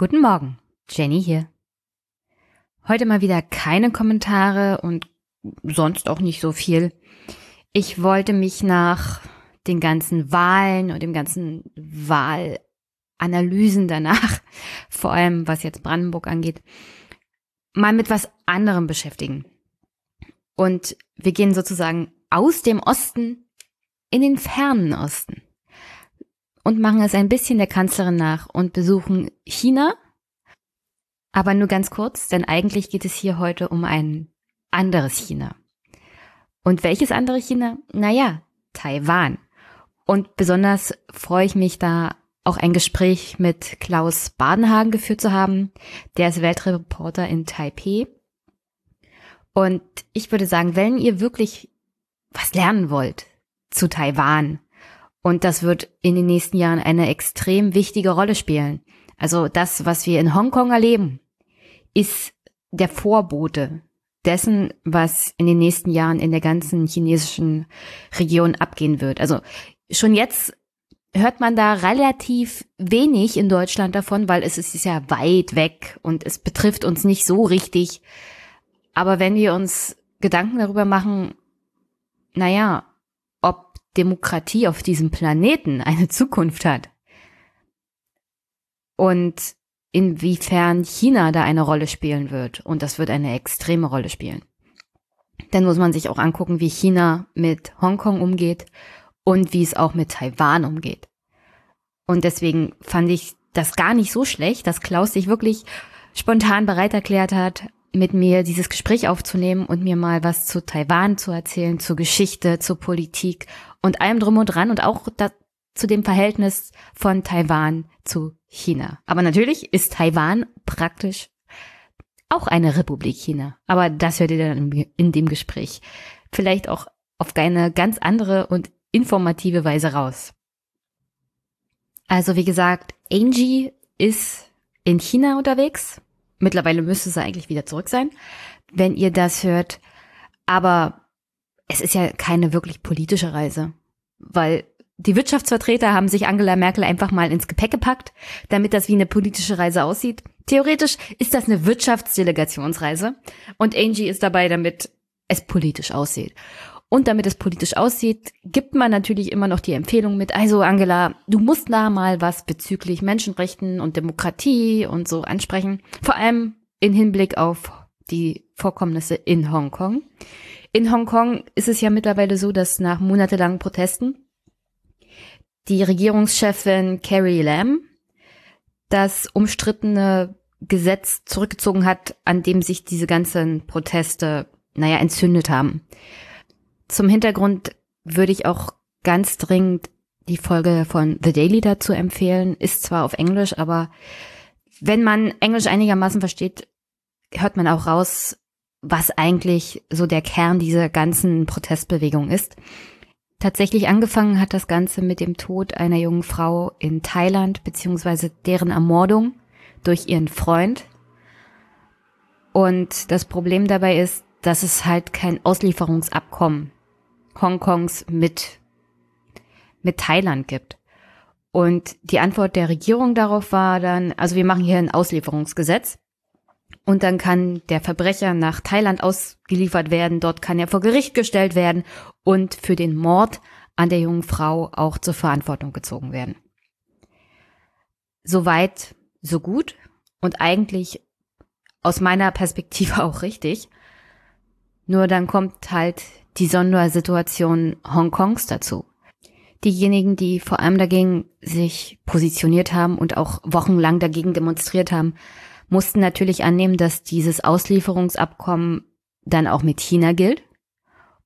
Guten Morgen, Jenny hier. Heute mal wieder keine Kommentare und sonst auch nicht so viel. Ich wollte mich nach den ganzen Wahlen und dem ganzen Wahlanalysen danach, vor allem was jetzt Brandenburg angeht, mal mit was anderem beschäftigen. Und wir gehen sozusagen aus dem Osten in den fernen Osten und machen es ein bisschen der Kanzlerin nach und besuchen China. Aber nur ganz kurz, denn eigentlich geht es hier heute um ein anderes China. Und welches andere China? Naja, Taiwan. Und besonders freue ich mich da auch ein Gespräch mit Klaus Badenhagen geführt zu haben. Der ist Weltreporter in Taipei. Und ich würde sagen, wenn ihr wirklich was lernen wollt zu Taiwan, und das wird in den nächsten Jahren eine extrem wichtige Rolle spielen. Also das, was wir in Hongkong erleben, ist der Vorbote dessen, was in den nächsten Jahren in der ganzen chinesischen Region abgehen wird. Also schon jetzt hört man da relativ wenig in Deutschland davon, weil es ist ja weit weg und es betrifft uns nicht so richtig. Aber wenn wir uns Gedanken darüber machen, naja, Demokratie auf diesem Planeten eine Zukunft hat. Und inwiefern China da eine Rolle spielen wird. Und das wird eine extreme Rolle spielen. Dann muss man sich auch angucken, wie China mit Hongkong umgeht und wie es auch mit Taiwan umgeht. Und deswegen fand ich das gar nicht so schlecht, dass Klaus sich wirklich spontan bereit erklärt hat, mit mir dieses Gespräch aufzunehmen und mir mal was zu Taiwan zu erzählen, zur Geschichte, zur Politik und allem drum und dran und auch da, zu dem Verhältnis von Taiwan zu China. Aber natürlich ist Taiwan praktisch auch eine Republik China. Aber das hört ihr dann in dem Gespräch. Vielleicht auch auf eine ganz andere und informative Weise raus. Also wie gesagt, Angie ist in China unterwegs. Mittlerweile müsste sie eigentlich wieder zurück sein, wenn ihr das hört. Aber es ist ja keine wirklich politische Reise, weil die Wirtschaftsvertreter haben sich Angela Merkel einfach mal ins Gepäck gepackt, damit das wie eine politische Reise aussieht. Theoretisch ist das eine Wirtschaftsdelegationsreise und Angie ist dabei, damit es politisch aussieht. Und damit es politisch aussieht, gibt man natürlich immer noch die Empfehlung mit, also Angela, du musst da mal was bezüglich Menschenrechten und Demokratie und so ansprechen. Vor allem in Hinblick auf die Vorkommnisse in Hongkong. In Hongkong ist es ja mittlerweile so, dass nach monatelangen Protesten die Regierungschefin Carrie Lam das umstrittene Gesetz zurückgezogen hat, an dem sich diese ganzen Proteste, naja, entzündet haben. Zum Hintergrund würde ich auch ganz dringend die Folge von The Daily dazu empfehlen. Ist zwar auf Englisch, aber wenn man Englisch einigermaßen versteht, hört man auch raus, was eigentlich so der Kern dieser ganzen Protestbewegung ist. Tatsächlich angefangen hat das Ganze mit dem Tod einer jungen Frau in Thailand, beziehungsweise deren Ermordung durch ihren Freund. Und das Problem dabei ist, dass es halt kein Auslieferungsabkommen Hongkongs mit, mit Thailand gibt. Und die Antwort der Regierung darauf war dann, also wir machen hier ein Auslieferungsgesetz. Und dann kann der Verbrecher nach Thailand ausgeliefert werden, dort kann er vor Gericht gestellt werden und für den Mord an der jungen Frau auch zur Verantwortung gezogen werden. Soweit, so gut und eigentlich aus meiner Perspektive auch richtig. Nur dann kommt halt die Sondersituation Hongkongs dazu. Diejenigen, die vor allem dagegen sich positioniert haben und auch wochenlang dagegen demonstriert haben, mussten natürlich annehmen, dass dieses Auslieferungsabkommen dann auch mit China gilt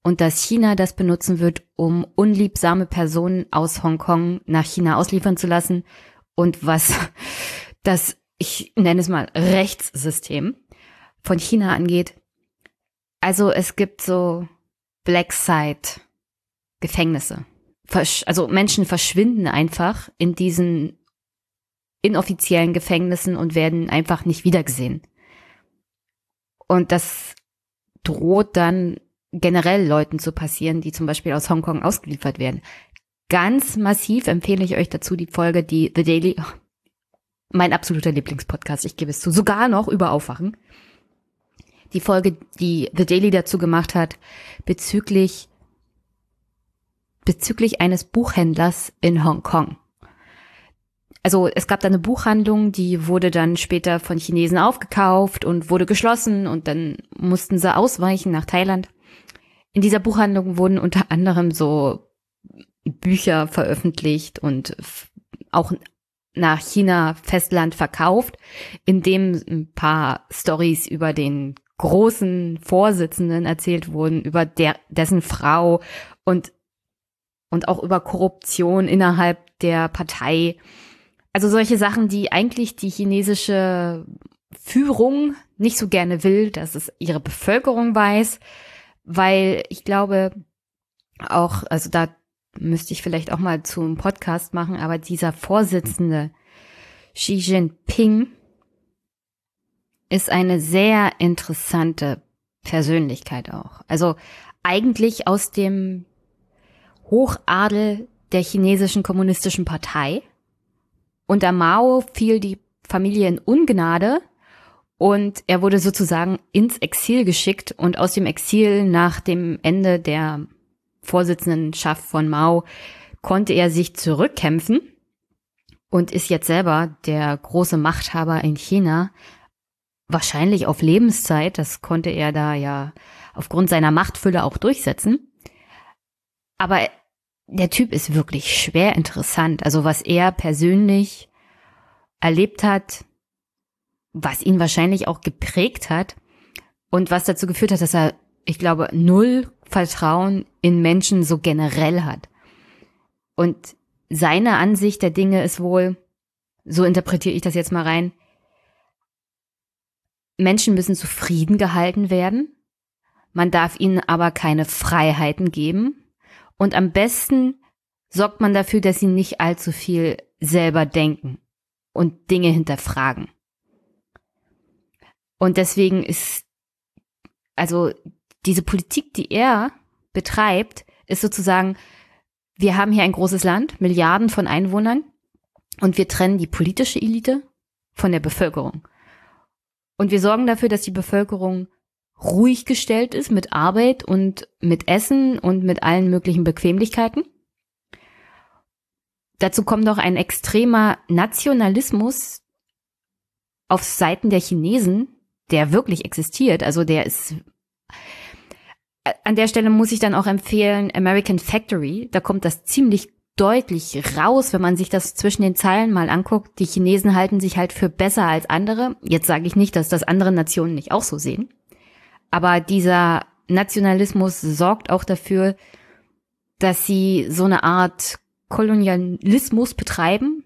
und dass China das benutzen wird, um unliebsame Personen aus Hongkong nach China ausliefern zu lassen und was das, ich nenne es mal, Rechtssystem von China angeht. Also es gibt so Black Side Gefängnisse. Also Menschen verschwinden einfach in diesen inoffiziellen Gefängnissen und werden einfach nicht wiedergesehen. Und das droht dann generell Leuten zu passieren, die zum Beispiel aus Hongkong ausgeliefert werden. Ganz massiv empfehle ich euch dazu die Folge, die The Daily, mein absoluter Lieblingspodcast, ich gebe es zu. Sogar noch über Aufwachen. Die Folge, die The Daily dazu gemacht hat, bezüglich, bezüglich eines Buchhändlers in Hongkong. Also es gab da eine Buchhandlung, die wurde dann später von Chinesen aufgekauft und wurde geschlossen und dann mussten sie ausweichen nach Thailand. In dieser Buchhandlung wurden unter anderem so Bücher veröffentlicht und auch nach China Festland verkauft, in dem ein paar Stories über den großen Vorsitzenden erzählt wurden, über der, dessen Frau und, und auch über Korruption innerhalb der Partei. Also solche Sachen, die eigentlich die chinesische Führung nicht so gerne will, dass es ihre Bevölkerung weiß, weil ich glaube auch, also da müsste ich vielleicht auch mal zum Podcast machen, aber dieser Vorsitzende Xi Jinping ist eine sehr interessante Persönlichkeit auch. Also eigentlich aus dem Hochadel der chinesischen kommunistischen Partei. Unter Mao fiel die Familie in Ungnade und er wurde sozusagen ins Exil geschickt und aus dem Exil nach dem Ende der Vorsitzendenschaft von Mao konnte er sich zurückkämpfen und ist jetzt selber der große Machthaber in China, wahrscheinlich auf Lebenszeit, das konnte er da ja aufgrund seiner Machtfülle auch durchsetzen. Aber der Typ ist wirklich schwer interessant, also was er persönlich erlebt hat, was ihn wahrscheinlich auch geprägt hat und was dazu geführt hat, dass er, ich glaube, null Vertrauen in Menschen so generell hat. Und seine Ansicht der Dinge ist wohl, so interpretiere ich das jetzt mal rein, Menschen müssen zufrieden gehalten werden, man darf ihnen aber keine Freiheiten geben und am besten sorgt man dafür, dass sie nicht allzu viel selber denken und Dinge hinterfragen. Und deswegen ist, also diese Politik, die er betreibt, ist sozusagen, wir haben hier ein großes Land, Milliarden von Einwohnern, und wir trennen die politische Elite von der Bevölkerung. Und wir sorgen dafür, dass die Bevölkerung ruhig gestellt ist mit Arbeit und mit Essen und mit allen möglichen Bequemlichkeiten. Dazu kommt noch ein extremer Nationalismus auf Seiten der Chinesen, der wirklich existiert. Also der ist an der Stelle muss ich dann auch empfehlen American Factory. Da kommt das ziemlich deutlich raus, wenn man sich das zwischen den Zeilen mal anguckt. Die Chinesen halten sich halt für besser als andere. Jetzt sage ich nicht, dass das andere Nationen nicht auch so sehen. Aber dieser Nationalismus sorgt auch dafür, dass sie so eine Art Kolonialismus betreiben,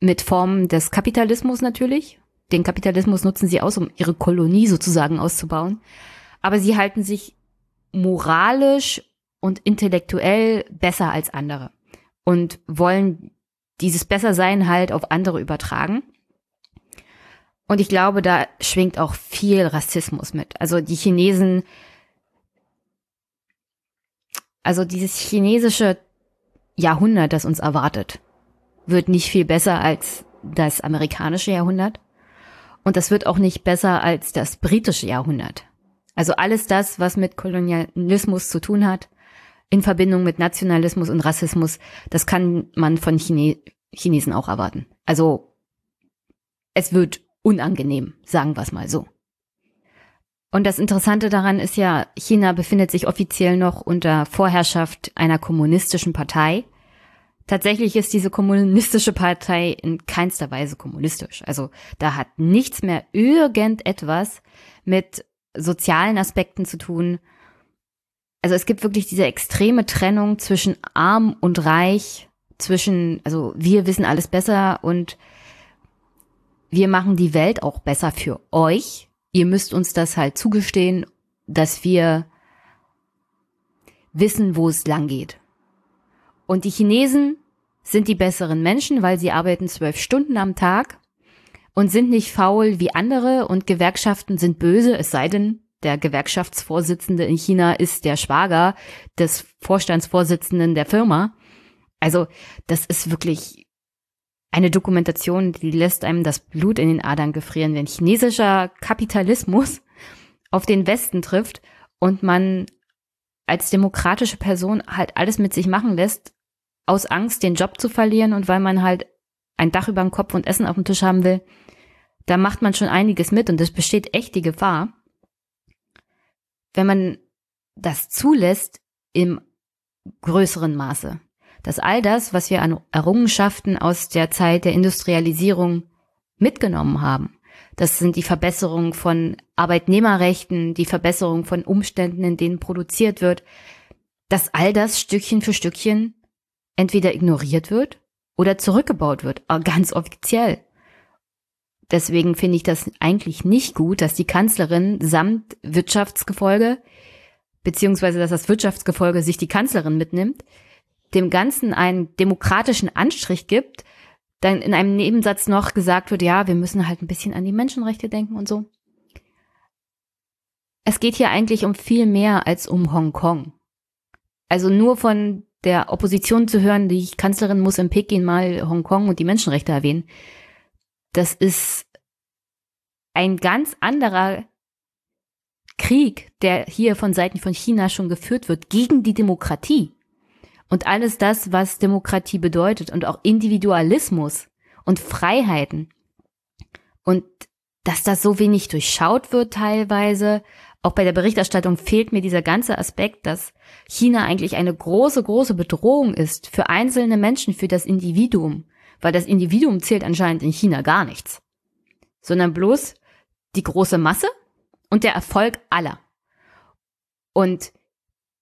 mit Formen des Kapitalismus natürlich. Den Kapitalismus nutzen sie aus, um ihre Kolonie sozusagen auszubauen. Aber sie halten sich moralisch und intellektuell besser als andere und wollen dieses Bessersein halt auf andere übertragen. Und ich glaube, da schwingt auch viel Rassismus mit. Also die Chinesen, also dieses chinesische Jahrhundert, das uns erwartet, wird nicht viel besser als das amerikanische Jahrhundert. Und das wird auch nicht besser als das britische Jahrhundert. Also alles das, was mit Kolonialismus zu tun hat, in Verbindung mit Nationalismus und Rassismus, das kann man von Chine Chinesen auch erwarten. Also es wird unangenehm, sagen wir es mal so. Und das Interessante daran ist ja, China befindet sich offiziell noch unter Vorherrschaft einer kommunistischen Partei. Tatsächlich ist diese kommunistische Partei in keinster Weise kommunistisch. Also da hat nichts mehr irgendetwas mit sozialen Aspekten zu tun. Also es gibt wirklich diese extreme Trennung zwischen arm und reich, zwischen, also wir wissen alles besser und wir machen die Welt auch besser für euch. Ihr müsst uns das halt zugestehen, dass wir wissen, wo es lang geht. Und die Chinesen sind die besseren Menschen, weil sie arbeiten zwölf Stunden am Tag und sind nicht faul wie andere und Gewerkschaften sind böse, es sei denn, der Gewerkschaftsvorsitzende in China ist der Schwager des Vorstandsvorsitzenden der Firma. Also das ist wirklich, eine Dokumentation, die lässt einem das Blut in den Adern gefrieren, wenn chinesischer Kapitalismus auf den Westen trifft und man als demokratische Person halt alles mit sich machen lässt, aus Angst, den Job zu verlieren und weil man halt ein Dach über dem Kopf und Essen auf dem Tisch haben will, da macht man schon einiges mit und es besteht echt die Gefahr, wenn man das zulässt im größeren Maße, dass all das, was wir an Errungenschaften aus der Zeit der Industrialisierung mitgenommen haben, das sind die Verbesserung von Arbeitnehmerrechten, die Verbesserung von Umständen, in denen produziert wird, dass all das Stückchen für Stückchen entweder ignoriert wird oder zurückgebaut wird, ganz offiziell. Deswegen finde ich das eigentlich nicht gut, dass die Kanzlerin samt Wirtschaftsgefolge, beziehungsweise dass das Wirtschaftsgefolge sich die Kanzlerin mitnimmt, dem Ganzen einen demokratischen Anstrich gibt, dann in einem Nebensatz noch gesagt wird, ja, wir müssen halt ein bisschen an die Menschenrechte denken und so. Es geht hier eigentlich um viel mehr als um Hongkong. Also nur von der Opposition zu hören, die Kanzlerin muss in Peking mal Hongkong und die Menschenrechte erwähnen, das ist ein ganz anderer Krieg, der hier von Seiten von China schon geführt wird, gegen die Demokratie. Und alles das, was Demokratie bedeutet und auch Individualismus und Freiheiten. Und dass das so wenig durchschaut wird teilweise, auch bei der Berichterstattung fehlt mir dieser ganze Aspekt, dass China eigentlich eine große, große Bedrohung ist für einzelne Menschen, für das Individuum, weil das Individuum zählt anscheinend in China gar nichts, sondern bloß die große Masse und der Erfolg aller. Und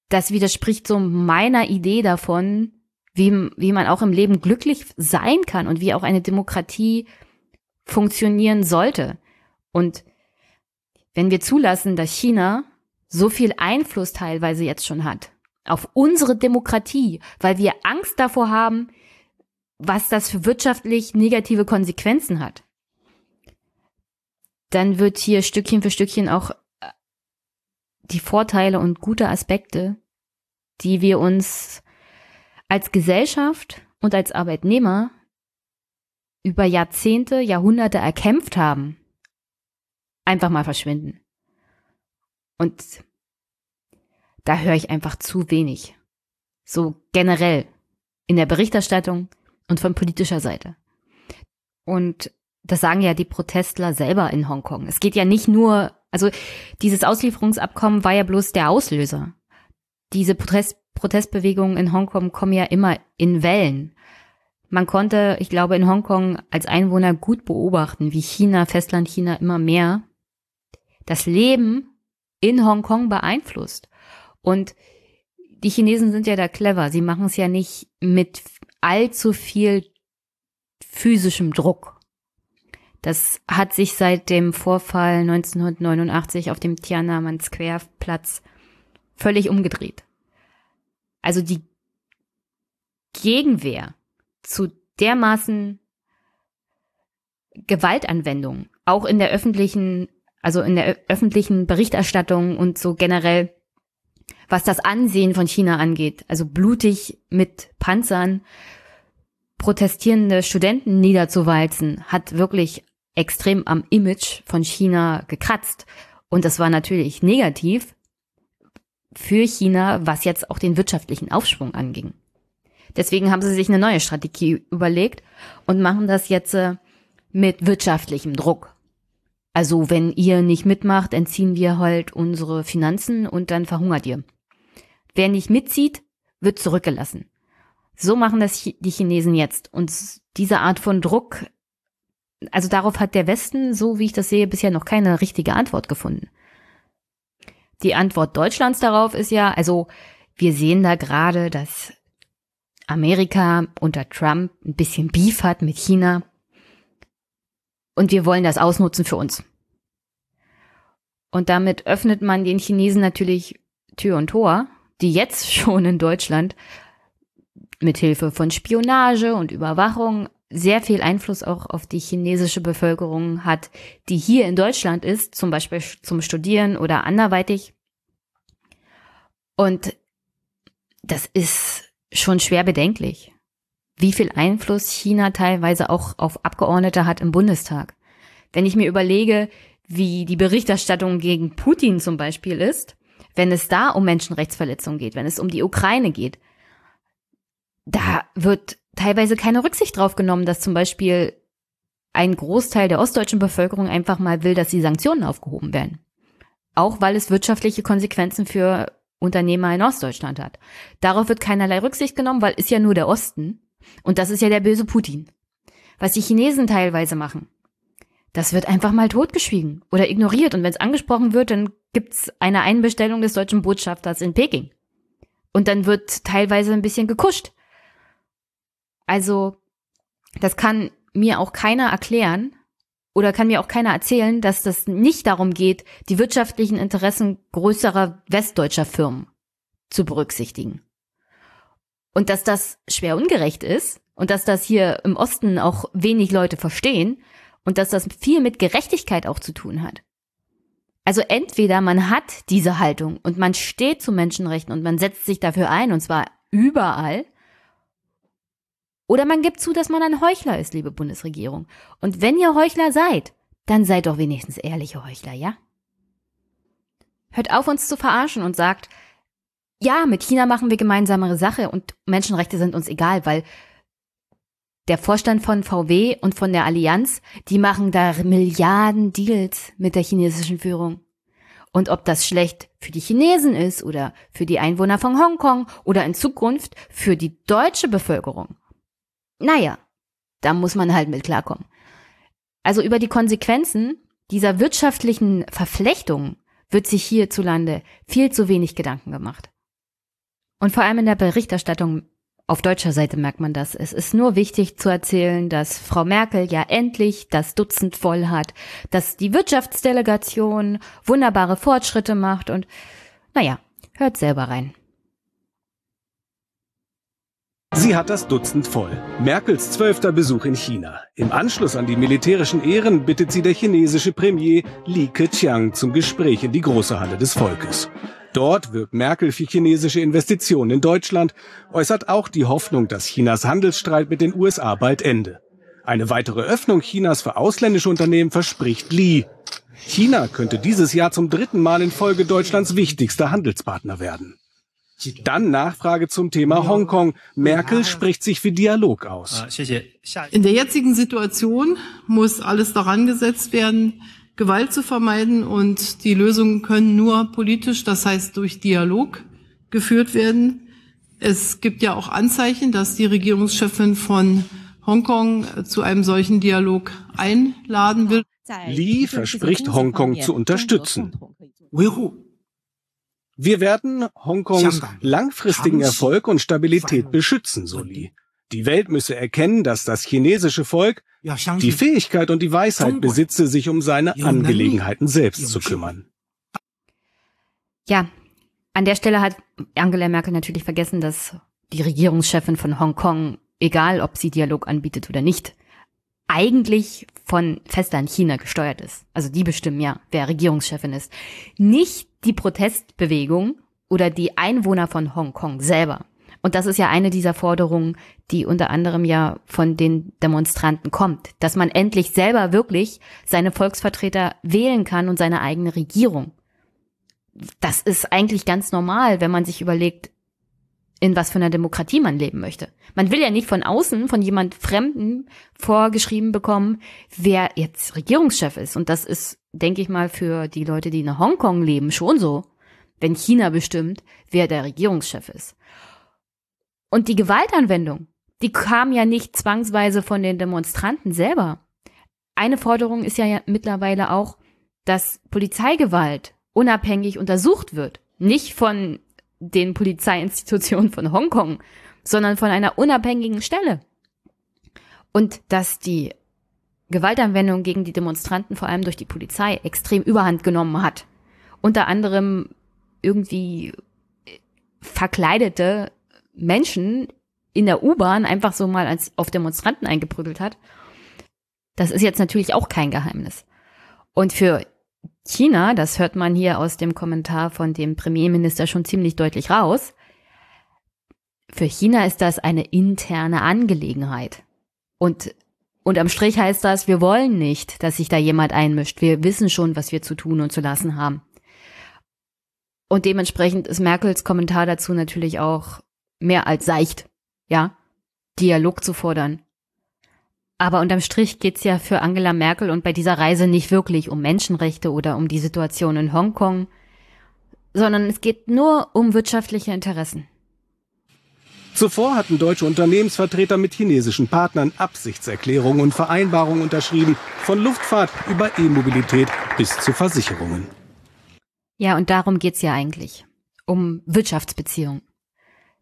das widerspricht so meiner Idee davon, wie, wie man auch im Leben glücklich sein kann und wie auch eine Demokratie funktionieren sollte. Und wenn wir zulassen, dass China so viel Einfluss teilweise jetzt schon hat auf unsere Demokratie, weil wir Angst davor haben, was das für wirtschaftlich negative Konsequenzen hat, dann wird hier Stückchen für Stückchen auch äh, die Vorteile und gute Aspekte, die wir uns als Gesellschaft und als Arbeitnehmer über Jahrzehnte, Jahrhunderte erkämpft haben, einfach mal verschwinden. Und da höre ich einfach zu wenig. So generell in der Berichterstattung und von politischer Seite. Und das sagen ja die Protestler selber in Hongkong. Es geht ja nicht nur, also dieses Auslieferungsabkommen war ja bloß der Auslöser. Diese Protest, Protestbewegungen in Hongkong kommen ja immer in Wellen. Man konnte, ich glaube, in Hongkong als Einwohner gut beobachten, wie China, Festland China immer mehr das Leben in Hongkong beeinflusst. Und die Chinesen sind ja da clever. Sie machen es ja nicht mit allzu viel physischem Druck. Das hat sich seit dem Vorfall 1989 auf dem Tiananmen Square Platz völlig umgedreht. Also die Gegenwehr zu dermaßen Gewaltanwendung, auch in der öffentlichen, also in der öffentlichen Berichterstattung und so generell, was das Ansehen von China angeht, also blutig mit Panzern protestierende Studenten niederzuwalzen, hat wirklich extrem am Image von China gekratzt. Und das war natürlich negativ für China, was jetzt auch den wirtschaftlichen Aufschwung anging. Deswegen haben sie sich eine neue Strategie überlegt und machen das jetzt äh, mit wirtschaftlichem Druck. Also wenn ihr nicht mitmacht, entziehen wir halt unsere Finanzen und dann verhungert ihr. Wer nicht mitzieht, wird zurückgelassen. So machen das die Chinesen jetzt. Und diese Art von Druck also darauf hat der Westen, so wie ich das sehe, bisher noch keine richtige Antwort gefunden. Die Antwort Deutschlands darauf ist ja, also wir sehen da gerade, dass Amerika unter Trump ein bisschen Beef hat mit China und wir wollen das ausnutzen für uns. Und damit öffnet man den Chinesen natürlich Tür und Tor, die jetzt schon in Deutschland mit Hilfe von Spionage und Überwachung sehr viel Einfluss auch auf die chinesische Bevölkerung hat, die hier in Deutschland ist, zum Beispiel zum Studieren oder anderweitig. Und das ist schon schwer bedenklich, wie viel Einfluss China teilweise auch auf Abgeordnete hat im Bundestag. Wenn ich mir überlege, wie die Berichterstattung gegen Putin zum Beispiel ist, wenn es da um Menschenrechtsverletzungen geht, wenn es um die Ukraine geht, da wird teilweise keine Rücksicht drauf genommen, dass zum Beispiel ein Großteil der ostdeutschen Bevölkerung einfach mal will, dass die Sanktionen aufgehoben werden. Auch weil es wirtschaftliche Konsequenzen für Unternehmer in Ostdeutschland hat. Darauf wird keinerlei Rücksicht genommen, weil ist ja nur der Osten. Und das ist ja der böse Putin. Was die Chinesen teilweise machen, das wird einfach mal totgeschwiegen oder ignoriert. Und wenn es angesprochen wird, dann gibt's eine Einbestellung des deutschen Botschafters in Peking. Und dann wird teilweise ein bisschen gekuscht. Also, das kann mir auch keiner erklären oder kann mir auch keiner erzählen, dass das nicht darum geht, die wirtschaftlichen Interessen größerer westdeutscher Firmen zu berücksichtigen. Und dass das schwer ungerecht ist und dass das hier im Osten auch wenig Leute verstehen und dass das viel mit Gerechtigkeit auch zu tun hat. Also entweder man hat diese Haltung und man steht zu Menschenrechten und man setzt sich dafür ein und zwar überall, oder man gibt zu, dass man ein Heuchler ist, liebe Bundesregierung. Und wenn ihr Heuchler seid, dann seid doch wenigstens ehrliche Heuchler, ja? Hört auf, uns zu verarschen und sagt, ja, mit China machen wir gemeinsamere Sache und Menschenrechte sind uns egal, weil der Vorstand von VW und von der Allianz, die machen da Milliarden Deals mit der chinesischen Führung. Und ob das schlecht für die Chinesen ist oder für die Einwohner von Hongkong oder in Zukunft für die deutsche Bevölkerung, naja, da muss man halt mit klarkommen. Also über die Konsequenzen dieser wirtschaftlichen Verflechtung wird sich hierzulande viel zu wenig Gedanken gemacht. Und vor allem in der Berichterstattung auf deutscher Seite merkt man das. Es ist nur wichtig zu erzählen, dass Frau Merkel ja endlich das Dutzend voll hat, dass die Wirtschaftsdelegation wunderbare Fortschritte macht und naja, hört selber rein. Sie hat das Dutzend voll. Merkels zwölfter Besuch in China. Im Anschluss an die militärischen Ehren bittet sie der chinesische Premier Li Keqiang zum Gespräch in die große Halle des Volkes. Dort wirbt Merkel für chinesische Investitionen in Deutschland, äußert auch die Hoffnung, dass Chinas Handelsstreit mit den USA bald ende. Eine weitere Öffnung Chinas für ausländische Unternehmen verspricht Li. China könnte dieses Jahr zum dritten Mal in Folge Deutschlands wichtigster Handelspartner werden. Dann Nachfrage zum Thema Hongkong. Merkel spricht sich für Dialog aus. In der jetzigen Situation muss alles daran gesetzt werden, Gewalt zu vermeiden und die Lösungen können nur politisch, das heißt durch Dialog geführt werden. Es gibt ja auch Anzeichen, dass die Regierungschefin von Hongkong zu einem solchen Dialog einladen will. Li verspricht Hongkong zu unterstützen. Wir werden Hongkongs langfristigen Erfolg und Stabilität beschützen, so Li. Die Welt müsse erkennen, dass das chinesische Volk die Fähigkeit und die Weisheit besitze, sich um seine Angelegenheiten selbst zu kümmern. Ja, an der Stelle hat Angela Merkel natürlich vergessen, dass die Regierungschefin von Hongkong, egal ob sie Dialog anbietet oder nicht, eigentlich von Festland China gesteuert ist. Also die bestimmen ja, wer Regierungschefin ist. Nicht die Protestbewegung oder die Einwohner von Hongkong selber. Und das ist ja eine dieser Forderungen, die unter anderem ja von den Demonstranten kommt, dass man endlich selber wirklich seine Volksvertreter wählen kann und seine eigene Regierung. Das ist eigentlich ganz normal, wenn man sich überlegt, in was für einer Demokratie man leben möchte. Man will ja nicht von außen, von jemand Fremden vorgeschrieben bekommen, wer jetzt Regierungschef ist. Und das ist, denke ich mal, für die Leute, die in Hongkong leben, schon so, wenn China bestimmt, wer der Regierungschef ist. Und die Gewaltanwendung, die kam ja nicht zwangsweise von den Demonstranten selber. Eine Forderung ist ja mittlerweile auch, dass Polizeigewalt unabhängig untersucht wird. Nicht von den Polizeiinstitutionen von Hongkong, sondern von einer unabhängigen Stelle. Und dass die Gewaltanwendung gegen die Demonstranten vor allem durch die Polizei extrem überhand genommen hat. Unter anderem irgendwie verkleidete Menschen in der U-Bahn einfach so mal als auf Demonstranten eingeprügelt hat. Das ist jetzt natürlich auch kein Geheimnis. Und für China, das hört man hier aus dem Kommentar von dem Premierminister schon ziemlich deutlich raus, für China ist das eine interne Angelegenheit. Und unterm Strich heißt das, wir wollen nicht, dass sich da jemand einmischt. Wir wissen schon, was wir zu tun und zu lassen haben. Und dementsprechend ist Merkels Kommentar dazu natürlich auch mehr als seicht, ja, Dialog zu fordern. Aber unterm Strich geht's ja für Angela Merkel und bei dieser Reise nicht wirklich um Menschenrechte oder um die Situation in Hongkong, sondern es geht nur um wirtschaftliche Interessen. Zuvor hatten deutsche Unternehmensvertreter mit chinesischen Partnern Absichtserklärungen und Vereinbarungen unterschrieben, von Luftfahrt über E-Mobilität bis zu Versicherungen. Ja, und darum geht's ja eigentlich. Um Wirtschaftsbeziehungen.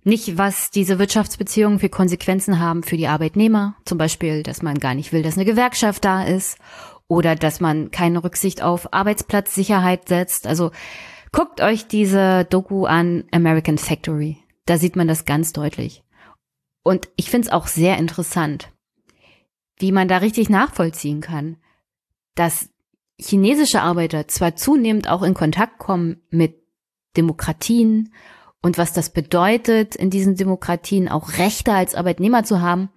Nicht, was diese Wirtschaftsbeziehungen für Konsequenzen haben für die Arbeitnehmer. Zum Beispiel, dass man gar nicht will, dass eine Gewerkschaft da ist. Oder dass man keine Rücksicht auf Arbeitsplatzsicherheit setzt. Also guckt euch diese Doku an, American Factory. Da sieht man das ganz deutlich. Und ich finde es auch sehr interessant, wie man da richtig nachvollziehen kann, dass chinesische Arbeiter zwar zunehmend auch in Kontakt kommen mit Demokratien und was das bedeutet, in diesen Demokratien auch Rechte als Arbeitnehmer zu haben,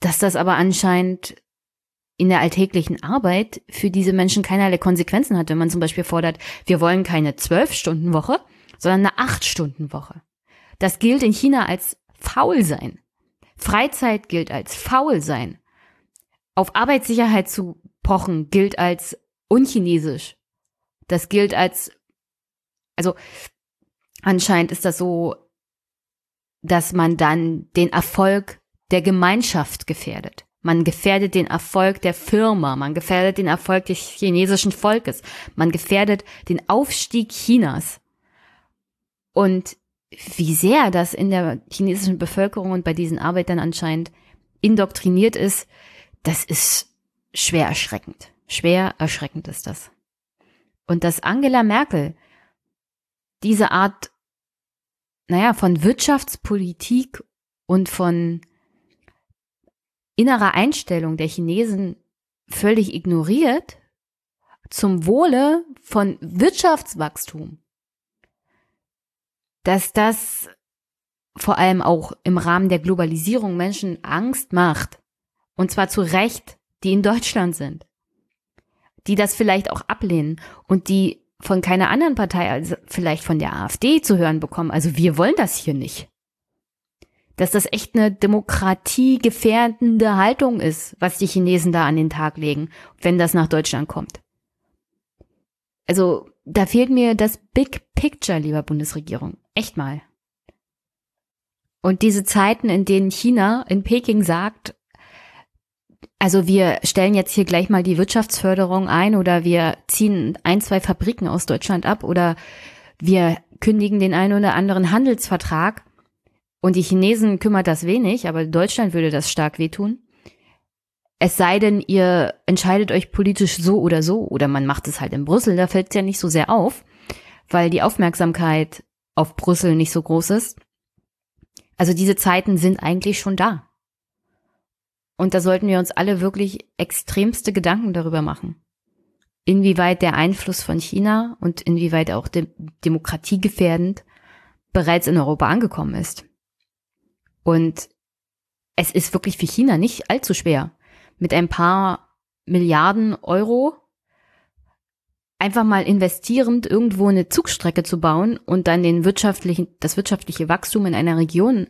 dass das aber anscheinend in der alltäglichen Arbeit für diese Menschen keinerlei Konsequenzen hat, wenn man zum Beispiel fordert, wir wollen keine Zwölf-Stunden-Woche, sondern eine Acht-Stunden-Woche. Das gilt in China als faul sein. Freizeit gilt als faul sein. Auf Arbeitssicherheit zu pochen gilt als unchinesisch. Das gilt als, also anscheinend ist das so, dass man dann den Erfolg der Gemeinschaft gefährdet. Man gefährdet den Erfolg der Firma, man gefährdet den Erfolg des chinesischen Volkes, man gefährdet den Aufstieg Chinas. Und wie sehr das in der chinesischen Bevölkerung und bei diesen Arbeitern anscheinend indoktriniert ist, das ist schwer erschreckend. Schwer erschreckend ist das. Und dass Angela Merkel diese Art, naja, von Wirtschaftspolitik und von innerer Einstellung der Chinesen völlig ignoriert, zum Wohle von Wirtschaftswachstum, dass das vor allem auch im Rahmen der Globalisierung Menschen Angst macht, und zwar zu Recht, die in Deutschland sind die das vielleicht auch ablehnen und die von keiner anderen Partei, also vielleicht von der AfD zu hören bekommen, also wir wollen das hier nicht. Dass das echt eine demokratiegefährdende Haltung ist, was die Chinesen da an den Tag legen, wenn das nach Deutschland kommt. Also da fehlt mir das Big Picture, lieber Bundesregierung. Echt mal. Und diese Zeiten, in denen China in Peking sagt, also wir stellen jetzt hier gleich mal die Wirtschaftsförderung ein oder wir ziehen ein, zwei Fabriken aus Deutschland ab oder wir kündigen den einen oder anderen Handelsvertrag. Und die Chinesen kümmert das wenig, aber Deutschland würde das stark wehtun. Es sei denn, ihr entscheidet euch politisch so oder so, oder man macht es halt in Brüssel, da fällt es ja nicht so sehr auf, weil die Aufmerksamkeit auf Brüssel nicht so groß ist. Also diese Zeiten sind eigentlich schon da. Und da sollten wir uns alle wirklich extremste Gedanken darüber machen. Inwieweit der Einfluss von China und inwieweit auch de demokratiegefährdend bereits in Europa angekommen ist. Und es ist wirklich für China nicht allzu schwer, mit ein paar Milliarden Euro einfach mal investierend irgendwo eine Zugstrecke zu bauen und dann den wirtschaftlichen, das wirtschaftliche Wachstum in einer Region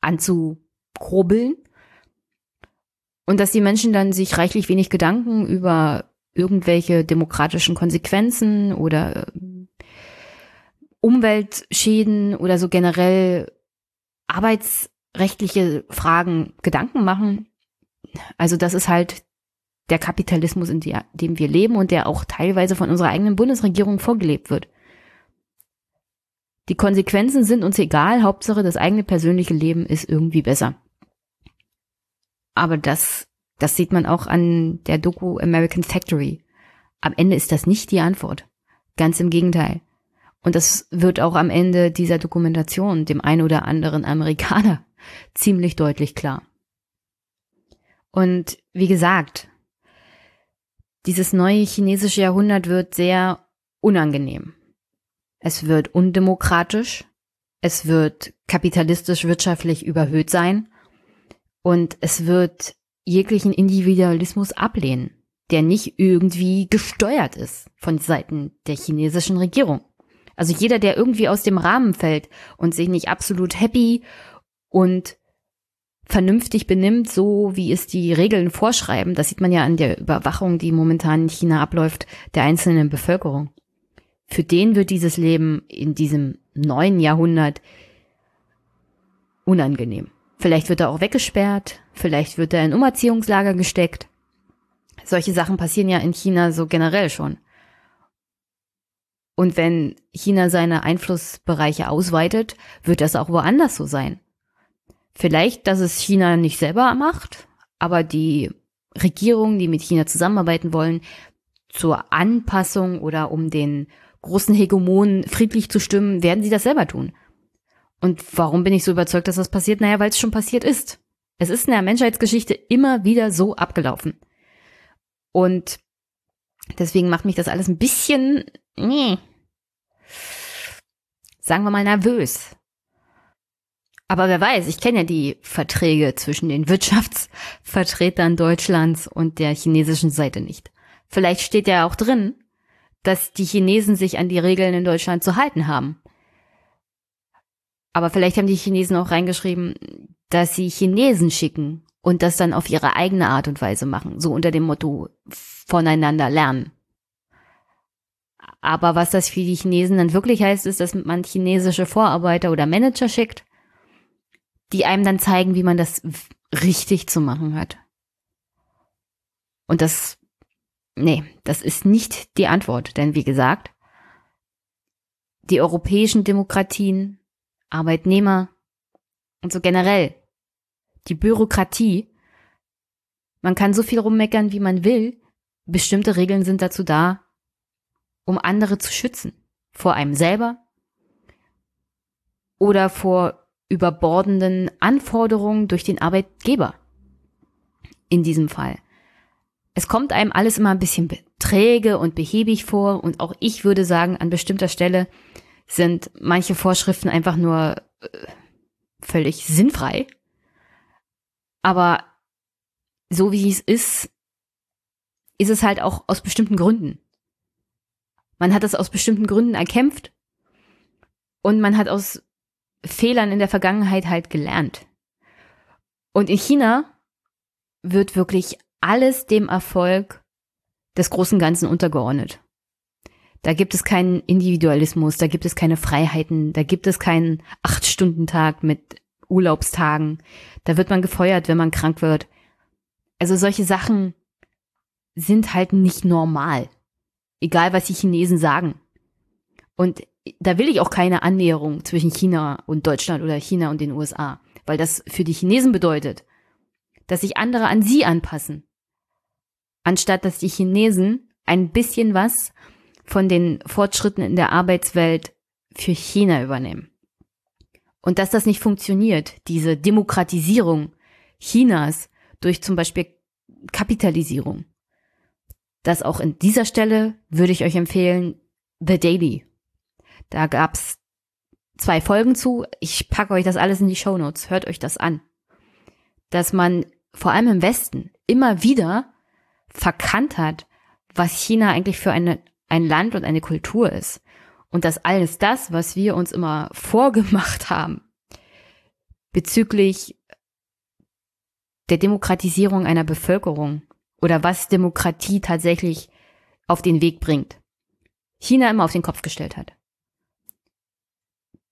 anzukurbeln und dass die Menschen dann sich reichlich wenig Gedanken über irgendwelche demokratischen Konsequenzen oder äh, Umweltschäden oder so generell arbeitsrechtliche Fragen Gedanken machen. Also das ist halt der Kapitalismus, in dem wir leben und der auch teilweise von unserer eigenen Bundesregierung vorgelebt wird. Die Konsequenzen sind uns egal, Hauptsache das eigene persönliche Leben ist irgendwie besser. Aber das, das sieht man auch an der Doku American Factory. Am Ende ist das nicht die Antwort. Ganz im Gegenteil. Und das wird auch am Ende dieser Dokumentation dem ein oder anderen Amerikaner ziemlich deutlich klar. Und wie gesagt, dieses neue chinesische Jahrhundert wird sehr unangenehm. Es wird undemokratisch. Es wird kapitalistisch wirtschaftlich überhöht sein und es wird jeglichen Individualismus ablehnen, der nicht irgendwie gesteuert ist von Seiten der chinesischen Regierung. Also jeder, der irgendwie aus dem Rahmen fällt und sich nicht absolut happy und vernünftig benimmt, so wie es die Regeln vorschreiben, das sieht man ja an der Überwachung, die momentan in China abläuft, der einzelnen Bevölkerung. Für den wird dieses Leben in diesem neuen Jahrhundert unangenehm. Vielleicht wird er auch weggesperrt, vielleicht wird er in Umerziehungslager gesteckt. Solche Sachen passieren ja in China so generell schon. Und wenn China seine Einflussbereiche ausweitet, wird das auch woanders so sein. Vielleicht, dass es China nicht selber macht, aber die Regierungen, die mit China zusammenarbeiten wollen, zur Anpassung oder um den großen Hegemonen friedlich zu stimmen, werden sie das selber tun. Und warum bin ich so überzeugt, dass das passiert? Naja, weil es schon passiert ist. Es ist in der Menschheitsgeschichte immer wieder so abgelaufen. Und deswegen macht mich das alles ein bisschen, nee, sagen wir mal nervös. Aber wer weiß, ich kenne ja die Verträge zwischen den Wirtschaftsvertretern Deutschlands und der chinesischen Seite nicht. Vielleicht steht ja auch drin, dass die Chinesen sich an die Regeln in Deutschland zu halten haben. Aber vielleicht haben die Chinesen auch reingeschrieben, dass sie Chinesen schicken und das dann auf ihre eigene Art und Weise machen, so unter dem Motto voneinander lernen. Aber was das für die Chinesen dann wirklich heißt, ist, dass man chinesische Vorarbeiter oder Manager schickt, die einem dann zeigen, wie man das richtig zu machen hat. Und das, nee, das ist nicht die Antwort, denn wie gesagt, die europäischen Demokratien Arbeitnehmer und so generell. Die Bürokratie. Man kann so viel rummeckern, wie man will. Bestimmte Regeln sind dazu da, um andere zu schützen. Vor einem selber oder vor überbordenden Anforderungen durch den Arbeitgeber. In diesem Fall. Es kommt einem alles immer ein bisschen träge und behäbig vor und auch ich würde sagen, an bestimmter Stelle sind manche Vorschriften einfach nur äh, völlig sinnfrei. Aber so wie es ist, ist es halt auch aus bestimmten Gründen. Man hat es aus bestimmten Gründen erkämpft und man hat aus Fehlern in der Vergangenheit halt gelernt. Und in China wird wirklich alles dem Erfolg des großen Ganzen untergeordnet. Da gibt es keinen Individualismus, da gibt es keine Freiheiten, da gibt es keinen Acht-Stunden-Tag mit Urlaubstagen. Da wird man gefeuert, wenn man krank wird. Also solche Sachen sind halt nicht normal. Egal, was die Chinesen sagen. Und da will ich auch keine Annäherung zwischen China und Deutschland oder China und den USA, weil das für die Chinesen bedeutet, dass sich andere an sie anpassen, anstatt dass die Chinesen ein bisschen was von den Fortschritten in der Arbeitswelt für China übernehmen. Und dass das nicht funktioniert, diese Demokratisierung Chinas durch zum Beispiel Kapitalisierung. Das auch in dieser Stelle würde ich euch empfehlen, The Daily. Da gab's zwei Folgen zu. Ich packe euch das alles in die Show Notes. Hört euch das an. Dass man vor allem im Westen immer wieder verkannt hat, was China eigentlich für eine ein Land und eine Kultur ist. Und dass alles das, was wir uns immer vorgemacht haben, bezüglich der Demokratisierung einer Bevölkerung oder was Demokratie tatsächlich auf den Weg bringt, China immer auf den Kopf gestellt hat.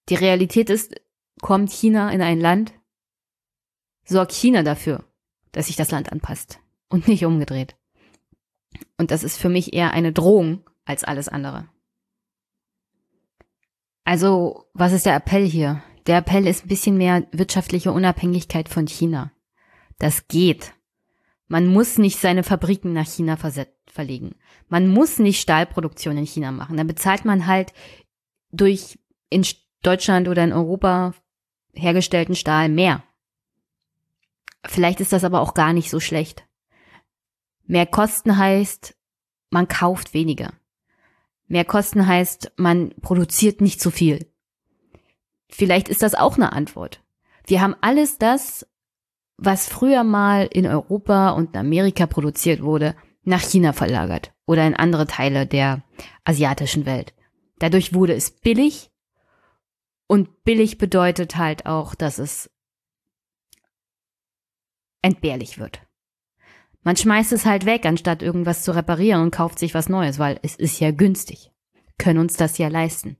Die Realität ist, kommt China in ein Land, sorgt China dafür, dass sich das Land anpasst und nicht umgedreht. Und das ist für mich eher eine Drohung als alles andere. Also, was ist der Appell hier? Der Appell ist ein bisschen mehr wirtschaftliche Unabhängigkeit von China. Das geht. Man muss nicht seine Fabriken nach China verlegen. Man muss nicht Stahlproduktion in China machen. Da bezahlt man halt durch in Deutschland oder in Europa hergestellten Stahl mehr. Vielleicht ist das aber auch gar nicht so schlecht. Mehr Kosten heißt, man kauft weniger. Mehr Kosten heißt, man produziert nicht so viel. vielleicht ist das auch eine Antwort. Wir haben alles das, was früher mal in Europa und in Amerika produziert wurde, nach China verlagert oder in andere Teile der asiatischen Welt. Dadurch wurde es billig und billig bedeutet halt auch, dass es entbehrlich wird. Man schmeißt es halt weg, anstatt irgendwas zu reparieren und kauft sich was Neues, weil es ist ja günstig. Können uns das ja leisten.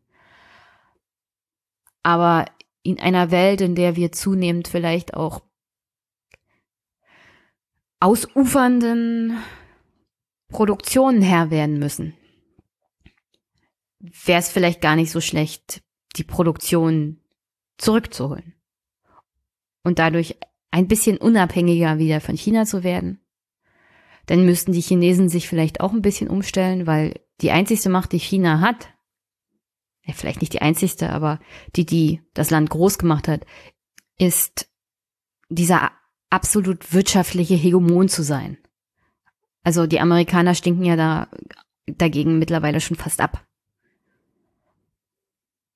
Aber in einer Welt, in der wir zunehmend vielleicht auch ausufernden Produktionen Herr werden müssen, wäre es vielleicht gar nicht so schlecht, die Produktion zurückzuholen und dadurch ein bisschen unabhängiger wieder von China zu werden. Dann müssten die Chinesen sich vielleicht auch ein bisschen umstellen, weil die einzigste Macht, die China hat, ja, vielleicht nicht die einzigste, aber die, die das Land groß gemacht hat, ist dieser absolut wirtschaftliche Hegemon zu sein. Also die Amerikaner stinken ja da dagegen mittlerweile schon fast ab.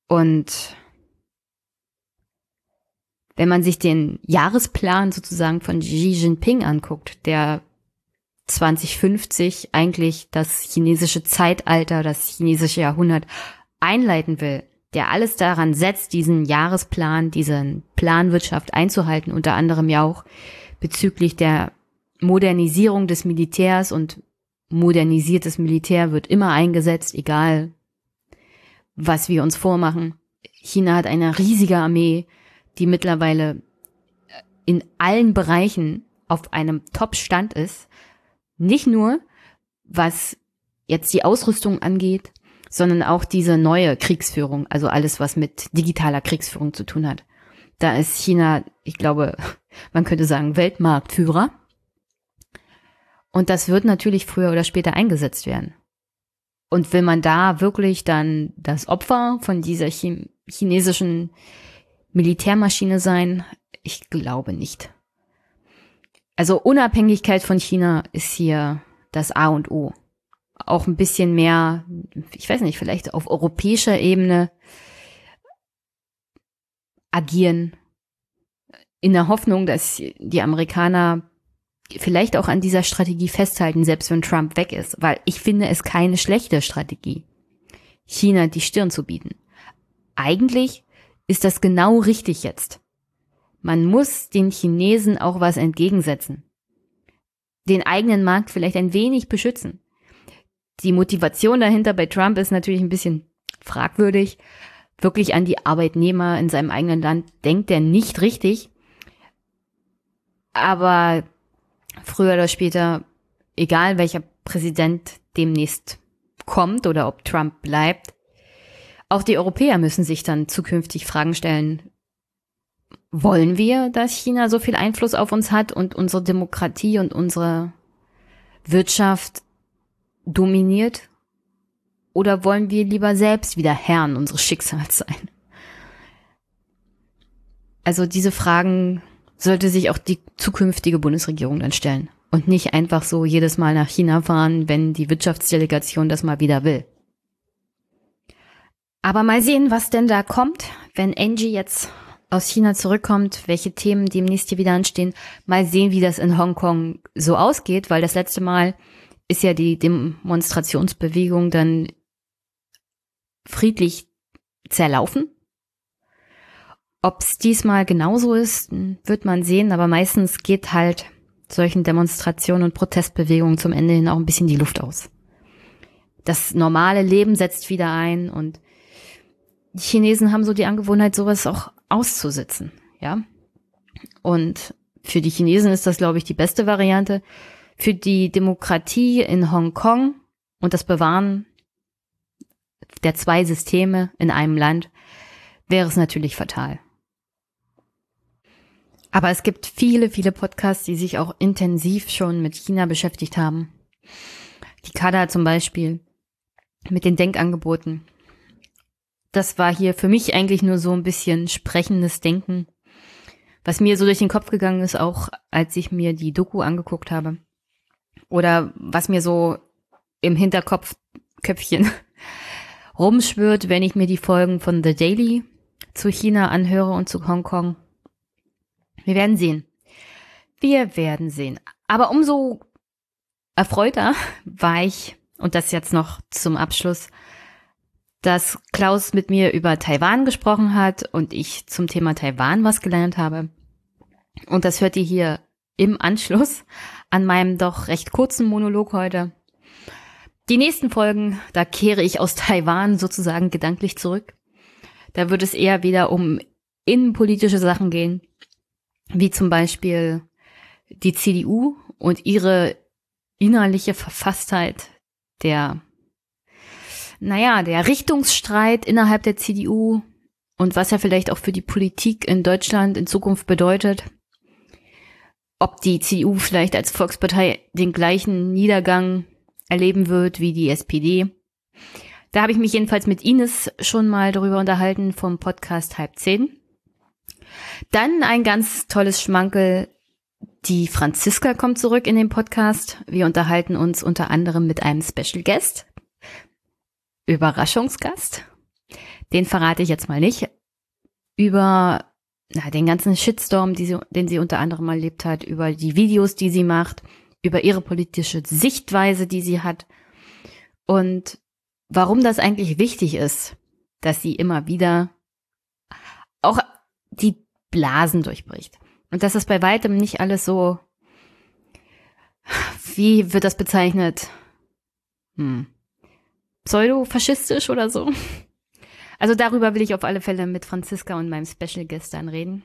Und wenn man sich den Jahresplan sozusagen von Xi Jinping anguckt, der 2050 eigentlich das chinesische Zeitalter, das chinesische Jahrhundert einleiten will, der alles daran setzt, diesen Jahresplan, diesen Planwirtschaft einzuhalten, unter anderem ja auch bezüglich der Modernisierung des Militärs und modernisiertes Militär wird immer eingesetzt, egal was wir uns vormachen. China hat eine riesige Armee, die mittlerweile in allen Bereichen auf einem Top-Stand ist. Nicht nur, was jetzt die Ausrüstung angeht, sondern auch diese neue Kriegsführung, also alles, was mit digitaler Kriegsführung zu tun hat. Da ist China, ich glaube, man könnte sagen, Weltmarktführer. Und das wird natürlich früher oder später eingesetzt werden. Und will man da wirklich dann das Opfer von dieser chinesischen Militärmaschine sein? Ich glaube nicht. Also Unabhängigkeit von China ist hier das A und O. Auch ein bisschen mehr, ich weiß nicht, vielleicht auf europäischer Ebene agieren, in der Hoffnung, dass die Amerikaner vielleicht auch an dieser Strategie festhalten, selbst wenn Trump weg ist, weil ich finde es keine schlechte Strategie, China die Stirn zu bieten. Eigentlich ist das genau richtig jetzt. Man muss den Chinesen auch was entgegensetzen. Den eigenen Markt vielleicht ein wenig beschützen. Die Motivation dahinter bei Trump ist natürlich ein bisschen fragwürdig. Wirklich an die Arbeitnehmer in seinem eigenen Land denkt er nicht richtig. Aber früher oder später, egal welcher Präsident demnächst kommt oder ob Trump bleibt, auch die Europäer müssen sich dann zukünftig Fragen stellen, wollen wir, dass China so viel Einfluss auf uns hat und unsere Demokratie und unsere Wirtschaft dominiert? Oder wollen wir lieber selbst wieder Herren unseres Schicksals sein? Also diese Fragen sollte sich auch die zukünftige Bundesregierung dann stellen und nicht einfach so jedes Mal nach China fahren, wenn die Wirtschaftsdelegation das mal wieder will. Aber mal sehen, was denn da kommt, wenn Angie jetzt aus China zurückkommt, welche Themen demnächst hier wieder anstehen. Mal sehen, wie das in Hongkong so ausgeht, weil das letzte Mal ist ja die Demonstrationsbewegung dann friedlich zerlaufen. Ob es diesmal genauso ist, wird man sehen, aber meistens geht halt solchen Demonstrationen und Protestbewegungen zum Ende hin auch ein bisschen die Luft aus. Das normale Leben setzt wieder ein und die Chinesen haben so die Angewohnheit, sowas auch auszusitzen, ja. Und für die Chinesen ist das, glaube ich, die beste Variante. Für die Demokratie in Hongkong und das Bewahren der zwei Systeme in einem Land wäre es natürlich fatal. Aber es gibt viele, viele Podcasts, die sich auch intensiv schon mit China beschäftigt haben. Die Kada zum Beispiel mit den Denkangeboten. Das war hier für mich eigentlich nur so ein bisschen sprechendes Denken, was mir so durch den Kopf gegangen ist, auch als ich mir die Doku angeguckt habe. Oder was mir so im Hinterkopfköpfchen rumschwört, wenn ich mir die Folgen von The Daily zu China anhöre und zu Hongkong. Wir werden sehen. Wir werden sehen. Aber umso erfreuter war ich, und das jetzt noch zum Abschluss, dass Klaus mit mir über Taiwan gesprochen hat und ich zum Thema Taiwan was gelernt habe. Und das hört ihr hier im Anschluss an meinem doch recht kurzen Monolog heute. Die nächsten Folgen, da kehre ich aus Taiwan sozusagen gedanklich zurück. Da wird es eher wieder um innenpolitische Sachen gehen, wie zum Beispiel die CDU und ihre innerliche Verfasstheit der, naja, der Richtungsstreit innerhalb der CDU und was er vielleicht auch für die Politik in Deutschland in Zukunft bedeutet. Ob die CDU vielleicht als Volkspartei den gleichen Niedergang erleben wird wie die SPD. Da habe ich mich jedenfalls mit Ines schon mal darüber unterhalten vom Podcast Halb zehn. Dann ein ganz tolles Schmankel. Die Franziska kommt zurück in den Podcast. Wir unterhalten uns unter anderem mit einem Special Guest. Überraschungsgast. Den verrate ich jetzt mal nicht. Über na, den ganzen Shitstorm, sie, den sie unter anderem erlebt hat, über die Videos, die sie macht, über ihre politische Sichtweise, die sie hat und warum das eigentlich wichtig ist, dass sie immer wieder auch die Blasen durchbricht. Und dass das bei weitem nicht alles so, wie wird das bezeichnet? Hm. Pseudo-faschistisch oder so? Also darüber will ich auf alle Fälle mit Franziska und meinem Special Guest dann reden.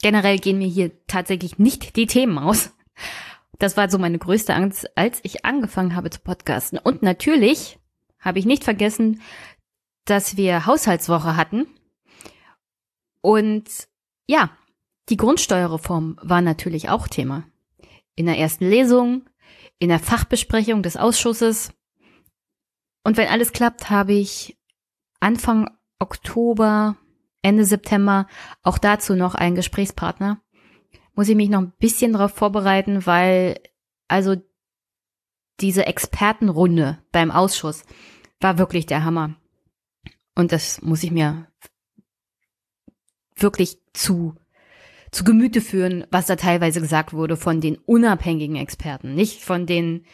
Generell gehen mir hier tatsächlich nicht die Themen aus. Das war so meine größte Angst, als ich angefangen habe zu podcasten. Und natürlich habe ich nicht vergessen, dass wir Haushaltswoche hatten. Und ja, die Grundsteuerreform war natürlich auch Thema. In der ersten Lesung, in der Fachbesprechung des Ausschusses. Und wenn alles klappt, habe ich Anfang Oktober Ende September auch dazu noch einen Gesprächspartner. Muss ich mich noch ein bisschen darauf vorbereiten, weil also diese Expertenrunde beim Ausschuss war wirklich der Hammer. Und das muss ich mir wirklich zu, zu Gemüte führen, was da teilweise gesagt wurde von den unabhängigen Experten, nicht von den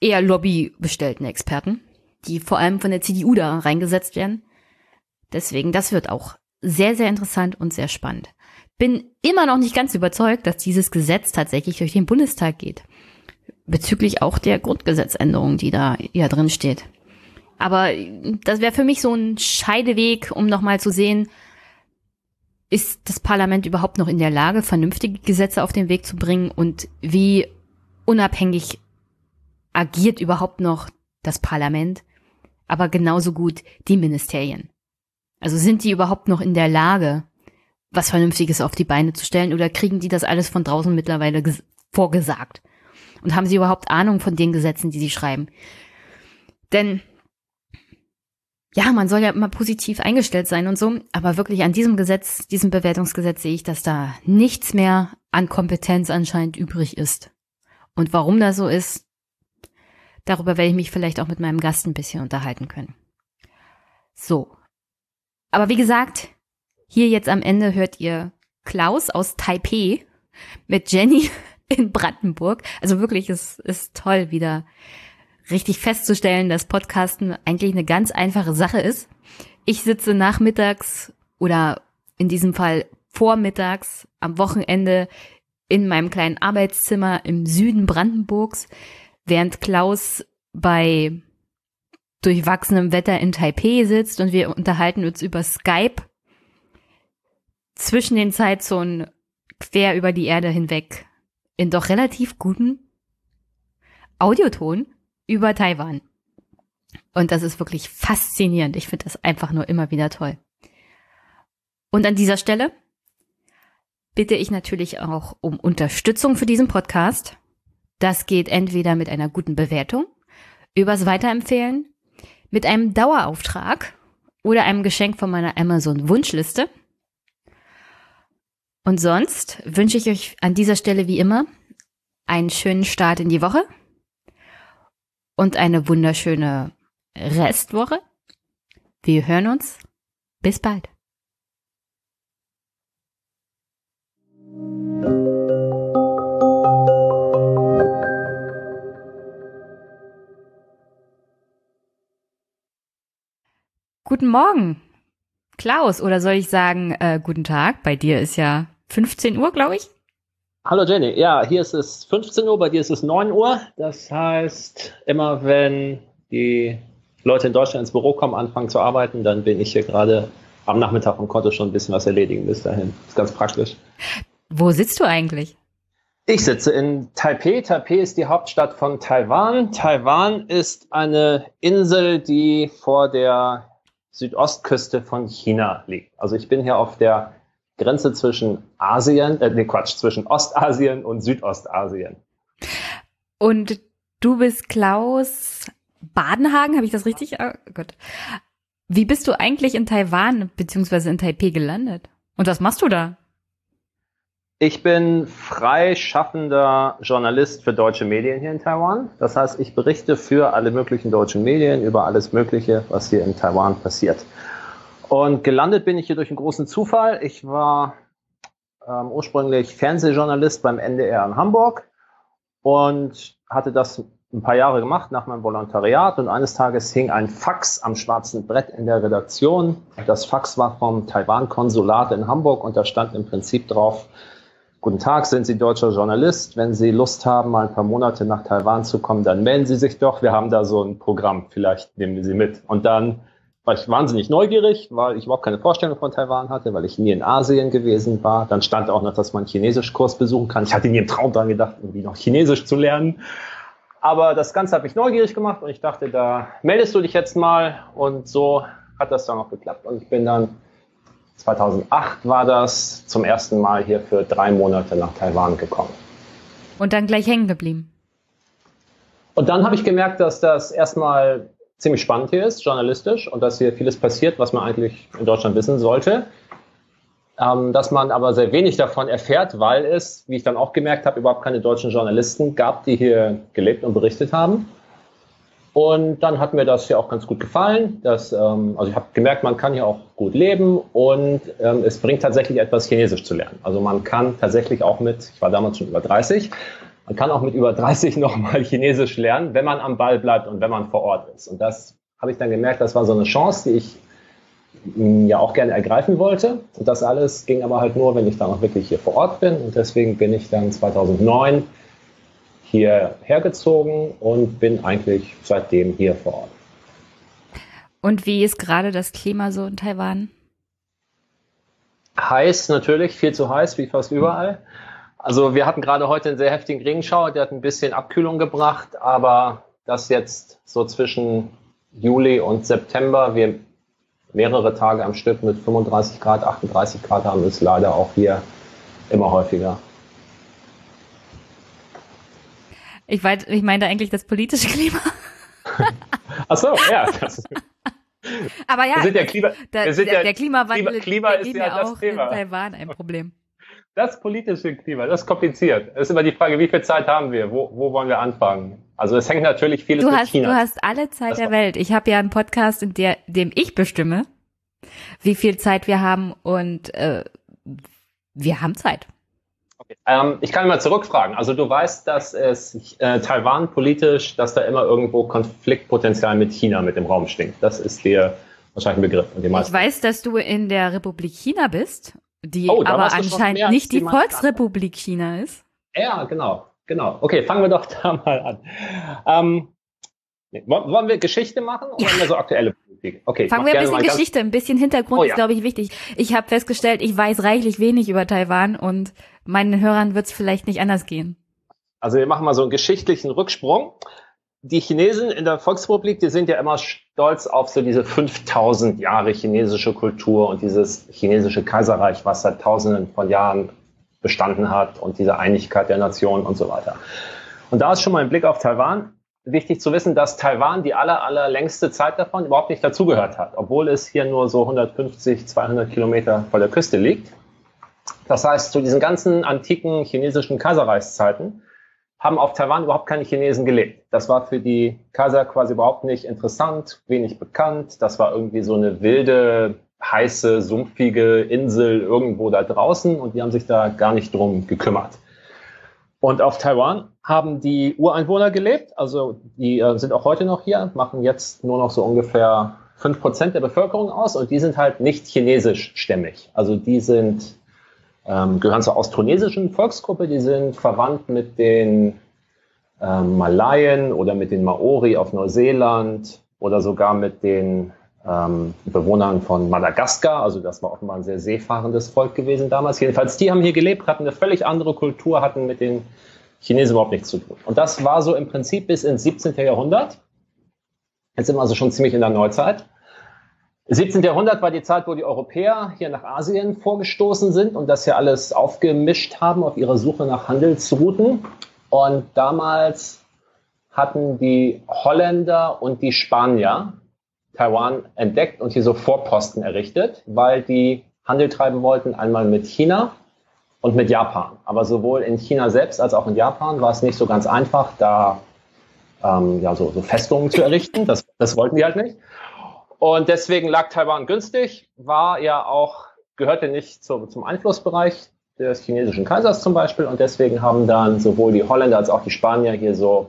eher lobbybestellten Experten, die vor allem von der CDU da reingesetzt werden. Deswegen, das wird auch sehr, sehr interessant und sehr spannend. Bin immer noch nicht ganz überzeugt, dass dieses Gesetz tatsächlich durch den Bundestag geht. Bezüglich auch der Grundgesetzänderung, die da ja drin steht. Aber das wäre für mich so ein Scheideweg, um nochmal zu sehen, ist das Parlament überhaupt noch in der Lage, vernünftige Gesetze auf den Weg zu bringen und wie unabhängig agiert überhaupt noch das Parlament, aber genauso gut die Ministerien. Also sind die überhaupt noch in der Lage, was Vernünftiges auf die Beine zu stellen oder kriegen die das alles von draußen mittlerweile vorgesagt? Und haben sie überhaupt Ahnung von den Gesetzen, die sie schreiben? Denn ja, man soll ja immer positiv eingestellt sein und so, aber wirklich an diesem Gesetz, diesem Bewertungsgesetz sehe ich, dass da nichts mehr an Kompetenz anscheinend übrig ist. Und warum das so ist, darüber werde ich mich vielleicht auch mit meinem Gast ein bisschen unterhalten können. So, aber wie gesagt, hier jetzt am Ende hört ihr Klaus aus Taipei mit Jenny in Brandenburg. Also wirklich, es ist toll, wieder richtig festzustellen, dass Podcasten eigentlich eine ganz einfache Sache ist. Ich sitze nachmittags oder in diesem Fall vormittags am Wochenende in meinem kleinen Arbeitszimmer im Süden Brandenburgs, während Klaus bei durchwachsenem Wetter in Taipei sitzt und wir unterhalten uns über Skype zwischen den Zeitzonen quer über die Erde hinweg in doch relativ guten Audioton über Taiwan. Und das ist wirklich faszinierend. Ich finde das einfach nur immer wieder toll. Und an dieser Stelle bitte ich natürlich auch um Unterstützung für diesen Podcast. Das geht entweder mit einer guten Bewertung, übers Weiterempfehlen mit einem Dauerauftrag oder einem Geschenk von meiner Amazon Wunschliste. Und sonst wünsche ich euch an dieser Stelle wie immer einen schönen Start in die Woche und eine wunderschöne Restwoche. Wir hören uns. Bis bald. Guten Morgen, Klaus, oder soll ich sagen, äh, guten Tag? Bei dir ist ja 15 Uhr, glaube ich. Hallo Jenny, ja, hier ist es 15 Uhr, bei dir ist es 9 Uhr. Das heißt, immer wenn die Leute in Deutschland ins Büro kommen, anfangen zu arbeiten, dann bin ich hier gerade am Nachmittag und konnte schon ein bisschen was erledigen bis dahin. Ist ganz praktisch. Wo sitzt du eigentlich? Ich sitze in Taipei. Taipei ist die Hauptstadt von Taiwan. Taiwan ist eine Insel, die vor der Südostküste von China liegt. Also ich bin hier auf der Grenze zwischen Asien, äh, nee, Quatsch, zwischen Ostasien und Südostasien. Und du bist Klaus Badenhagen, habe ich das richtig? Oh Gott. Wie bist du eigentlich in Taiwan beziehungsweise in Taipei gelandet? Und was machst du da? Ich bin freischaffender Journalist für deutsche Medien hier in Taiwan. Das heißt, ich berichte für alle möglichen deutschen Medien über alles Mögliche, was hier in Taiwan passiert. Und gelandet bin ich hier durch einen großen Zufall. Ich war ähm, ursprünglich Fernsehjournalist beim NDR in Hamburg und hatte das ein paar Jahre gemacht nach meinem Volontariat und eines Tages hing ein Fax am schwarzen Brett in der Redaktion. Das Fax war vom Taiwan-Konsulat in Hamburg und da stand im Prinzip drauf, Guten Tag, sind Sie deutscher Journalist? Wenn Sie Lust haben, mal ein paar Monate nach Taiwan zu kommen, dann melden Sie sich doch. Wir haben da so ein Programm, vielleicht nehmen wir Sie mit. Und dann war ich wahnsinnig neugierig, weil ich überhaupt keine Vorstellung von Taiwan hatte, weil ich nie in Asien gewesen war. Dann stand auch noch, dass man einen Chinesischkurs besuchen kann. Ich hatte nie im Traum dran gedacht, irgendwie noch Chinesisch zu lernen. Aber das Ganze hat mich neugierig gemacht und ich dachte, da meldest du dich jetzt mal. Und so hat das dann auch geklappt. Und ich bin dann 2008 war das zum ersten Mal hier für drei Monate nach Taiwan gekommen. Und dann gleich hängen geblieben. Und dann habe ich gemerkt, dass das erstmal ziemlich spannend hier ist, journalistisch, und dass hier vieles passiert, was man eigentlich in Deutschland wissen sollte. Ähm, dass man aber sehr wenig davon erfährt, weil es, wie ich dann auch gemerkt habe, überhaupt keine deutschen Journalisten gab, die hier gelebt und berichtet haben. Und dann hat mir das hier auch ganz gut gefallen. Dass, ähm, also ich habe gemerkt, man kann hier auch gut leben und ähm, es bringt tatsächlich etwas Chinesisch zu lernen. Also man kann tatsächlich auch mit, ich war damals schon über 30, man kann auch mit über 30 nochmal Chinesisch lernen, wenn man am Ball bleibt und wenn man vor Ort ist. Und das habe ich dann gemerkt, das war so eine Chance, die ich mm, ja auch gerne ergreifen wollte. Und das alles ging aber halt nur, wenn ich dann auch wirklich hier vor Ort bin. Und deswegen bin ich dann 2009 hierher gezogen und bin eigentlich seitdem hier vor Ort. Und wie ist gerade das Klima so in Taiwan? Heiß natürlich, viel zu heiß, wie fast überall. Also wir hatten gerade heute einen sehr heftigen Regenschauer, der hat ein bisschen Abkühlung gebracht, aber dass jetzt so zwischen Juli und September wir mehrere Tage am Stück mit 35 Grad, 38 Grad haben, ist leider auch hier immer häufiger. Ich, weiß, ich meine eigentlich das politische Klima. Ach so, ja. Das, Aber ja, ja Klima, der, der, der Klimawandel Klima, Klima ist ja auch das Thema. in Taiwan ein Problem. Das politische Klima, das ist kompliziert. Es ist immer die Frage, wie viel Zeit haben wir? Wo, wo wollen wir anfangen? Also es hängt natürlich vieles du mit hast, China. Du hast alle Zeit der Welt. Ich habe ja einen Podcast, in der, dem ich bestimme, wie viel Zeit wir haben und äh, wir haben Zeit. Okay. Ähm, ich kann mal zurückfragen. Also du weißt, dass es äh, Taiwan politisch, dass da immer irgendwo Konfliktpotenzial mit China mit im Raum stinkt. Das ist dir wahrscheinlich ein Begriff. ich weiß, dass du in der Republik China bist, die oh, aber anscheinend nicht die Volksrepublik China ist. Ja, genau, genau. Okay, fangen wir doch da mal an. Ähm, wollen wir Geschichte machen oder ja. so aktuelle Politik? Okay, fangen wir ein bisschen Geschichte, ein bisschen Hintergrund oh, ja. ist, glaube ich, wichtig. Ich habe festgestellt, ich weiß reichlich wenig über Taiwan und meinen Hörern wird es vielleicht nicht anders gehen. Also wir machen mal so einen geschichtlichen Rücksprung. Die Chinesen in der Volksrepublik, die sind ja immer stolz auf so diese 5000 Jahre chinesische Kultur und dieses chinesische Kaiserreich, was seit tausenden von Jahren bestanden hat und diese Einigkeit der Nation und so weiter. Und da ist schon mal ein Blick auf Taiwan wichtig zu wissen, dass Taiwan die aller, allerlängste Zeit davon überhaupt nicht dazugehört hat, obwohl es hier nur so 150, 200 Kilometer vor der Küste liegt. Das heißt, zu diesen ganzen antiken chinesischen Kaiserreichszeiten haben auf Taiwan überhaupt keine Chinesen gelebt. Das war für die Kaiser quasi überhaupt nicht interessant, wenig bekannt. Das war irgendwie so eine wilde, heiße, sumpfige Insel irgendwo da draußen und die haben sich da gar nicht drum gekümmert. Und auf Taiwan haben die Ureinwohner gelebt, also die äh, sind auch heute noch hier, machen jetzt nur noch so ungefähr fünf Prozent der Bevölkerung aus und die sind halt nicht chinesischstämmig. Also die sind ähm, gehören zur austronesischen Volksgruppe, die sind verwandt mit den ähm, Malayen oder mit den Maori auf Neuseeland oder sogar mit den ähm, Bewohnern von Madagaskar. Also das war offenbar ein sehr seefahrendes Volk gewesen damals. Jedenfalls, die haben hier gelebt, hatten eine völlig andere Kultur, hatten mit den Chinesen überhaupt nichts zu tun. Und das war so im Prinzip bis ins 17. Jahrhundert. Jetzt sind wir also schon ziemlich in der Neuzeit. 17. Jahrhundert war die Zeit, wo die Europäer hier nach Asien vorgestoßen sind und das hier alles aufgemischt haben auf ihrer Suche nach Handelsrouten. Und damals hatten die Holländer und die Spanier Taiwan entdeckt und hier so Vorposten errichtet, weil die Handel treiben wollten, einmal mit China und mit Japan. Aber sowohl in China selbst als auch in Japan war es nicht so ganz einfach, da ähm, ja, so, so Festungen zu errichten. Das, das wollten die halt nicht. Und deswegen lag Taiwan günstig, war ja auch, gehörte nicht zum, zum Einflussbereich des chinesischen Kaisers zum Beispiel. Und deswegen haben dann sowohl die Holländer als auch die Spanier hier so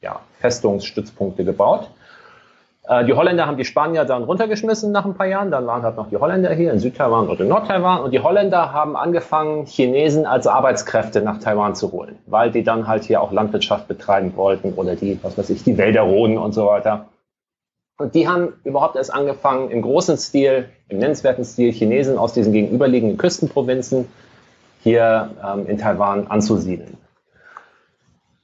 ja, Festungsstützpunkte gebaut. Äh, die Holländer haben die Spanier dann runtergeschmissen nach ein paar Jahren. Dann waren halt noch die Holländer hier in Südtaiwan und in Nordtaiwan. Und die Holländer haben angefangen, Chinesen als Arbeitskräfte nach Taiwan zu holen, weil die dann halt hier auch Landwirtschaft betreiben wollten oder die, was weiß ich, die Wälder roden und so weiter. Und die haben überhaupt erst angefangen, im großen Stil, im nennenswerten Stil, Chinesen aus diesen gegenüberliegenden Küstenprovinzen hier ähm, in Taiwan anzusiedeln.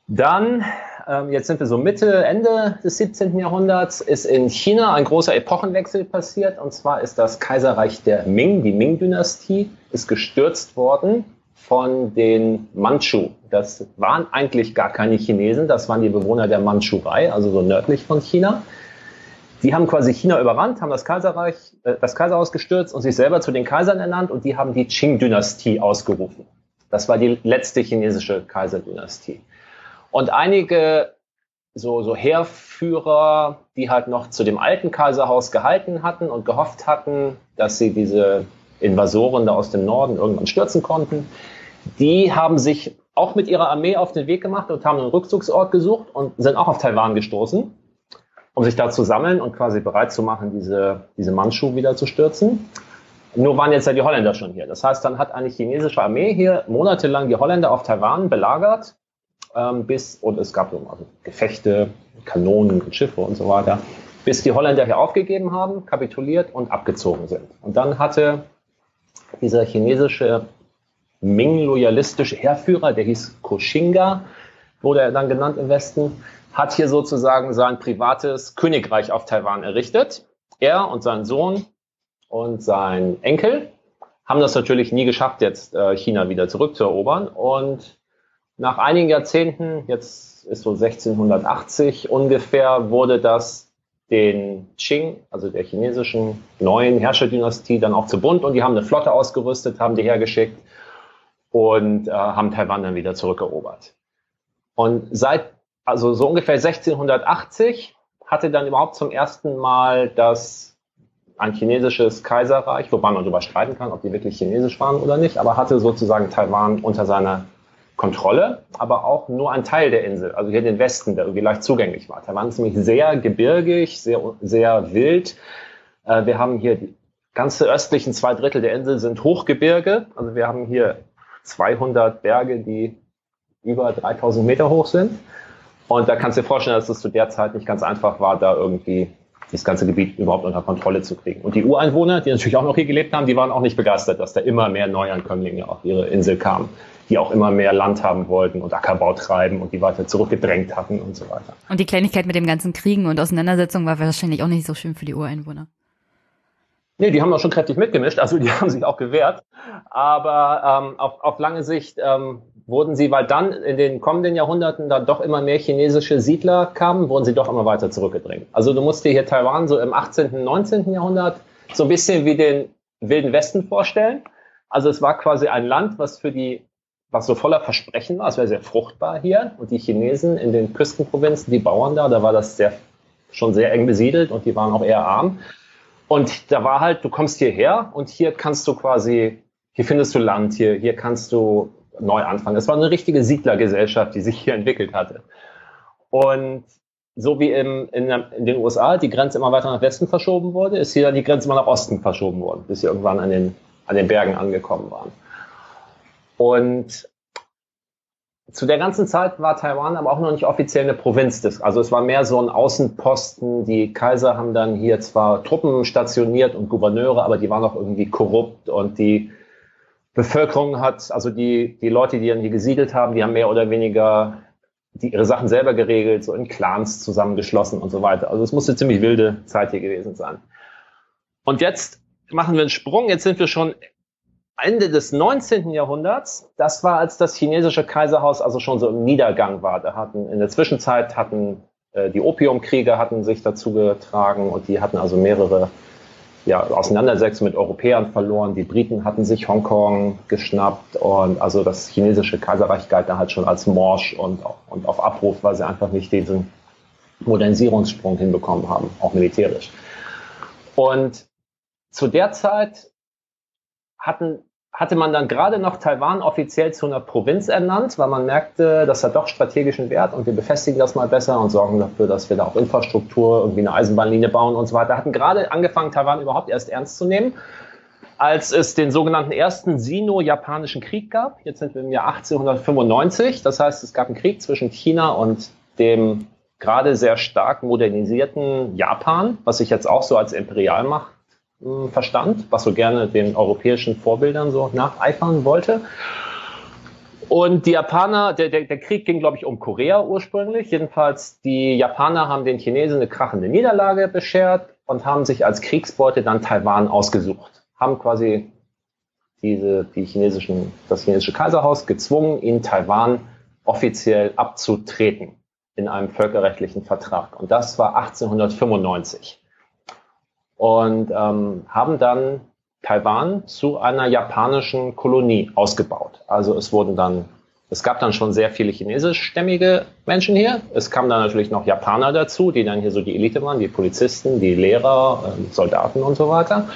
Dann, ähm, jetzt sind wir so Mitte, Ende des 17. Jahrhunderts, ist in China ein großer Epochenwechsel passiert. Und zwar ist das Kaiserreich der Ming, die Ming-Dynastie, ist gestürzt worden von den Manchu. Das waren eigentlich gar keine Chinesen, das waren die Bewohner der Mandschurei, also so nördlich von China. Die haben quasi China überrannt, haben das Kaiserreich, äh, das Kaiserhaus gestürzt und sich selber zu den Kaisern ernannt und die haben die Qing-Dynastie ausgerufen. Das war die letzte chinesische Kaiserdynastie. Und einige so, so Heerführer, die halt noch zu dem alten Kaiserhaus gehalten hatten und gehofft hatten, dass sie diese Invasoren da aus dem Norden irgendwann stürzen konnten, die haben sich auch mit ihrer Armee auf den Weg gemacht und haben einen Rückzugsort gesucht und sind auch auf Taiwan gestoßen um sich da zu sammeln und quasi bereit zu machen, diese, diese Mandschuh wieder zu stürzen. Nur waren jetzt ja die Holländer schon hier. Das heißt, dann hat eine chinesische Armee hier monatelang die Holländer auf Taiwan belagert, ähm, bis, und es gab also Gefechte, Kanonen und Schiffe und so weiter, bis die Holländer hier aufgegeben haben, kapituliert und abgezogen sind. Und dann hatte dieser chinesische Ming-loyalistische Heerführer, der hieß Koshinga, wurde er dann genannt im Westen, hat hier sozusagen sein privates Königreich auf Taiwan errichtet. Er und sein Sohn und sein Enkel haben das natürlich nie geschafft, jetzt äh, China wieder zurückzuerobern. Und nach einigen Jahrzehnten, jetzt ist so 1680 ungefähr, wurde das den Qing, also der chinesischen neuen Herrscherdynastie, dann auch zu bunt und die haben eine Flotte ausgerüstet, haben die hergeschickt und äh, haben Taiwan dann wieder zurückerobert. Und seit also so ungefähr 1680 hatte dann überhaupt zum ersten Mal das ein chinesisches Kaiserreich, wobei man darüber streiten kann, ob die wirklich chinesisch waren oder nicht, aber hatte sozusagen Taiwan unter seiner Kontrolle, aber auch nur ein Teil der Insel, also hier den Westen, der irgendwie leicht zugänglich war. Taiwan ist nämlich sehr gebirgig, sehr, sehr wild. Äh, wir haben hier die ganze östlichen zwei Drittel der Insel sind Hochgebirge, also wir haben hier 200 Berge, die über 3000 Meter hoch sind. Und da kannst du dir vorstellen, dass es zu der Zeit nicht ganz einfach war, da irgendwie das ganze Gebiet überhaupt unter Kontrolle zu kriegen. Und die Ureinwohner, die natürlich auch noch hier gelebt haben, die waren auch nicht begeistert, dass da immer mehr Neuankömmlinge auf ihre Insel kamen, die auch immer mehr Land haben wollten und Ackerbau treiben und die weiter zurückgedrängt hatten und so weiter. Und die Kleinigkeit mit dem ganzen Kriegen und Auseinandersetzungen war wahrscheinlich auch nicht so schön für die Ureinwohner. Nee, die haben auch schon kräftig mitgemischt, also die haben sich auch gewehrt. Aber ähm, auf, auf lange Sicht ähm, wurden sie, weil dann in den kommenden Jahrhunderten da doch immer mehr chinesische Siedler kamen, wurden sie doch immer weiter zurückgedrängt. Also du musst dir hier Taiwan so im 18., 19. Jahrhundert so ein bisschen wie den Wilden Westen vorstellen. Also es war quasi ein Land, was für die was so voller Versprechen war. Es wäre sehr fruchtbar hier. Und die Chinesen in den Küstenprovinzen, die Bauern da, da war das sehr, schon sehr eng besiedelt und die waren auch eher arm. Und da war halt, du kommst hierher und hier kannst du quasi, hier findest du Land, hier, hier kannst du neu anfangen. Es war eine richtige Siedlergesellschaft, die sich hier entwickelt hatte. Und so wie im, in, in, den USA die Grenze immer weiter nach Westen verschoben wurde, ist hier die Grenze immer nach Osten verschoben worden, bis sie irgendwann an den, an den Bergen angekommen waren. Und zu der ganzen Zeit war Taiwan aber auch noch nicht offiziell eine Provinz. Des, also es war mehr so ein Außenposten. Die Kaiser haben dann hier zwar Truppen stationiert und Gouverneure, aber die waren auch irgendwie korrupt und die Bevölkerung hat, also die, die Leute, die dann hier gesiedelt haben, die haben mehr oder weniger die ihre Sachen selber geregelt, so in Clans zusammengeschlossen und so weiter. Also es musste ziemlich wilde Zeit hier gewesen sein. Und jetzt machen wir einen Sprung. Jetzt sind wir schon Ende des 19. Jahrhunderts. Das war, als das chinesische Kaiserhaus also schon so im Niedergang war. Da hatten in der Zwischenzeit hatten äh, die Opiumkriege hatten sich dazu getragen und die hatten also mehrere ja, Auseinandersetzungen mit Europäern verloren. Die Briten hatten sich Hongkong geschnappt und also das chinesische Kaiserreich galt da halt schon als morsch und, und auf Abruf, weil sie einfach nicht diesen Modernisierungssprung hinbekommen haben, auch militärisch. Und zu der Zeit hatten hatte man dann gerade noch Taiwan offiziell zu einer Provinz ernannt, weil man merkte, das hat doch strategischen Wert und wir befestigen das mal besser und sorgen dafür, dass wir da auch Infrastruktur, irgendwie eine Eisenbahnlinie bauen und so weiter. Hatten gerade angefangen, Taiwan überhaupt erst ernst zu nehmen, als es den sogenannten ersten Sino-Japanischen Krieg gab. Jetzt sind wir im Jahr 1895. Das heißt, es gab einen Krieg zwischen China und dem gerade sehr stark modernisierten Japan, was sich jetzt auch so als Imperialmacht verstand, was so gerne den europäischen Vorbildern so nacheifern wollte. Und die Japaner, der, der, der Krieg ging, glaube ich, um Korea ursprünglich. Jedenfalls, die Japaner haben den Chinesen eine krachende Niederlage beschert und haben sich als Kriegsbeute dann Taiwan ausgesucht. Haben quasi diese, die chinesischen, das chinesische Kaiserhaus gezwungen, ihnen Taiwan offiziell abzutreten in einem völkerrechtlichen Vertrag. Und das war 1895 und ähm, haben dann Taiwan zu einer japanischen Kolonie ausgebaut. Also es wurden dann, es gab dann schon sehr viele chinesischstämmige Menschen hier. Es kamen dann natürlich noch Japaner dazu, die dann hier so die Elite waren, die Polizisten, die Lehrer, äh, Soldaten und so weiter.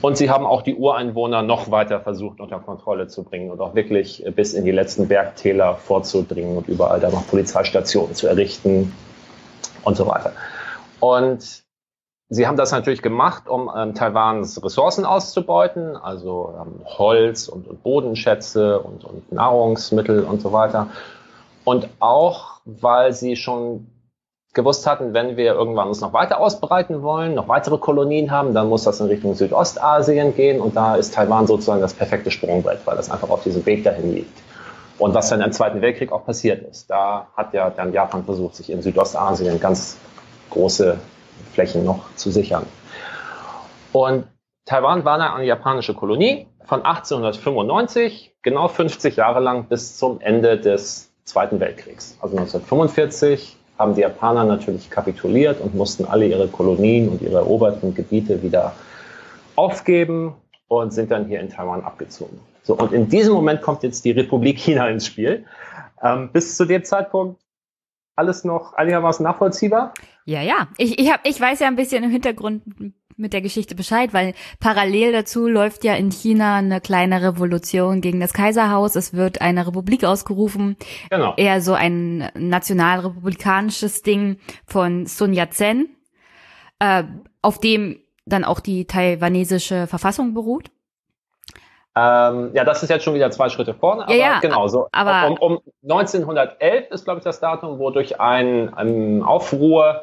Und sie haben auch die Ureinwohner noch weiter versucht unter Kontrolle zu bringen und auch wirklich bis in die letzten Bergtäler vorzudringen und überall da noch Polizeistationen zu errichten und so weiter. Und Sie haben das natürlich gemacht, um ähm, Taiwans Ressourcen auszubeuten, also ähm, Holz und, und Bodenschätze und, und, Nahrungsmittel und so weiter. Und auch, weil sie schon gewusst hatten, wenn wir irgendwann uns noch weiter ausbreiten wollen, noch weitere Kolonien haben, dann muss das in Richtung Südostasien gehen und da ist Taiwan sozusagen das perfekte Sprungbrett, weil das einfach auf diesem Weg dahin liegt. Und was dann im Zweiten Weltkrieg auch passiert ist. Da hat ja dann Japan versucht, sich in Südostasien ganz große Flächen noch zu sichern. Und Taiwan war eine japanische Kolonie von 1895, genau 50 Jahre lang bis zum Ende des Zweiten Weltkriegs. Also 1945 haben die Japaner natürlich kapituliert und mussten alle ihre Kolonien und ihre eroberten Gebiete wieder aufgeben und sind dann hier in Taiwan abgezogen. So, und in diesem Moment kommt jetzt die Republik China ins Spiel. Ähm, bis zu dem Zeitpunkt alles noch einigermaßen nachvollziehbar? Ja, ja. Ich, ich, hab, ich weiß ja ein bisschen im Hintergrund mit der Geschichte Bescheid, weil parallel dazu läuft ja in China eine kleine Revolution gegen das Kaiserhaus. Es wird eine Republik ausgerufen. Genau. Eher so ein nationalrepublikanisches Ding von Sun Yat-sen, äh, auf dem dann auch die taiwanesische Verfassung beruht. Ähm, ja, das ist jetzt schon wieder zwei Schritte vorne, aber ja, ja, genau so. Aber um, um 1911 ist, glaube ich, das Datum, wo durch einen, einen Aufruhr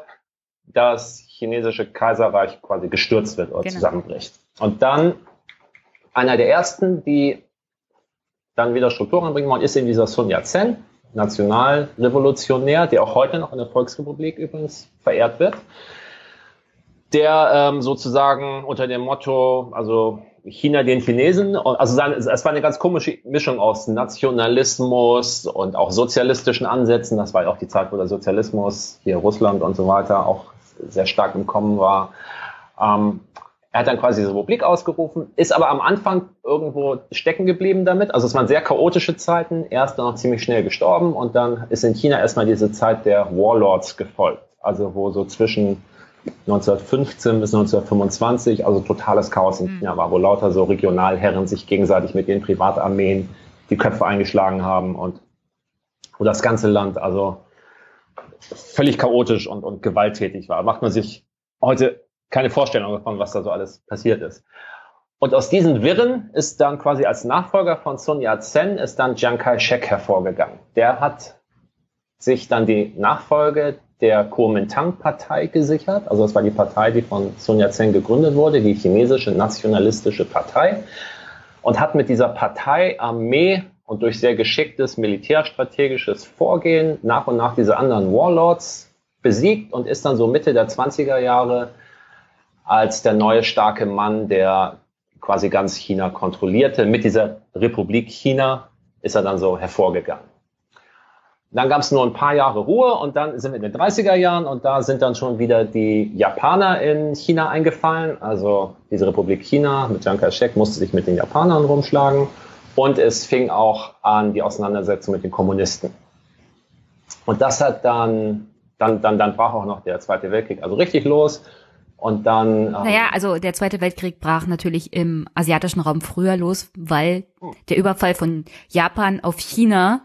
das chinesische Kaiserreich quasi gestürzt wird oder genau. zusammenbricht. Und dann einer der ersten, die dann wieder Strukturen bringen wollen, ist eben dieser Sun Yat-sen, Nationalrevolutionär, der auch heute noch in der Volksrepublik übrigens verehrt wird, der ähm, sozusagen unter dem Motto, also China den Chinesen. Also es war eine ganz komische Mischung aus Nationalismus und auch sozialistischen Ansätzen. Das war ja auch die Zeit, wo der Sozialismus hier Russland und so weiter auch sehr stark im Kommen war. Ähm, Er hat dann quasi diese Republik ausgerufen, ist aber am Anfang irgendwo stecken geblieben damit. Also es waren sehr chaotische Zeiten. Er ist dann noch ziemlich schnell gestorben und dann ist in China erstmal diese Zeit der Warlords gefolgt. Also wo so zwischen 1915 bis 1925, also totales Chaos in mhm. China war, wo lauter so Regionalherren sich gegenseitig mit ihren Privatarmeen die Köpfe eingeschlagen haben und wo das ganze Land also völlig chaotisch und, und gewalttätig war. Macht man sich heute keine Vorstellung davon, was da so alles passiert ist. Und aus diesen Wirren ist dann quasi als Nachfolger von Sun Yat-sen ist dann Chiang Kai-shek hervorgegangen. Der hat sich dann die Nachfolge der Kuomintang-Partei gesichert. Also das war die Partei, die von Sun Yat-sen gegründet wurde, die chinesische nationalistische Partei. Und hat mit dieser Partei Armee und durch sehr geschicktes militärstrategisches Vorgehen nach und nach diese anderen Warlords besiegt und ist dann so Mitte der 20er Jahre als der neue starke Mann, der quasi ganz China kontrollierte. Mit dieser Republik China ist er dann so hervorgegangen. Dann gab es nur ein paar Jahre Ruhe und dann sind wir in den 30er Jahren und da sind dann schon wieder die Japaner in China eingefallen. Also diese Republik China mit Chiang Kai-shek musste sich mit den Japanern rumschlagen und es fing auch an die Auseinandersetzung mit den Kommunisten. Und das hat dann, dann, dann, dann brach auch noch der Zweite Weltkrieg also richtig los. Und dann. Ähm, naja, also der Zweite Weltkrieg brach natürlich im asiatischen Raum früher los, weil der Überfall von Japan auf China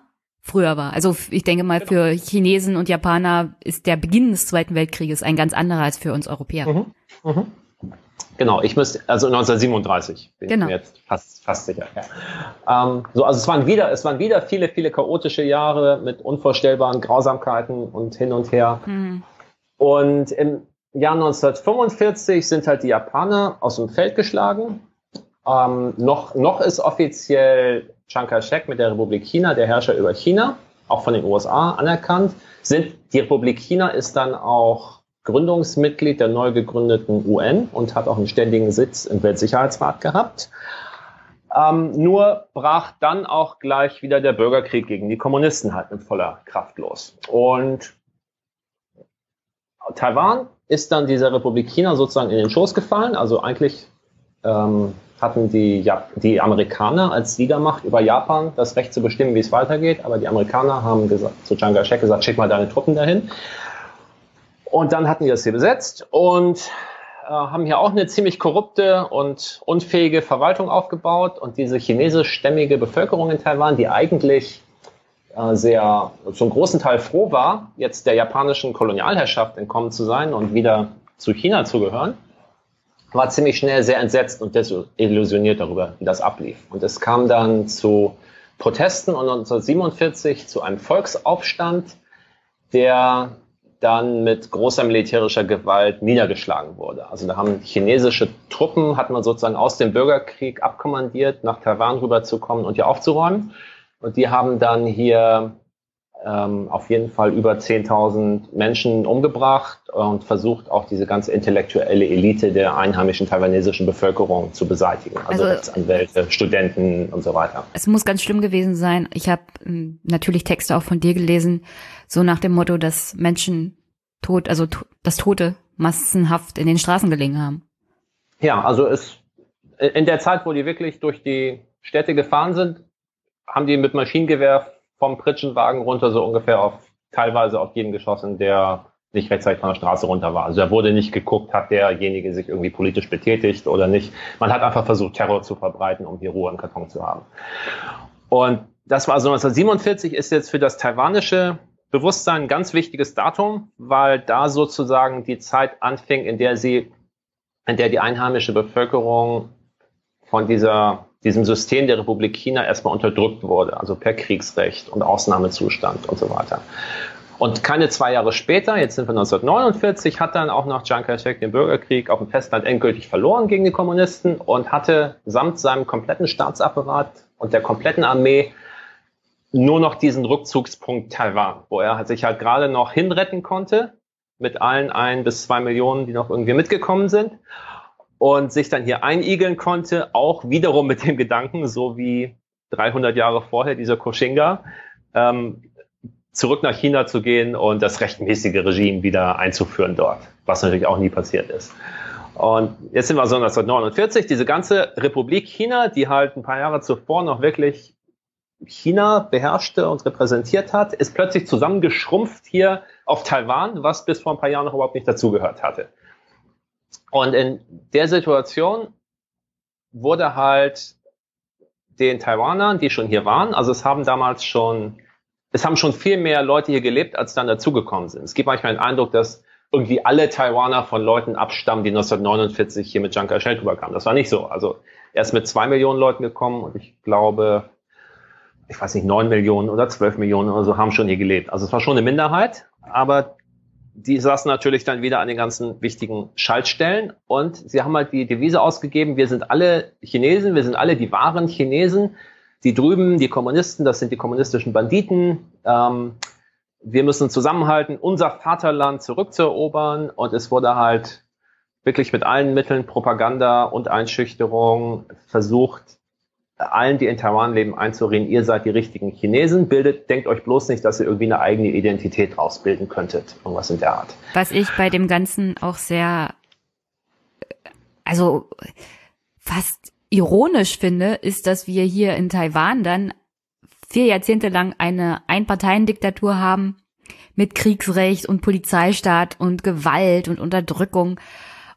früher war. Also ich denke mal, genau. für Chinesen und Japaner ist der Beginn des Zweiten Weltkrieges ein ganz anderer als für uns Europäer. Mhm. Mhm. Genau, ich müsste, also 1937 bin genau. ich mir jetzt fast, fast sicher. Ja. Ähm, so, also es waren wieder, es waren wieder viele, viele chaotische Jahre mit unvorstellbaren Grausamkeiten und hin und her. Mhm. Und im Jahr 1945 sind halt die Japaner aus dem Feld geschlagen. Ähm, noch, noch ist offiziell Chiang Kai-shek mit der Republik China der Herrscher über China, auch von den USA anerkannt. Sind, die Republik China ist dann auch Gründungsmitglied der neu gegründeten UN und hat auch einen ständigen Sitz im Weltsicherheitsrat gehabt. Ähm, nur brach dann auch gleich wieder der Bürgerkrieg gegen die Kommunisten halt mit voller Kraft los. Und Taiwan ist dann dieser Republik China sozusagen in den Schoß gefallen. Also eigentlich ähm, hatten die, Jap die Amerikaner als Siegermacht über Japan das Recht zu bestimmen, wie es weitergeht. Aber die Amerikaner haben gesagt, zu Chiang Kai-shek gesagt, schick mal deine Truppen dahin. Und dann hatten die das hier besetzt und äh, haben hier auch eine ziemlich korrupte und unfähige Verwaltung aufgebaut. Und diese chinesischstämmige Bevölkerung in Taiwan, die eigentlich äh, sehr zum großen Teil froh war, jetzt der japanischen Kolonialherrschaft entkommen zu sein und wieder zu China zu gehören, war ziemlich schnell sehr entsetzt und desillusioniert darüber, wie das ablief. Und es kam dann zu Protesten und 1947 zu einem Volksaufstand, der dann mit großer militärischer Gewalt niedergeschlagen wurde. Also da haben chinesische Truppen, hat man sozusagen aus dem Bürgerkrieg abkommandiert, nach Taiwan rüberzukommen und hier aufzuräumen. Und die haben dann hier ähm, auf jeden Fall über 10.000 Menschen umgebracht und versucht auch diese ganze intellektuelle Elite der einheimischen taiwanesischen Bevölkerung zu beseitigen. Also, also Rechtsanwälte, Studenten und so weiter. Es muss ganz schlimm gewesen sein. Ich habe ähm, natürlich Texte auch von dir gelesen, so nach dem Motto, dass Menschen tot, also das Tote massenhaft in den Straßen gelegen haben. Ja, also es in der Zeit, wo die wirklich durch die Städte gefahren sind, haben die mit Maschinengewehr vom Pritschenwagen runter so ungefähr auf teilweise auf jeden geschossen, der nicht rechtzeitig von der Straße runter war. Also da wurde nicht geguckt, hat derjenige sich irgendwie politisch betätigt oder nicht. Man hat einfach versucht, Terror zu verbreiten, um hier Ruhe im Karton zu haben. Und das war also 1947 ist jetzt für das taiwanische Bewusstsein ein ganz wichtiges Datum, weil da sozusagen die Zeit anfing, in der sie, in der die einheimische Bevölkerung von dieser diesem System der Republik China erstmal unterdrückt wurde, also per Kriegsrecht und Ausnahmezustand und so weiter. Und keine zwei Jahre später, jetzt sind wir 1949, hat dann auch noch Chiang Kai-shek den Bürgerkrieg auf dem Festland endgültig verloren gegen die Kommunisten und hatte samt seinem kompletten Staatsapparat und der kompletten Armee nur noch diesen Rückzugspunkt Taiwan, wo er sich halt gerade noch hinretten konnte mit allen ein bis zwei Millionen, die noch irgendwie mitgekommen sind und sich dann hier einigeln konnte, auch wiederum mit dem Gedanken, so wie 300 Jahre vorher dieser Koshinga, ähm, zurück nach China zu gehen und das rechtmäßige Regime wieder einzuführen dort, was natürlich auch nie passiert ist. Und jetzt sind wir so 1949, diese ganze Republik China, die halt ein paar Jahre zuvor noch wirklich China beherrschte und repräsentiert hat, ist plötzlich zusammengeschrumpft hier auf Taiwan, was bis vor ein paar Jahren noch überhaupt nicht dazugehört hatte. Und in der Situation wurde halt den Taiwanern, die schon hier waren, also es haben damals schon, es haben schon viel mehr Leute hier gelebt, als dann dazugekommen sind. Es gibt manchmal den Eindruck, dass irgendwie alle Taiwaner von Leuten abstammen, die 1949 hier mit Chiang Kai-shek rüberkamen. Das war nicht so. Also er ist mit zwei Millionen Leuten gekommen und ich glaube, ich weiß nicht, neun Millionen oder zwölf Millionen oder so haben schon hier gelebt. Also es war schon eine Minderheit, aber die saßen natürlich dann wieder an den ganzen wichtigen Schaltstellen und sie haben halt die Devise ausgegeben, wir sind alle Chinesen, wir sind alle die wahren Chinesen. Die drüben, die Kommunisten, das sind die kommunistischen Banditen. Ähm, wir müssen zusammenhalten, unser Vaterland zurückzuerobern und es wurde halt wirklich mit allen Mitteln Propaganda und Einschüchterung versucht, allen, die in Taiwan leben, einzureden, ihr seid die richtigen Chinesen. Bildet, denkt euch bloß nicht, dass ihr irgendwie eine eigene Identität rausbilden könntet. Irgendwas in der Art. Was ich bei dem Ganzen auch sehr, also fast ironisch finde, ist, dass wir hier in Taiwan dann vier Jahrzehnte lang eine Einparteiendiktatur haben mit Kriegsrecht und Polizeistaat und Gewalt und Unterdrückung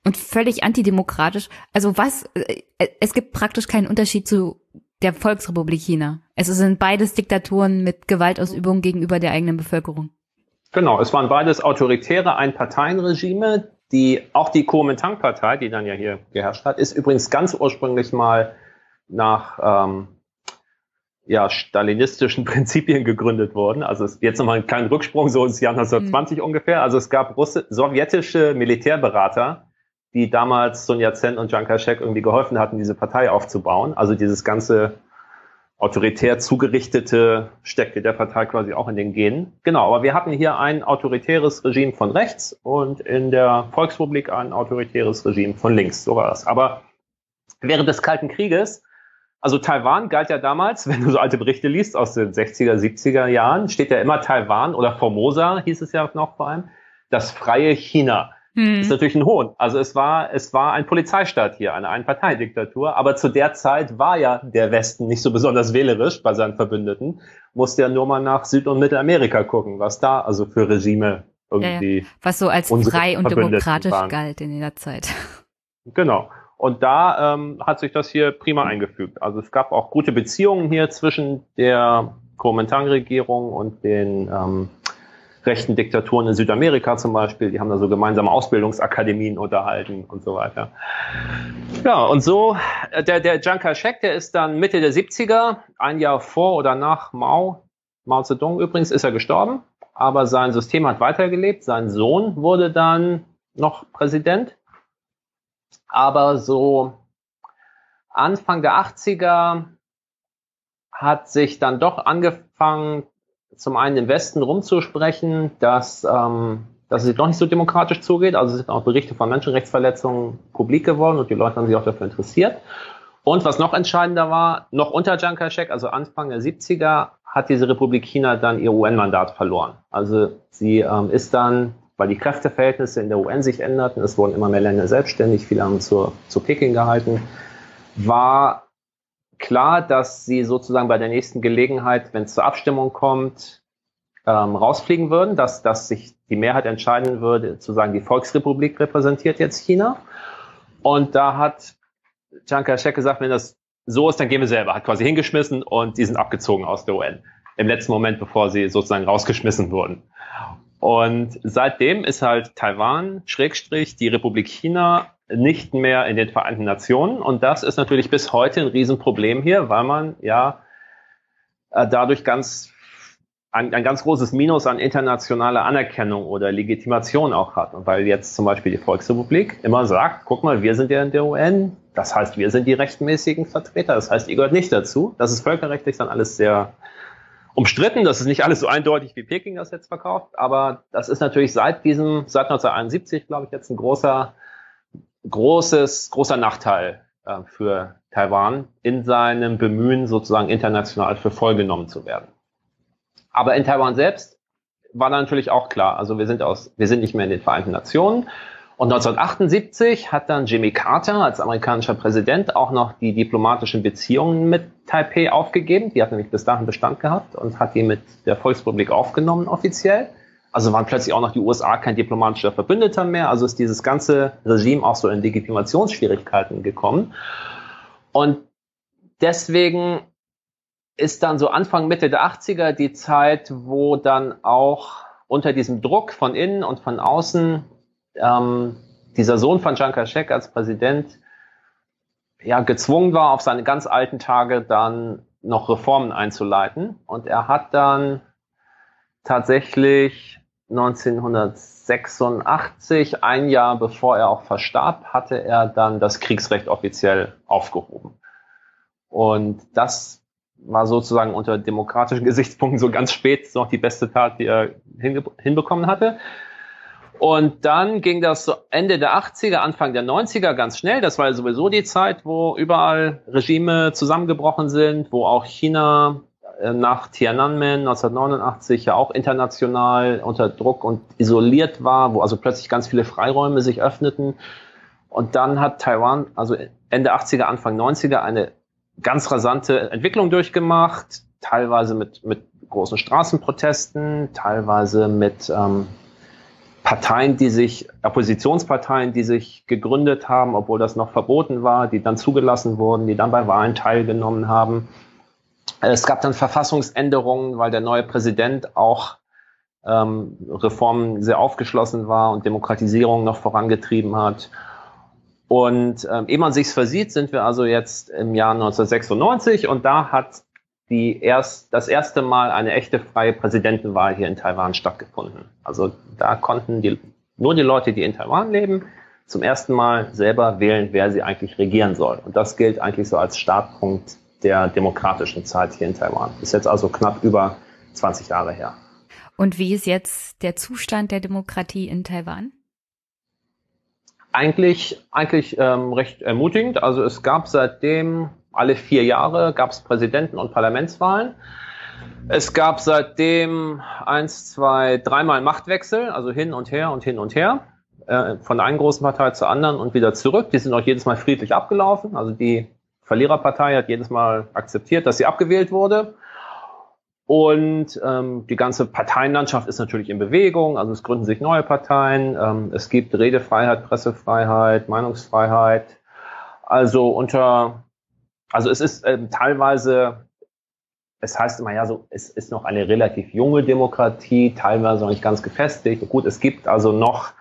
und völlig antidemokratisch. Also was, äh, es gibt praktisch keinen Unterschied zu der Volksrepublik China. Es sind beides Diktaturen mit Gewaltausübung gegenüber der eigenen Bevölkerung. Genau, es waren beides autoritäre Einparteienregime. Die, auch die Kuomintang-Partei, die dann ja hier geherrscht hat, ist übrigens ganz ursprünglich mal nach ähm, ja, stalinistischen Prinzipien gegründet worden. Also es, jetzt nochmal einen kleinen Rücksprung, so ins Jahr 1920 mhm. ungefähr. Also es gab Russe, sowjetische Militärberater, die damals Sun Yat-sen und Chiang Kai-shek irgendwie geholfen hatten, diese Partei aufzubauen. Also dieses ganze autoritär zugerichtete steckte der Partei quasi auch in den Genen. Genau, aber wir hatten hier ein autoritäres Regime von rechts und in der Volksrepublik ein autoritäres Regime von links. So war das. Aber während des Kalten Krieges, also Taiwan galt ja damals, wenn du so alte Berichte liest aus den 60er, 70er Jahren, steht ja immer Taiwan oder Formosa hieß es ja noch vor allem, das freie China. Hm. ist natürlich ein Hohn. Also es war, es war ein Polizeistaat hier, eine Einparteidiktatur. Aber zu der Zeit war ja der Westen nicht so besonders wählerisch bei seinen Verbündeten. Musste ja nur mal nach Süd- und Mittelamerika gucken, was da also für Regime irgendwie. Ja, ja. Was so als frei und demokratisch waren. galt in der Zeit. Genau. Und da ähm, hat sich das hier prima eingefügt. Also es gab auch gute Beziehungen hier zwischen der Kuomintang-Regierung und den ähm, rechten Diktaturen in Südamerika zum Beispiel, die haben da so gemeinsame Ausbildungsakademien unterhalten und so weiter. Ja, und so, äh, der, der Chiang Kai-shek, der ist dann Mitte der 70er, ein Jahr vor oder nach Mao, Mao Zedong übrigens, ist er gestorben, aber sein System hat weitergelebt, sein Sohn wurde dann noch Präsident, aber so Anfang der 80er hat sich dann doch angefangen, zum einen im Westen rumzusprechen, dass, ähm, dass es noch nicht so demokratisch zugeht. Also sind auch Berichte von Menschenrechtsverletzungen publik geworden und die Leute haben sich auch dafür interessiert. Und was noch entscheidender war, noch unter Chiang Kai-shek, also Anfang der 70er, hat diese Republik China dann ihr UN-Mandat verloren. Also sie ähm, ist dann, weil die Kräfteverhältnisse in der UN sich änderten, es wurden immer mehr Länder selbstständig, viele haben zu, zu Peking gehalten, war klar, dass sie sozusagen bei der nächsten Gelegenheit, wenn es zur Abstimmung kommt, ähm, rausfliegen würden, dass, dass sich die Mehrheit entscheiden würde, zu sagen, die Volksrepublik repräsentiert jetzt China. Und da hat Chiang Kai-shek gesagt, wenn das so ist, dann gehen wir selber. Hat quasi hingeschmissen und die sind abgezogen aus der UN. Im letzten Moment, bevor sie sozusagen rausgeschmissen wurden. Und seitdem ist halt Taiwan, Schrägstrich, die Republik China nicht mehr in den Vereinten Nationen. Und das ist natürlich bis heute ein Riesenproblem hier, weil man ja äh, dadurch ganz ein, ein ganz großes Minus an internationaler Anerkennung oder Legitimation auch hat. Und weil jetzt zum Beispiel die Volksrepublik immer sagt, guck mal, wir sind ja in der UN, das heißt, wir sind die rechtmäßigen Vertreter, das heißt, ihr gehört nicht dazu. Das ist völkerrechtlich dann alles sehr umstritten, das ist nicht alles so eindeutig, wie Peking das jetzt verkauft, aber das ist natürlich seit diesem, seit 1971, glaube ich, jetzt ein großer großes, großer Nachteil äh, für Taiwan in seinem Bemühen, sozusagen international für voll genommen zu werden. Aber in Taiwan selbst war natürlich auch klar, also wir sind aus, wir sind nicht mehr in den Vereinten Nationen Und 1978 hat dann Jimmy Carter als amerikanischer Präsident auch noch die diplomatischen Beziehungen mit Taipei aufgegeben. Die hat nämlich bis dahin Bestand gehabt und hat die mit der Volksrepublik aufgenommen offiziell. Also waren plötzlich auch noch die USA kein diplomatischer Verbündeter mehr. Also ist dieses ganze Regime auch so in Legitimationsschwierigkeiten gekommen. Und deswegen ist dann so Anfang, Mitte der 80er die Zeit, wo dann auch unter diesem Druck von innen und von außen ähm, dieser Sohn von Chiang Kai-shek als Präsident ja gezwungen war, auf seine ganz alten Tage dann noch Reformen einzuleiten. Und er hat dann tatsächlich 1986, ein Jahr bevor er auch verstarb, hatte er dann das Kriegsrecht offiziell aufgehoben. Und das war sozusagen unter demokratischen Gesichtspunkten so ganz spät noch die beste Tat, die er hinbekommen hatte. Und dann ging das so Ende der 80er, Anfang der 90er ganz schnell. Das war sowieso die Zeit, wo überall Regime zusammengebrochen sind, wo auch China nach Tiananmen 1989 ja auch international unter Druck und isoliert war, wo also plötzlich ganz viele Freiräume sich öffneten. Und dann hat Taiwan, also Ende 80er, Anfang 90er, eine ganz rasante Entwicklung durchgemacht, teilweise mit, mit großen Straßenprotesten, teilweise mit ähm, Parteien, die sich, Oppositionsparteien, die sich gegründet haben, obwohl das noch verboten war, die dann zugelassen wurden, die dann bei Wahlen teilgenommen haben. Es gab dann Verfassungsänderungen, weil der neue Präsident auch ähm, Reformen sehr aufgeschlossen war und Demokratisierung noch vorangetrieben hat. Und ähm, ehe man sich's versieht, sind wir also jetzt im Jahr 1996 und da hat die erst, das erste Mal eine echte freie Präsidentenwahl hier in Taiwan stattgefunden. Also da konnten die, nur die Leute, die in Taiwan leben, zum ersten Mal selber wählen, wer sie eigentlich regieren soll. Und das gilt eigentlich so als Startpunkt der demokratischen Zeit hier in Taiwan. Ist jetzt also knapp über 20 Jahre her. Und wie ist jetzt der Zustand der Demokratie in Taiwan? Eigentlich, eigentlich ähm, recht ermutigend. Also es gab seitdem alle vier Jahre gab es Präsidenten- und Parlamentswahlen. Es gab seitdem eins, zwei, dreimal Machtwechsel, also hin und her und hin und her, äh, von der einen großen Partei zur anderen und wieder zurück. Die sind auch jedes Mal friedlich abgelaufen. Also die Verliererpartei hat jedes Mal akzeptiert, dass sie abgewählt wurde. Und ähm, die ganze Parteienlandschaft ist natürlich in Bewegung. Also es gründen sich neue Parteien. Ähm, es gibt Redefreiheit, Pressefreiheit, Meinungsfreiheit. Also unter also es ist ähm, teilweise, es heißt immer ja so, es ist noch eine relativ junge Demokratie, teilweise noch nicht ganz gefestigt. Gut, es gibt also noch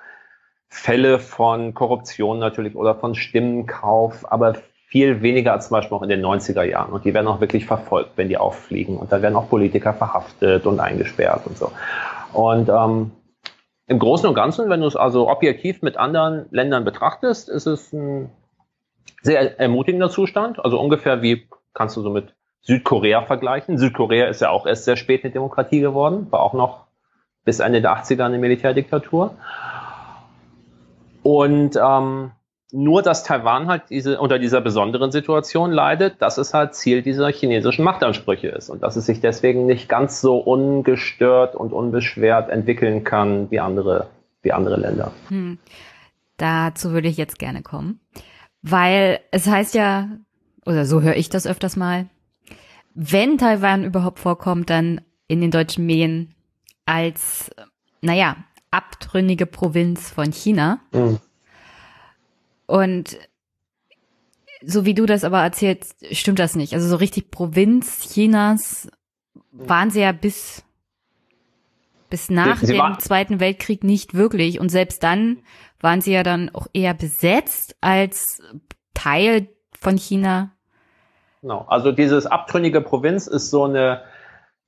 Fälle von Korruption natürlich oder von Stimmenkauf, aber viel weniger als zum Beispiel auch in den 90er Jahren. Und die werden auch wirklich verfolgt, wenn die auffliegen. Und da werden auch Politiker verhaftet und eingesperrt und so. Und ähm, im Großen und Ganzen, wenn du es also objektiv mit anderen Ländern betrachtest, ist es ein sehr ermutigender Zustand. Also ungefähr wie kannst du so mit Südkorea vergleichen. Südkorea ist ja auch erst sehr spät eine Demokratie geworden, war auch noch bis Ende der 80er eine Militärdiktatur. Und ähm, nur, dass Taiwan halt diese, unter dieser besonderen Situation leidet, dass es halt Ziel dieser chinesischen Machtansprüche ist und dass es sich deswegen nicht ganz so ungestört und unbeschwert entwickeln kann wie andere, wie andere Länder. Hm. Dazu würde ich jetzt gerne kommen. Weil es heißt ja, oder so höre ich das öfters mal, wenn Taiwan überhaupt vorkommt, dann in den deutschen Medien als, naja, abtrünnige Provinz von China. Mhm. Und so wie du das aber erzählst, stimmt das nicht. Also so richtig Provinz Chinas waren sie ja bis, bis nach sie dem Zweiten Weltkrieg nicht wirklich. Und selbst dann waren sie ja dann auch eher besetzt als Teil von China. Genau. Also dieses abtrünnige Provinz ist so eine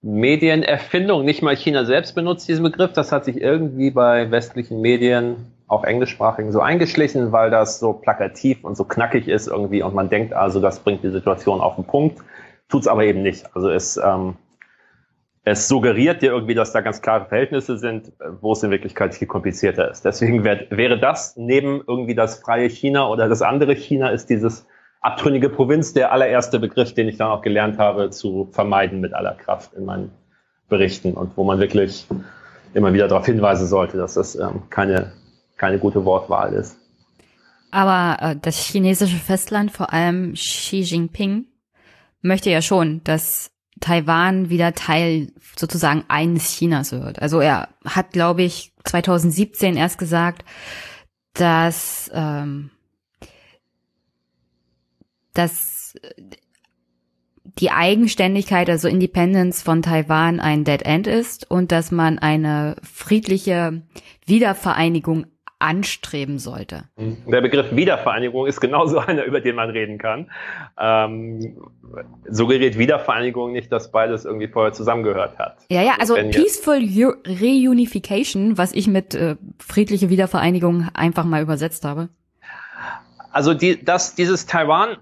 Medienerfindung. Nicht mal China selbst benutzt diesen Begriff. Das hat sich irgendwie bei westlichen Medien, auch englischsprachigen, so eingeschlichen, weil das so plakativ und so knackig ist irgendwie und man denkt also, das bringt die Situation auf den Punkt. Tut's aber eben nicht. Also es ähm, es suggeriert dir irgendwie, dass da ganz klare Verhältnisse sind, wo es in Wirklichkeit viel komplizierter ist. Deswegen wär, wäre das neben irgendwie das freie China oder das andere China ist dieses abtrünnige Provinz der allererste Begriff, den ich dann auch gelernt habe zu vermeiden mit aller Kraft in meinen Berichten und wo man wirklich immer wieder darauf hinweisen sollte, dass das ähm, keine, keine gute Wortwahl ist. Aber äh, das chinesische Festland, vor allem Xi Jinping, möchte ja schon, dass Taiwan wieder Teil sozusagen eines Chinas wird. Also er hat, glaube ich, 2017 erst gesagt, dass, ähm, dass die Eigenständigkeit, also Independence von Taiwan ein Dead End ist und dass man eine friedliche Wiedervereinigung anstreben sollte. Der Begriff Wiedervereinigung ist genauso einer, über den man reden kann. Ähm, suggeriert Wiedervereinigung nicht, dass beides irgendwie vorher zusammengehört hat. Ja, ja, also Wenn Peaceful Reunification, was ich mit äh, friedliche Wiedervereinigung einfach mal übersetzt habe. Also die, das, dieses Taiwan,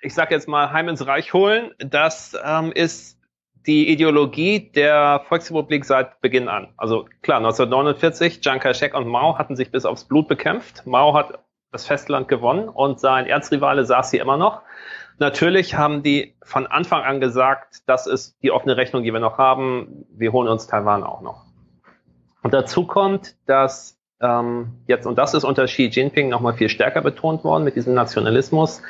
ich sag jetzt mal Heim ins Reich holen, das ähm, ist die Ideologie der Volksrepublik seit Beginn an. Also klar, 1949, Chiang Kai-shek und Mao hatten sich bis aufs Blut bekämpft. Mao hat das Festland gewonnen und sein Erzrivale saß hier immer noch. Natürlich haben die von Anfang an gesagt, das ist die offene Rechnung, die wir noch haben. Wir holen uns Taiwan auch noch. Und dazu kommt, dass ähm, jetzt, und das ist unter Xi Jinping nochmal viel stärker betont worden mit diesem Nationalismus,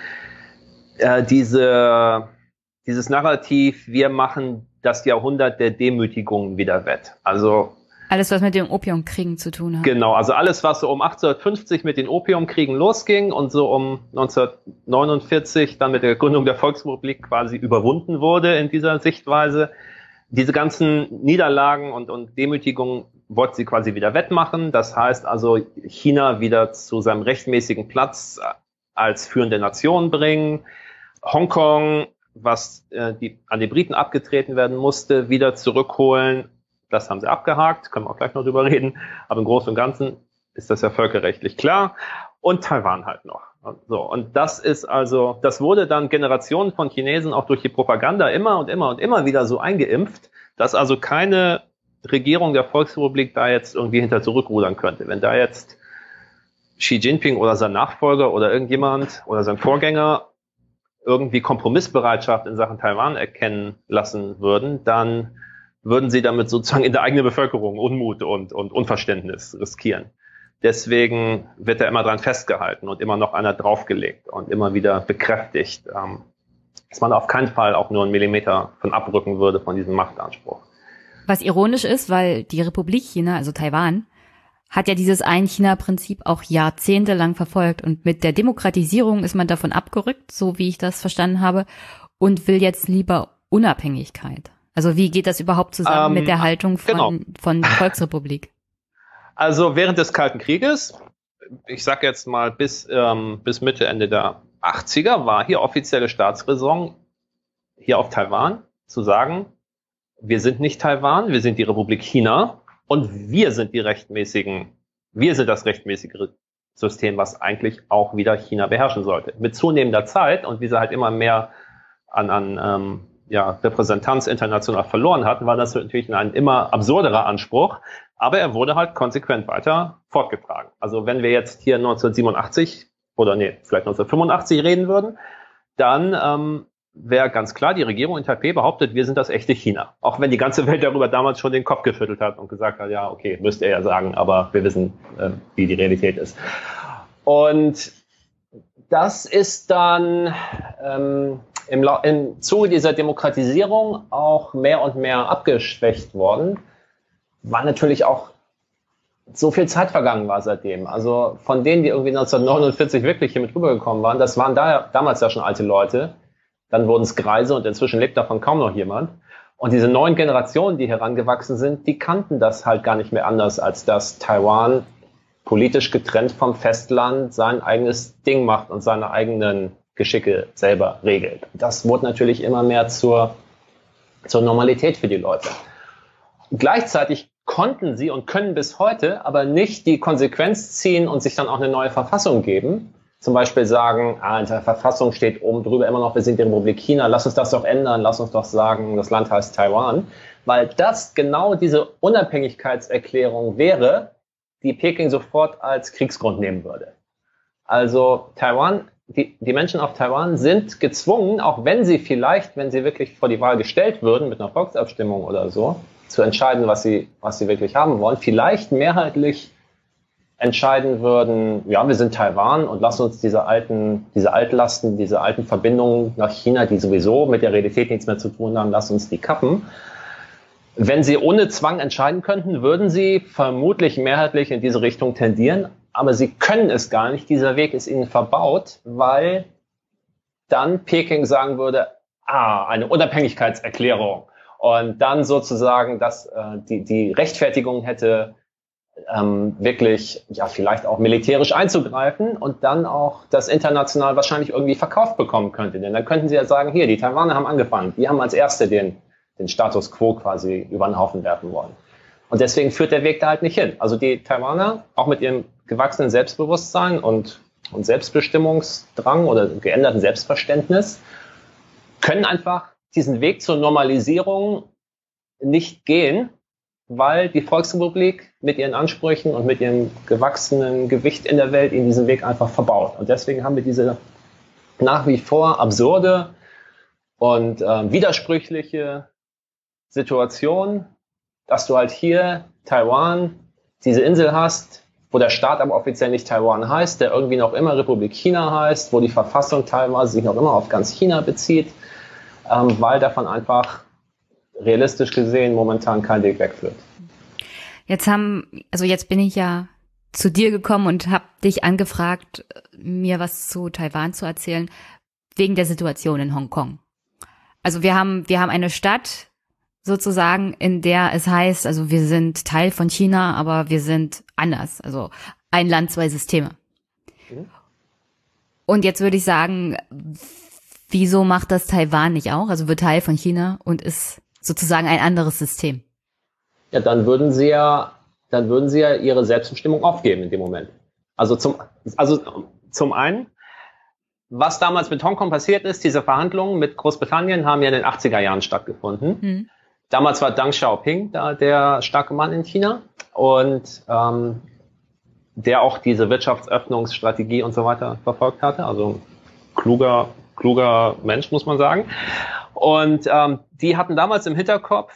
äh, diese dieses Narrativ, wir machen das Jahrhundert der Demütigung wieder wett. Also alles, was mit den Opiumkriegen zu tun hat. Genau, also alles, was so um 1850 mit den Opiumkriegen losging und so um 1949 dann mit der Gründung der Volksrepublik quasi überwunden wurde in dieser Sichtweise. Diese ganzen Niederlagen und, und Demütigungen wollte sie quasi wieder wettmachen. Das heißt also China wieder zu seinem rechtmäßigen Platz als führende Nation bringen. Hongkong was äh, die, an die Briten abgetreten werden musste, wieder zurückholen. Das haben sie abgehakt, können wir auch gleich noch drüber reden. Aber im Großen und Ganzen ist das ja völkerrechtlich klar. Und Taiwan halt noch. So, und das ist also, das wurde dann Generationen von Chinesen auch durch die Propaganda immer und immer und immer wieder so eingeimpft, dass also keine Regierung der Volksrepublik da jetzt irgendwie hinter zurückrudern könnte. Wenn da jetzt Xi Jinping oder sein Nachfolger oder irgendjemand oder sein Vorgänger irgendwie Kompromissbereitschaft in Sachen Taiwan erkennen lassen würden, dann würden sie damit sozusagen in der eigenen Bevölkerung Unmut und, und Unverständnis riskieren. Deswegen wird da immer dran festgehalten und immer noch einer draufgelegt und immer wieder bekräftigt, ähm, dass man auf keinen Fall auch nur einen Millimeter von abrücken würde von diesem Machtanspruch. Was ironisch ist, weil die Republik China, also Taiwan, hat ja dieses Ein-China-Prinzip auch jahrzehntelang verfolgt. Und mit der Demokratisierung ist man davon abgerückt, so wie ich das verstanden habe, und will jetzt lieber Unabhängigkeit. Also wie geht das überhaupt zusammen ähm, mit der Haltung von, genau. von Volksrepublik? Also während des Kalten Krieges, ich sage jetzt mal bis, ähm, bis Mitte, Ende der 80er, war hier offizielle Staatsräson hier auf Taiwan zu sagen, wir sind nicht Taiwan, wir sind die Republik China und wir sind die rechtmäßigen, wir sind das rechtmäßige System, was eigentlich auch wieder China beherrschen sollte. Mit zunehmender Zeit und wie sie halt immer mehr an, an ähm, ja, Repräsentanz international verloren hatten, war das natürlich ein immer absurderer Anspruch. Aber er wurde halt konsequent weiter fortgetragen. Also wenn wir jetzt hier 1987 oder nee, vielleicht 1985 reden würden, dann ähm, wäre ganz klar, die Regierung in Taipei behauptet, wir sind das echte China. Auch wenn die ganze Welt darüber damals schon den Kopf geschüttelt hat und gesagt hat, ja, okay, müsste er ja sagen, aber wir wissen, äh, wie die Realität ist. Und das ist dann ähm, im, im Zuge dieser Demokratisierung auch mehr und mehr abgeschwächt worden, weil natürlich auch so viel Zeit vergangen war seitdem. Also von denen, die irgendwie 1949 wirklich hier mit rübergekommen waren, das waren da, damals ja schon alte Leute, dann wurden es Greise und inzwischen lebt davon kaum noch jemand. Und diese neuen Generationen, die herangewachsen sind, die kannten das halt gar nicht mehr anders, als dass Taiwan politisch getrennt vom Festland sein eigenes Ding macht und seine eigenen Geschicke selber regelt. Das wurde natürlich immer mehr zur, zur Normalität für die Leute. Gleichzeitig konnten sie und können bis heute aber nicht die Konsequenz ziehen und sich dann auch eine neue Verfassung geben, zum Beispiel sagen, ah, in der Verfassung steht oben drüber immer noch, wir sind die Republik China, lass uns das doch ändern, lass uns doch sagen, das Land heißt Taiwan, weil das genau diese Unabhängigkeitserklärung wäre, die Peking sofort als Kriegsgrund nehmen würde. Also Taiwan, die, die Menschen auf Taiwan sind gezwungen, auch wenn sie vielleicht, wenn sie wirklich vor die Wahl gestellt würden, mit einer Volksabstimmung oder so, zu entscheiden, was sie, was sie wirklich haben wollen, vielleicht mehrheitlich entscheiden würden, ja, wir sind Taiwan und lassen uns diese alten, diese Altlasten, diese alten Verbindungen nach China, die sowieso mit der Realität nichts mehr zu tun haben, lassen uns die kappen. Wenn sie ohne Zwang entscheiden könnten, würden sie vermutlich mehrheitlich in diese Richtung tendieren, aber sie können es gar nicht. Dieser Weg ist ihnen verbaut, weil dann Peking sagen würde, ah, eine Unabhängigkeitserklärung. Und dann sozusagen, dass äh, die, die Rechtfertigung hätte, ähm, wirklich, ja, vielleicht auch militärisch einzugreifen und dann auch das international wahrscheinlich irgendwie verkauft bekommen könnte. Denn dann könnten sie ja sagen, hier, die Taiwaner haben angefangen, die haben als Erste den, den Status quo quasi über den Haufen werfen wollen. Und deswegen führt der Weg da halt nicht hin. Also die Taiwaner, auch mit ihrem gewachsenen Selbstbewusstsein und, und Selbstbestimmungsdrang oder geänderten Selbstverständnis, können einfach diesen Weg zur Normalisierung nicht gehen, weil die Volksrepublik mit ihren Ansprüchen und mit ihrem gewachsenen Gewicht in der Welt ihnen diesen Weg einfach verbaut. Und deswegen haben wir diese nach wie vor absurde und äh, widersprüchliche Situation, dass du halt hier Taiwan, diese Insel hast, wo der Staat aber offiziell nicht Taiwan heißt, der irgendwie noch immer Republik China heißt, wo die Verfassung teilweise sich noch immer auf ganz China bezieht, ähm, weil davon einfach realistisch gesehen momentan kein Weg wegführt. Jetzt haben, also jetzt bin ich ja zu dir gekommen und habe dich angefragt, mir was zu Taiwan zu erzählen, wegen der Situation in Hongkong. Also wir haben, wir haben eine Stadt sozusagen, in der es heißt, also wir sind Teil von China, aber wir sind anders. Also ein Land, zwei Systeme. Mhm. Und jetzt würde ich sagen, wieso macht das Taiwan nicht auch? Also wird Teil von China und ist sozusagen ein anderes System. Ja, dann würden sie ja, dann würden sie ja ihre Selbstbestimmung aufgeben in dem Moment. Also zum, also zum einen, was damals mit Hongkong passiert ist, diese Verhandlungen mit Großbritannien haben ja in den 80er Jahren stattgefunden. Mhm. Damals war Deng Xiaoping da der starke Mann in China und ähm, der auch diese Wirtschaftsöffnungsstrategie und so weiter verfolgt hatte. Also kluger, kluger Mensch, muss man sagen. Und ähm, die hatten damals im Hinterkopf,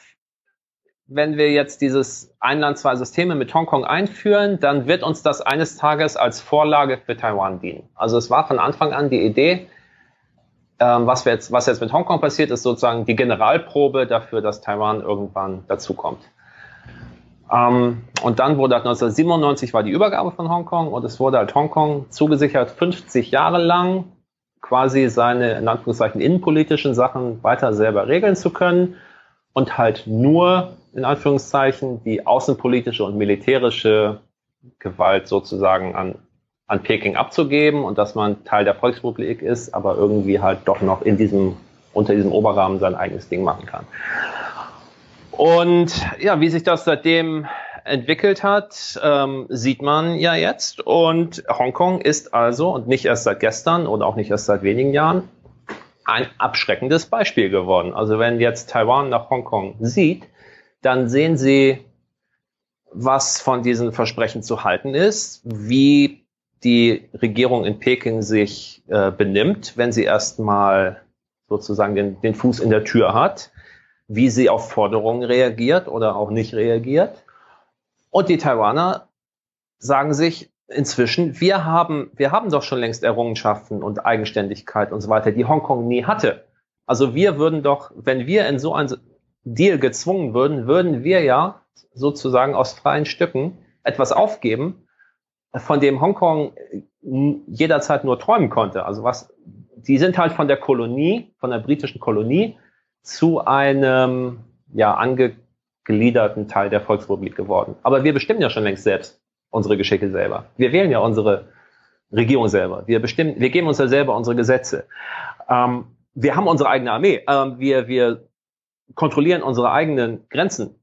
wenn wir jetzt dieses Einland zwei Systeme mit Hongkong einführen, dann wird uns das eines Tages als Vorlage für Taiwan dienen. Also es war von Anfang an die Idee, ähm, was, wir jetzt, was jetzt mit Hongkong passiert, ist sozusagen die Generalprobe dafür, dass Taiwan irgendwann dazukommt. Ähm, und dann wurde 1997 war die Übergabe von Hongkong und es wurde halt Hongkong zugesichert, 50 Jahre lang quasi seine, in Anführungszeichen, innenpolitischen Sachen weiter selber regeln zu können und halt nur, in Anführungszeichen, die außenpolitische und militärische Gewalt sozusagen an, an Peking abzugeben und dass man Teil der Volksrepublik ist, aber irgendwie halt doch noch in diesem, unter diesem Oberrahmen sein eigenes Ding machen kann. Und ja, wie sich das seitdem entwickelt hat, ähm, sieht man ja jetzt. Und Hongkong ist also, und nicht erst seit gestern oder auch nicht erst seit wenigen Jahren, ein abschreckendes Beispiel geworden. Also wenn jetzt Taiwan nach Hongkong sieht, dann sehen sie, was von diesen Versprechen zu halten ist, wie die Regierung in Peking sich äh, benimmt, wenn sie erstmal sozusagen den, den Fuß in der Tür hat, wie sie auf Forderungen reagiert oder auch nicht reagiert. Und die Taiwaner sagen sich inzwischen, wir haben, wir haben doch schon längst Errungenschaften und Eigenständigkeit und so weiter, die Hongkong nie hatte. Also wir würden doch, wenn wir in so ein Deal gezwungen würden, würden wir ja sozusagen aus freien Stücken etwas aufgeben, von dem Hongkong jederzeit nur träumen konnte. Also was, die sind halt von der Kolonie, von der britischen Kolonie zu einem, ja, ange, gliederten Teil der Volksrepublik geworden. Aber wir bestimmen ja schon längst selbst unsere Geschicke selber. Wir wählen ja unsere Regierung selber. Wir bestimmen, wir geben uns ja selber unsere Gesetze. Ähm, wir haben unsere eigene Armee. Ähm, wir, wir kontrollieren unsere eigenen Grenzen.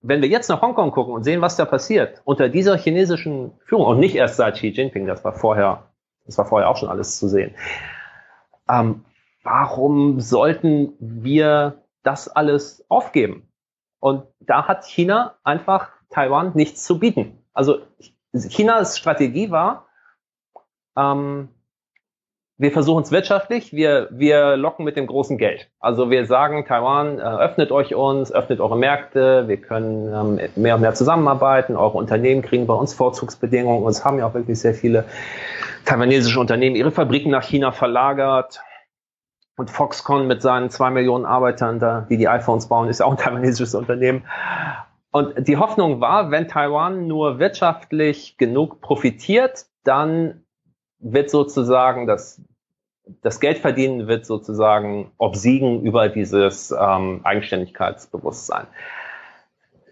Wenn wir jetzt nach Hongkong gucken und sehen, was da passiert unter dieser chinesischen Führung und nicht erst seit Xi Jinping, das war vorher, das war vorher auch schon alles zu sehen. Ähm, warum sollten wir das alles aufgeben? Und da hat China einfach Taiwan nichts zu bieten. Also Chinas Strategie war, ähm, wir versuchen es wirtschaftlich, wir, wir locken mit dem großen Geld. Also wir sagen, Taiwan, äh, öffnet euch uns, öffnet eure Märkte, wir können ähm, mehr und mehr zusammenarbeiten, eure Unternehmen kriegen bei uns Vorzugsbedingungen. Uns haben ja auch wirklich sehr viele taiwanesische Unternehmen ihre Fabriken nach China verlagert. Und Foxconn mit seinen zwei Millionen Arbeitern, da, die die iPhones bauen, ist auch ein taiwanesisches Unternehmen. Und die Hoffnung war, wenn Taiwan nur wirtschaftlich genug profitiert, dann wird sozusagen das, das Geldverdienen wird sozusagen obsiegen über dieses ähm, Eigenständigkeitsbewusstsein.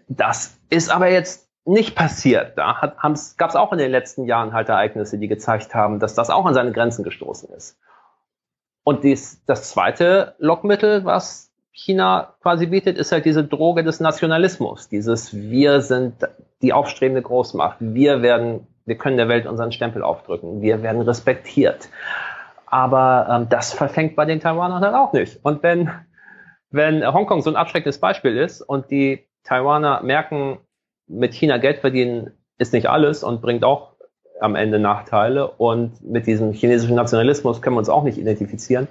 Das ist aber jetzt nicht passiert. Da gab es auch in den letzten Jahren halt Ereignisse, die gezeigt haben, dass das auch an seine Grenzen gestoßen ist. Und dies, das zweite Lockmittel, was China quasi bietet, ist halt diese Droge des Nationalismus. Dieses Wir sind die aufstrebende Großmacht. Wir werden, wir können der Welt unseren Stempel aufdrücken. Wir werden respektiert. Aber ähm, das verfängt bei den Taiwanern dann auch nicht. Und wenn, wenn Hongkong so ein abschreckendes Beispiel ist und die Taiwaner merken, mit China Geld verdienen ist nicht alles und bringt auch am Ende Nachteile. Und mit diesem chinesischen Nationalismus können wir uns auch nicht identifizieren.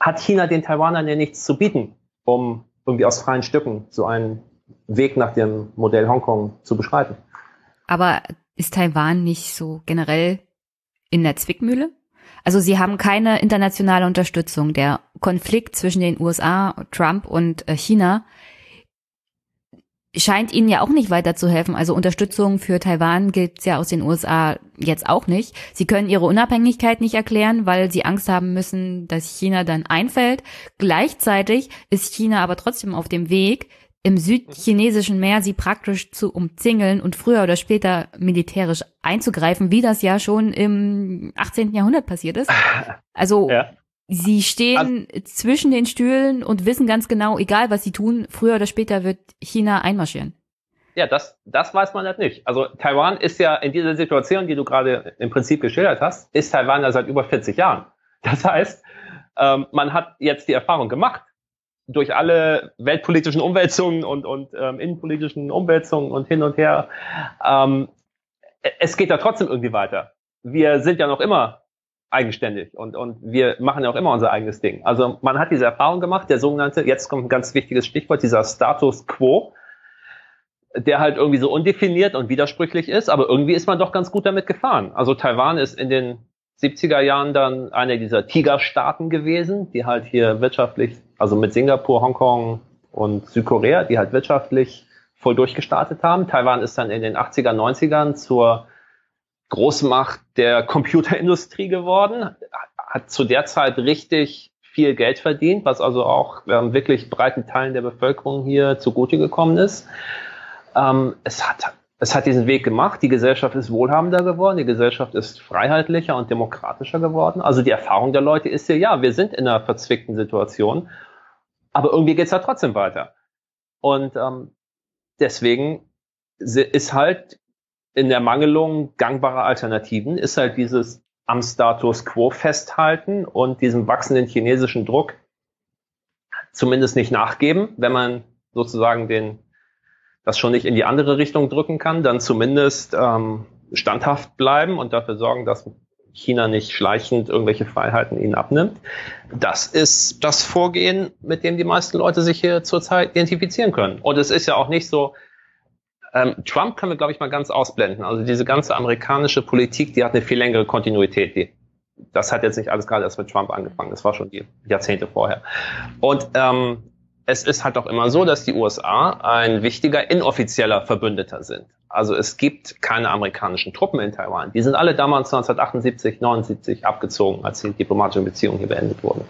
Hat China den Taiwanern ja nichts zu bieten, um irgendwie aus freien Stücken so einen Weg nach dem Modell Hongkong zu beschreiten. Aber ist Taiwan nicht so generell in der Zwickmühle? Also sie haben keine internationale Unterstützung. Der Konflikt zwischen den USA, Trump und äh, China scheint ihnen ja auch nicht weiterzuhelfen. Also Unterstützung für Taiwan gilt ja aus den USA jetzt auch nicht. Sie können ihre Unabhängigkeit nicht erklären, weil sie Angst haben müssen, dass China dann einfällt. Gleichzeitig ist China aber trotzdem auf dem Weg, im südchinesischen Meer sie praktisch zu umzingeln und früher oder später militärisch einzugreifen, wie das ja schon im 18. Jahrhundert passiert ist. Also ja. Sie stehen also, zwischen den Stühlen und wissen ganz genau, egal was sie tun, früher oder später wird China einmarschieren. Ja, das, das weiß man halt nicht. Also Taiwan ist ja in dieser Situation, die du gerade im Prinzip geschildert hast, ist Taiwan ja seit über 40 Jahren. Das heißt, ähm, man hat jetzt die Erfahrung gemacht, durch alle weltpolitischen Umwälzungen und, und ähm, innenpolitischen Umwälzungen und hin und her. Ähm, es geht da trotzdem irgendwie weiter. Wir sind ja noch immer eigenständig und, und wir machen ja auch immer unser eigenes Ding. Also man hat diese Erfahrung gemacht, der sogenannte, jetzt kommt ein ganz wichtiges Stichwort, dieser Status Quo, der halt irgendwie so undefiniert und widersprüchlich ist, aber irgendwie ist man doch ganz gut damit gefahren. Also Taiwan ist in den 70er Jahren dann eine dieser Tigerstaaten gewesen, die halt hier wirtschaftlich, also mit Singapur, Hongkong und Südkorea, die halt wirtschaftlich voll durchgestartet haben. Taiwan ist dann in den 80er, 90ern zur Großmacht der Computerindustrie geworden, hat zu der Zeit richtig viel Geld verdient, was also auch ähm, wirklich breiten Teilen der Bevölkerung hier zugute gekommen ist. Ähm, es, hat, es hat diesen Weg gemacht, die Gesellschaft ist wohlhabender geworden, die Gesellschaft ist freiheitlicher und demokratischer geworden. Also die Erfahrung der Leute ist hier, ja, wir sind in einer verzwickten Situation, aber irgendwie geht's ja trotzdem weiter. Und ähm, deswegen ist halt in der Mangelung gangbarer Alternativen ist halt dieses am Status quo festhalten und diesem wachsenden chinesischen Druck zumindest nicht nachgeben, wenn man sozusagen den das schon nicht in die andere Richtung drücken kann, dann zumindest ähm, standhaft bleiben und dafür sorgen, dass China nicht schleichend irgendwelche Freiheiten ihnen abnimmt. Das ist das Vorgehen, mit dem die meisten Leute sich hier zurzeit identifizieren können. Und es ist ja auch nicht so, ähm, Trump können wir, glaube ich, mal ganz ausblenden. Also diese ganze amerikanische Politik, die hat eine viel längere Kontinuität. Die, das hat jetzt nicht alles gerade erst mit Trump angefangen. Das war schon die Jahrzehnte vorher. Und ähm, es ist halt auch immer so, dass die USA ein wichtiger inoffizieller Verbündeter sind. Also es gibt keine amerikanischen Truppen in Taiwan. Die sind alle damals 1978, 79 abgezogen, als die diplomatischen Beziehungen hier beendet wurden.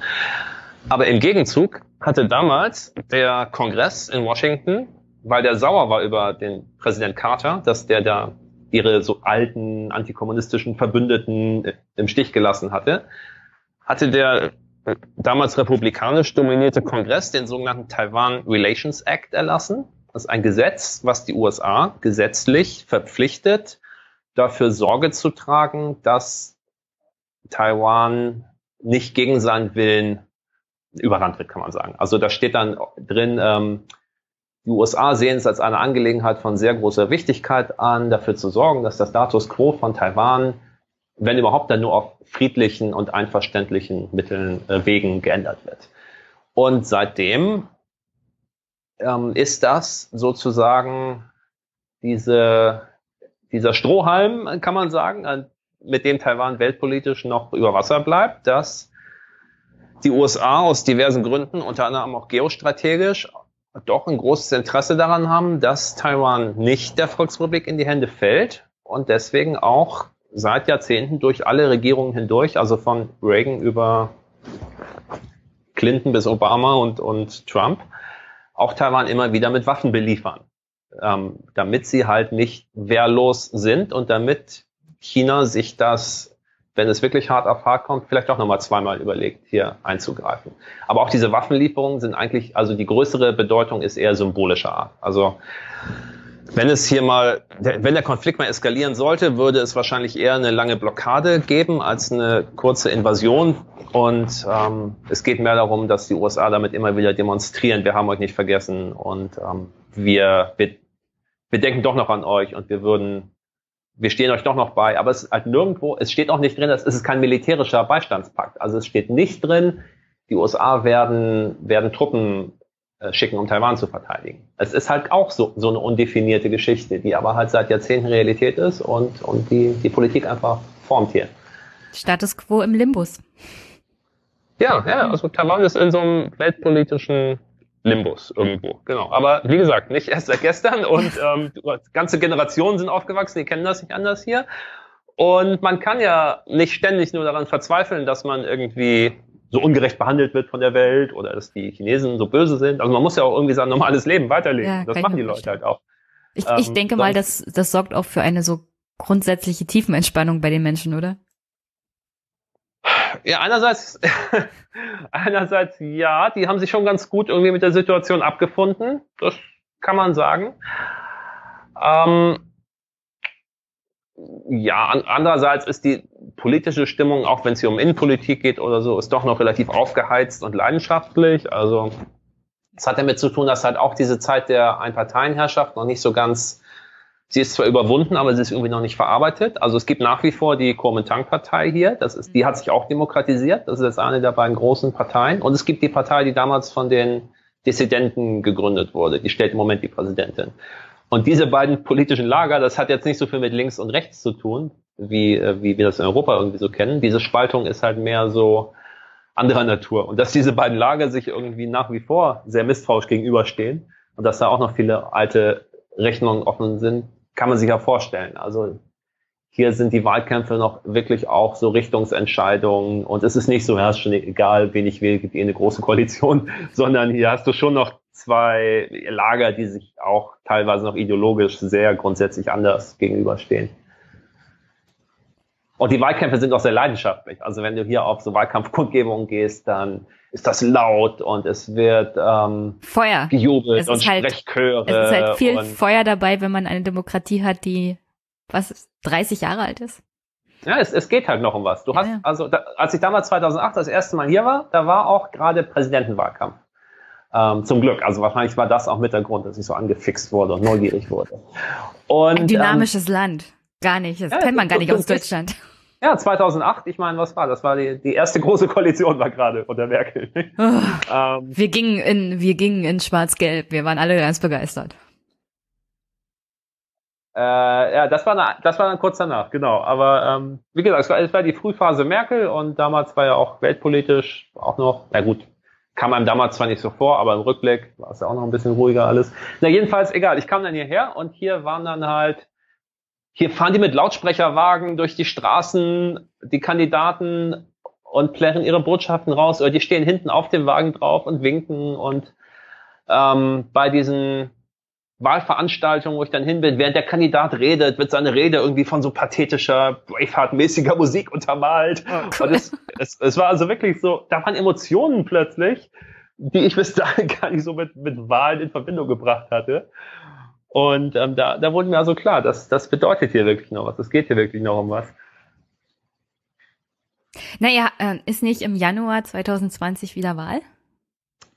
Aber im Gegenzug hatte damals der Kongress in Washington weil der sauer war über den Präsident Carter, dass der da ihre so alten antikommunistischen Verbündeten im Stich gelassen hatte, hatte der damals republikanisch dominierte Kongress den sogenannten Taiwan Relations Act erlassen. Das ist ein Gesetz, was die USA gesetzlich verpflichtet, dafür Sorge zu tragen, dass Taiwan nicht gegen seinen Willen überrannt wird, kann man sagen. Also da steht dann drin, ähm, die USA sehen es als eine Angelegenheit von sehr großer Wichtigkeit an, dafür zu sorgen, dass der Status quo von Taiwan wenn überhaupt, dann nur auf friedlichen und einverständlichen Mitteln, äh, Wegen geändert wird. Und seitdem ähm, ist das sozusagen diese, dieser Strohhalm, kann man sagen, mit dem Taiwan weltpolitisch noch über Wasser bleibt, dass die USA aus diversen Gründen, unter anderem auch geostrategisch, doch ein großes Interesse daran haben, dass Taiwan nicht der Volksrepublik in die Hände fällt und deswegen auch seit Jahrzehnten durch alle Regierungen hindurch, also von Reagan über Clinton bis Obama und, und Trump, auch Taiwan immer wieder mit Waffen beliefern, ähm, damit sie halt nicht wehrlos sind und damit China sich das, wenn es wirklich hart auf hart kommt, vielleicht auch nochmal zweimal überlegt, hier einzugreifen. Aber auch diese Waffenlieferungen sind eigentlich, also die größere Bedeutung ist eher symbolischer Art. Also wenn es hier mal, wenn der Konflikt mal eskalieren sollte, würde es wahrscheinlich eher eine lange Blockade geben als eine kurze Invasion. Und ähm, es geht mehr darum, dass die USA damit immer wieder demonstrieren, wir haben euch nicht vergessen und ähm, wir, wir, wir denken doch noch an euch und wir würden, wir stehen euch doch noch bei. Aber es ist halt nirgendwo, es steht auch nicht drin, es ist kein militärischer Beistandspakt. Also es steht nicht drin, die USA werden, werden Truppen äh, schicken, um Taiwan zu verteidigen. Es ist halt auch so, so eine undefinierte Geschichte, die aber halt seit Jahrzehnten Realität ist und, und die, die Politik einfach formt hier. Status quo im Limbus. Ja, ja, also Taiwan ist in so einem weltpolitischen Limbus irgendwo, genau. Aber wie gesagt, nicht erst seit gestern und ähm, ganze Generationen sind aufgewachsen, die kennen das nicht anders hier. Und man kann ja nicht ständig nur daran verzweifeln, dass man irgendwie so ungerecht behandelt wird von der Welt oder dass die Chinesen so böse sind. Also man muss ja auch irgendwie sein normales Leben weiterleben. Ja, das machen die Leute halt auch. Ich, ähm, ich denke mal, das, das sorgt auch für eine so grundsätzliche Tiefenentspannung bei den Menschen, oder? Ja, einerseits, einerseits ja, die haben sich schon ganz gut irgendwie mit der Situation abgefunden. Das kann man sagen. Ähm, ja, andererseits ist die politische Stimmung, auch wenn es hier um Innenpolitik geht oder so, ist doch noch relativ aufgeheizt und leidenschaftlich. Also es hat damit zu tun, dass halt auch diese Zeit der Einparteienherrschaft noch nicht so ganz, sie ist zwar überwunden, aber sie ist irgendwie noch nicht verarbeitet. Also es gibt nach wie vor die Kuomintang-Partei hier, das ist, die hat sich auch demokratisiert, das ist jetzt eine der beiden großen Parteien. Und es gibt die Partei, die damals von den Dissidenten gegründet wurde, die stellt im Moment die Präsidentin. Und diese beiden politischen Lager, das hat jetzt nicht so viel mit links und rechts zu tun, wie, äh, wie wir das in Europa irgendwie so kennen. Diese Spaltung ist halt mehr so anderer Natur. Und dass diese beiden Lager sich irgendwie nach wie vor sehr misstrauisch gegenüberstehen und dass da auch noch viele alte Rechnungen offen sind, kann man sich ja vorstellen. Also hier sind die Wahlkämpfe noch wirklich auch so Richtungsentscheidungen und es ist nicht so, ja, ist schon egal, wen ich wähle, gibt eh eine große Koalition, sondern hier hast du schon noch zwei Lager, die sich auch teilweise noch ideologisch sehr grundsätzlich anders gegenüberstehen. Und die Wahlkämpfe sind auch sehr leidenschaftlich. Also wenn du hier auf so Wahlkampfkundgebungen gehst, dann ist das laut und es wird ähm, Feuer gejubelt und halt, Sprechchöre. Es ist halt viel Feuer dabei, wenn man eine Demokratie hat, die was 30 Jahre alt ist. Ja, es, es geht halt noch um was. Du hast, ja. also da, als ich damals 2008 das erste Mal hier war, da war auch gerade Präsidentenwahlkampf. Ähm, zum Glück. Also wahrscheinlich war das auch mit der Grund, dass ich so angefixt wurde und neugierig wurde. Und, Ein dynamisches ähm, Land. Gar nicht. Das ja, kennt man gar nicht aus Deutschland. Ja, 2008, ich meine, was war? Das war die, die erste große Koalition war gerade unter Merkel. Oh, ähm, wir gingen in, wir gingen in Schwarz-Gelb. Wir waren alle ganz begeistert. Äh, ja, das war, eine, das war dann kurz danach, genau. Aber ähm, wie gesagt, es war, es war die Frühphase Merkel und damals war ja auch weltpolitisch auch noch, na gut, kam einem damals zwar nicht so vor, aber im Rückblick war es ja auch noch ein bisschen ruhiger alles. Na, jedenfalls, egal, ich kam dann hierher und hier waren dann halt, hier fahren die mit Lautsprecherwagen durch die Straßen, die Kandidaten und plärren ihre Botschaften raus, oder die stehen hinten auf dem Wagen drauf und winken und ähm, bei diesen Wahlveranstaltung, wo ich dann hin bin, während der Kandidat redet, wird seine Rede irgendwie von so pathetischer, Braveheart-mäßiger Musik untermalt. Oh, cool. Und es, es, es war also wirklich so, da waren Emotionen plötzlich, die ich bis dahin gar nicht so mit, mit Wahlen in Verbindung gebracht hatte. Und ähm, da, da wurde mir also klar, dass das bedeutet hier wirklich noch was. Es geht hier wirklich noch um was. Naja, äh, ist nicht im Januar 2020 wieder Wahl?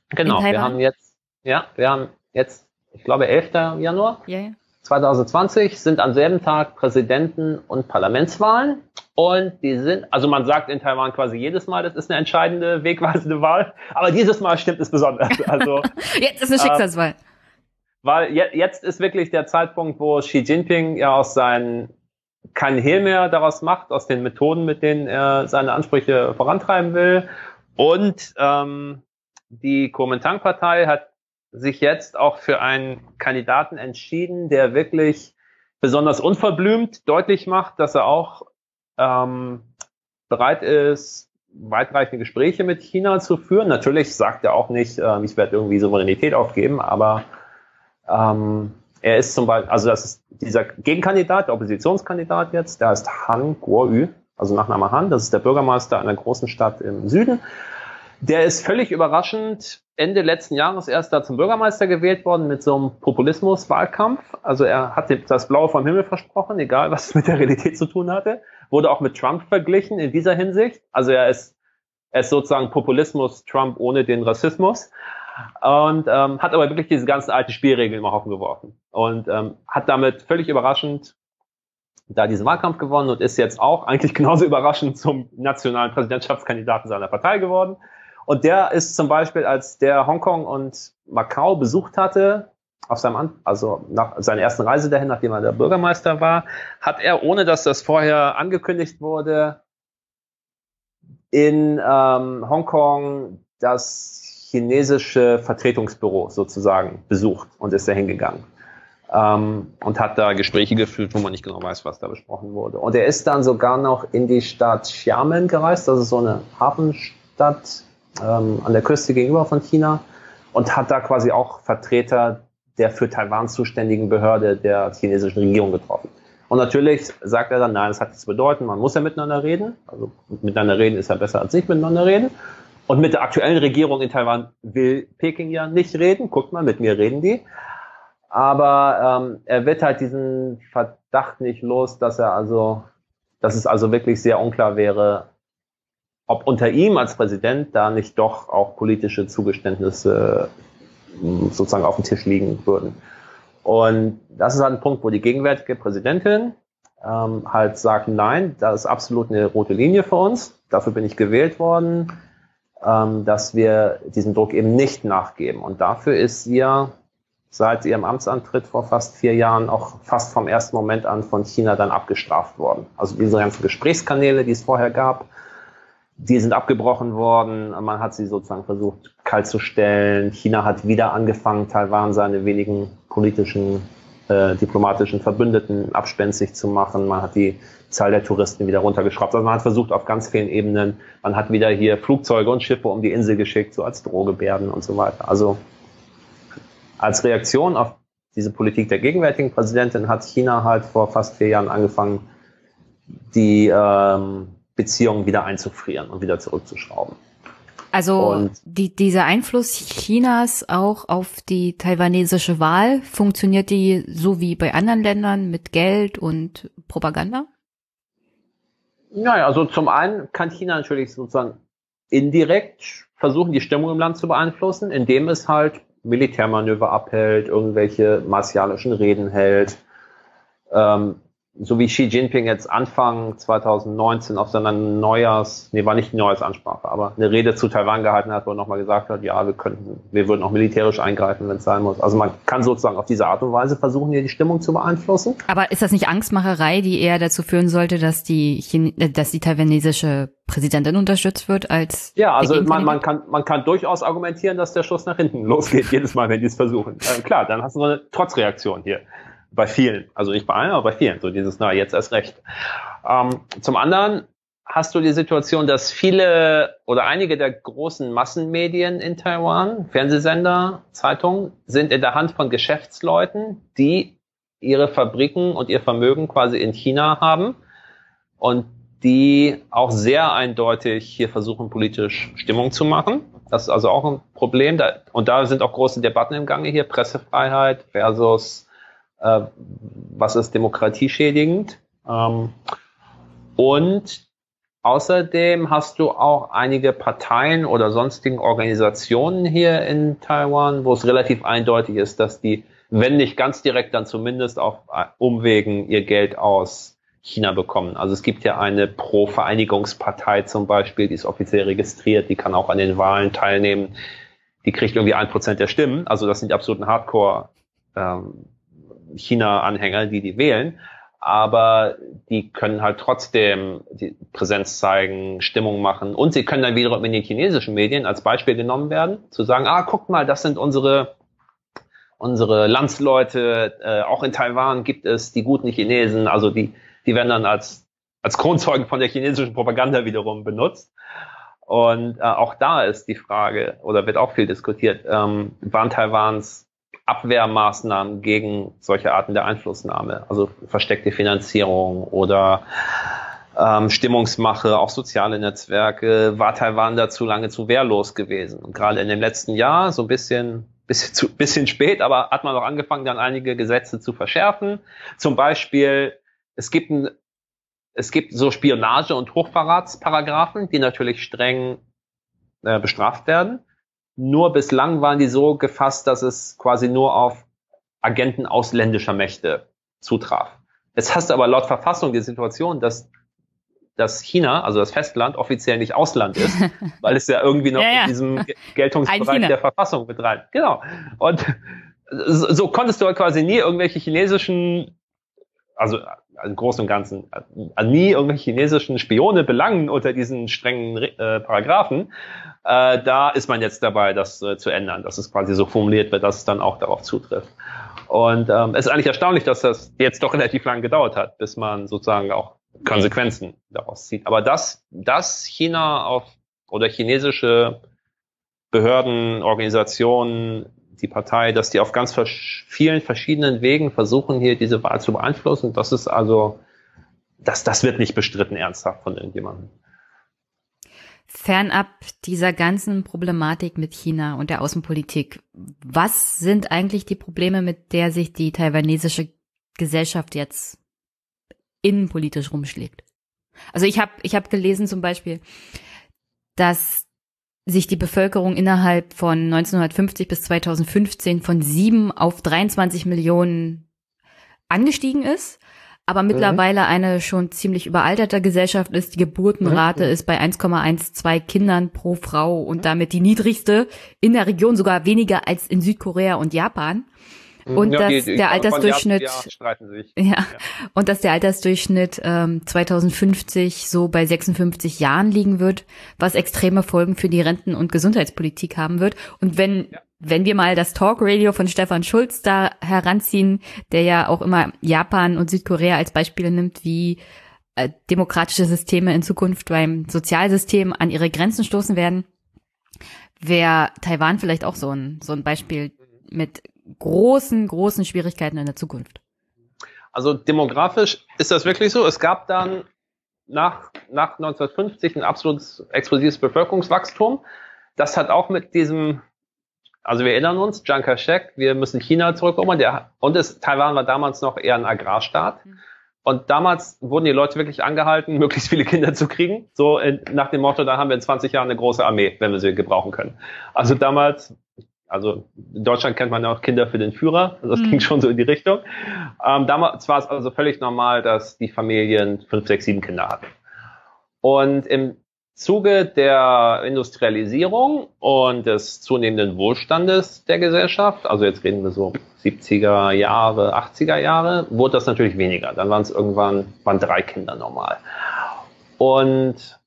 Genau, wir haben jetzt, ja, wir haben jetzt ich glaube 11. Januar yeah. 2020 sind am selben Tag Präsidenten- und Parlamentswahlen. Und die sind, also man sagt in Taiwan quasi jedes Mal, das ist eine entscheidende, wegweisende Wahl, aber dieses Mal stimmt es besonders. Also jetzt ist eine ähm, Schicksalswahl. Äh, weil je, jetzt ist wirklich der Zeitpunkt, wo Xi Jinping ja aus seinen keinen Hehl mehr daraus macht, aus den Methoden, mit denen er seine Ansprüche vorantreiben will. Und ähm, die Kuomintang-Partei hat sich jetzt auch für einen Kandidaten entschieden, der wirklich besonders unverblümt deutlich macht, dass er auch ähm, bereit ist, weitreichende Gespräche mit China zu führen. Natürlich sagt er auch nicht, äh, ich werde irgendwie Souveränität aufgeben, aber ähm, er ist zum Beispiel, also das ist dieser Gegenkandidat, der Oppositionskandidat jetzt, der heißt Han Guoyu, also Nachname Han, das ist der Bürgermeister einer großen Stadt im Süden. Der ist völlig überraschend Ende letzten Jahres erst da zum Bürgermeister gewählt worden mit so einem Populismus-Wahlkampf. Also er hat das Blaue vom Himmel versprochen, egal was es mit der Realität zu tun hatte. Wurde auch mit Trump verglichen in dieser Hinsicht. Also er ist, er ist sozusagen Populismus Trump ohne den Rassismus. Und ähm, hat aber wirklich diese ganzen alten Spielregeln im Haufen geworfen. Und ähm, hat damit völlig überraschend da diesen Wahlkampf gewonnen und ist jetzt auch eigentlich genauso überraschend zum nationalen Präsidentschaftskandidaten seiner Partei geworden. Und der ist zum Beispiel, als der Hongkong und Macau besucht hatte, auf seinem, also nach seiner ersten Reise dahin, nachdem er der Bürgermeister war, hat er, ohne dass das vorher angekündigt wurde, in ähm, Hongkong das chinesische Vertretungsbüro sozusagen besucht und ist da hingegangen. Ähm, und hat da Gespräche geführt, wo man nicht genau weiß, was da besprochen wurde. Und er ist dann sogar noch in die Stadt Xiamen gereist, das ist so eine Hafenstadt ähm, an der Küste gegenüber von China und hat da quasi auch Vertreter der für Taiwan zuständigen Behörde der chinesischen Regierung getroffen. Und natürlich sagt er dann, nein, das hat nichts zu bedeuten, man muss ja miteinander reden. Also miteinander reden ist ja besser als nicht miteinander reden. Und mit der aktuellen Regierung in Taiwan will Peking ja nicht reden. Guckt mal, mit mir reden die. Aber ähm, er wird halt diesen Verdacht nicht los, dass er also, dass es also wirklich sehr unklar wäre, ob unter ihm als Präsident da nicht doch auch politische Zugeständnisse hm, sozusagen auf dem Tisch liegen würden. Und das ist halt ein Punkt, wo die gegenwärtige Präsidentin ähm, halt sagt, nein, das ist absolut eine rote Linie für uns. Dafür bin ich gewählt worden, dass wir diesem Druck eben nicht nachgeben. Und dafür ist sie ja seit ihrem Amtsantritt vor fast vier Jahren auch fast vom ersten Moment an von China dann abgestraft worden. Also diese ganzen Gesprächskanäle, die es vorher gab, die sind abgebrochen worden. Man hat sie sozusagen versucht, kalt zu stellen. China hat wieder angefangen, Taiwan seine wenigen politischen, äh, diplomatischen Verbündeten abspenstig zu machen. Man hat die Zahl der Touristen wieder runtergeschraubt. Also man hat versucht auf ganz vielen Ebenen. Man hat wieder hier Flugzeuge und Schiffe um die Insel geschickt, so als Drohgebärden und so weiter. Also als Reaktion auf diese Politik der gegenwärtigen Präsidentin hat China halt vor fast vier Jahren angefangen, die ähm, Beziehungen wieder einzufrieren und wieder zurückzuschrauben. Also und die, dieser Einfluss Chinas auch auf die taiwanesische Wahl, funktioniert die so wie bei anderen Ländern mit Geld und Propaganda? Naja, also zum einen kann China natürlich sozusagen indirekt versuchen, die Stimmung im Land zu beeinflussen, indem es halt Militärmanöver abhält, irgendwelche martialischen Reden hält, ähm, so wie Xi Jinping jetzt Anfang 2019 auf seiner Neujahrs, nee, war nicht Neujahrsansprache, aber eine Rede zu Taiwan gehalten hat, wo er nochmal gesagt hat, ja, wir könnten, wir würden auch militärisch eingreifen, wenn es sein muss. Also man kann sozusagen auf diese Art und Weise versuchen, hier die Stimmung zu beeinflussen. Aber ist das nicht Angstmacherei, die eher dazu führen sollte, dass die, Chine äh, dass die taiwanesische Präsidentin unterstützt wird als Ja, also man, man kann man kann durchaus argumentieren, dass der Schuss nach hinten losgeht jedes Mal, wenn die es versuchen. Äh, klar, dann hast du so eine Trotzreaktion hier bei vielen, also nicht bei allen, aber bei vielen, so dieses, na, jetzt erst recht. Ähm, zum anderen hast du die Situation, dass viele oder einige der großen Massenmedien in Taiwan, Fernsehsender, Zeitungen, sind in der Hand von Geschäftsleuten, die ihre Fabriken und ihr Vermögen quasi in China haben und die auch sehr eindeutig hier versuchen, politisch Stimmung zu machen. Das ist also auch ein Problem. und da sind auch große Debatten im Gange hier. Pressefreiheit versus äh, was ist demokratieschädigend. Ähm, und außerdem hast du auch einige Parteien oder sonstigen Organisationen hier in Taiwan, wo es relativ eindeutig ist, dass die, wenn nicht ganz direkt, dann zumindest auf Umwegen ihr Geld aus China bekommen. Also es gibt ja eine Pro-Vereinigungspartei zum Beispiel, die ist offiziell registriert, die kann auch an den Wahlen teilnehmen. Die kriegt irgendwie ein Prozent der Stimmen. Also das sind die absoluten Hardcore ähm, China-Anhänger, die die wählen. Aber die können halt trotzdem die Präsenz zeigen, Stimmung machen. Und sie können dann wiederum in den chinesischen Medien als Beispiel genommen werden, zu sagen, ah, guckt mal, das sind unsere unsere Landsleute, äh, auch in Taiwan gibt es die guten Chinesen, also die, die werden dann als, als Kronzeugen von der chinesischen Propaganda wiederum benutzt. Und äh, auch da ist die Frage, oder wird auch viel diskutiert, ähm, waren Taiwans Abwehrmaßnahmen gegen solche Arten der Einflussnahme, also versteckte Finanzierung oder ähm, Stimmungsmache, auch soziale Netzwerke, war Taiwan dazu lange zu wehrlos gewesen. Und gerade in dem letzten Jahr, so ein bisschen bisschen, zu, bisschen spät, aber hat man noch angefangen, dann einige Gesetze zu verschärfen. Zum Beispiel, es gibt ein, es gibt so Spionage- und Hochverratsparagraphen, die natürlich streng äh, bestraft werden. Nur bislang waren die so gefasst, dass es quasi nur auf Agenten ausländischer Mächte zutraf. Jetzt hast du aber laut Verfassung die Situation, dass dass China, also das Festland, offiziell nicht Ausland ist, weil es ja irgendwie noch ja, ja. in diesem Geltungsbereich der Verfassung betreibt. Genau. Und so, so konntest du halt quasi nie irgendwelche chinesischen, also im Großen und Ganzen, also nie irgendwelche chinesischen Spione belangen unter diesen strengen äh, Paragraphen. Äh, da ist man jetzt dabei, das äh, zu ändern, dass es quasi so formuliert wird, dass es dann auch darauf zutrifft. Und ähm, es ist eigentlich erstaunlich, dass das jetzt doch relativ lang gedauert hat, bis man sozusagen auch Konsequenzen daraus zieht. Aber dass, dass China auf oder chinesische Behörden, Organisationen, die Partei, dass die auf ganz vers vielen verschiedenen Wegen versuchen, hier diese Wahl zu beeinflussen, das ist also, das, das wird nicht bestritten ernsthaft von irgendjemandem. Fernab dieser ganzen Problematik mit China und der Außenpolitik, was sind eigentlich die Probleme, mit der sich die taiwanesische Gesellschaft jetzt innenpolitisch rumschlägt. Also ich habe ich hab gelesen zum Beispiel, dass sich die Bevölkerung innerhalb von 1950 bis 2015 von sieben auf 23 Millionen angestiegen ist, aber mhm. mittlerweile eine schon ziemlich überalterte Gesellschaft ist. Die Geburtenrate mhm. ist bei 1,12 Kindern pro Frau und damit die niedrigste in der Region, sogar weniger als in Südkorea und Japan. Mhm. Und ja, dass die, der Altersdurchschnitt Jahr, ja, ja, und dass der Altersdurchschnitt ähm, 2050 so bei 56 Jahren liegen wird, was extreme Folgen für die Renten- und Gesundheitspolitik haben wird. Und wenn ja. wenn wir mal das Talkradio von Stefan Schulz da heranziehen, der ja auch immer Japan und Südkorea als Beispiele nimmt, wie äh, demokratische Systeme in Zukunft beim Sozialsystem an ihre Grenzen stoßen werden, wäre Taiwan vielleicht auch so ein so ein Beispiel mit großen, großen Schwierigkeiten in der Zukunft. Also demografisch ist das wirklich so. Es gab dann nach, nach 1950 ein absolutes explosives Bevölkerungswachstum. Das hat auch mit diesem, also wir erinnern uns, Chiang Kai-shek, wir müssen China zurückkommen. Der, und es, Taiwan war damals noch eher ein Agrarstaat. Mhm. Und damals wurden die Leute wirklich angehalten, möglichst viele Kinder zu kriegen. So in, nach dem Motto, da haben wir in 20 Jahren eine große Armee, wenn wir sie gebrauchen können. Also damals also in Deutschland kennt man ja auch Kinder für den Führer, also das mhm. ging schon so in die Richtung. Ähm, damals war es also völlig normal, dass die Familien fünf, sechs, sieben Kinder hatten. Und im Zuge der Industrialisierung und des zunehmenden Wohlstandes der Gesellschaft, also jetzt reden wir so 70er Jahre, 80er Jahre, wurde das natürlich weniger. Dann waren es irgendwann, waren drei Kinder normal. Und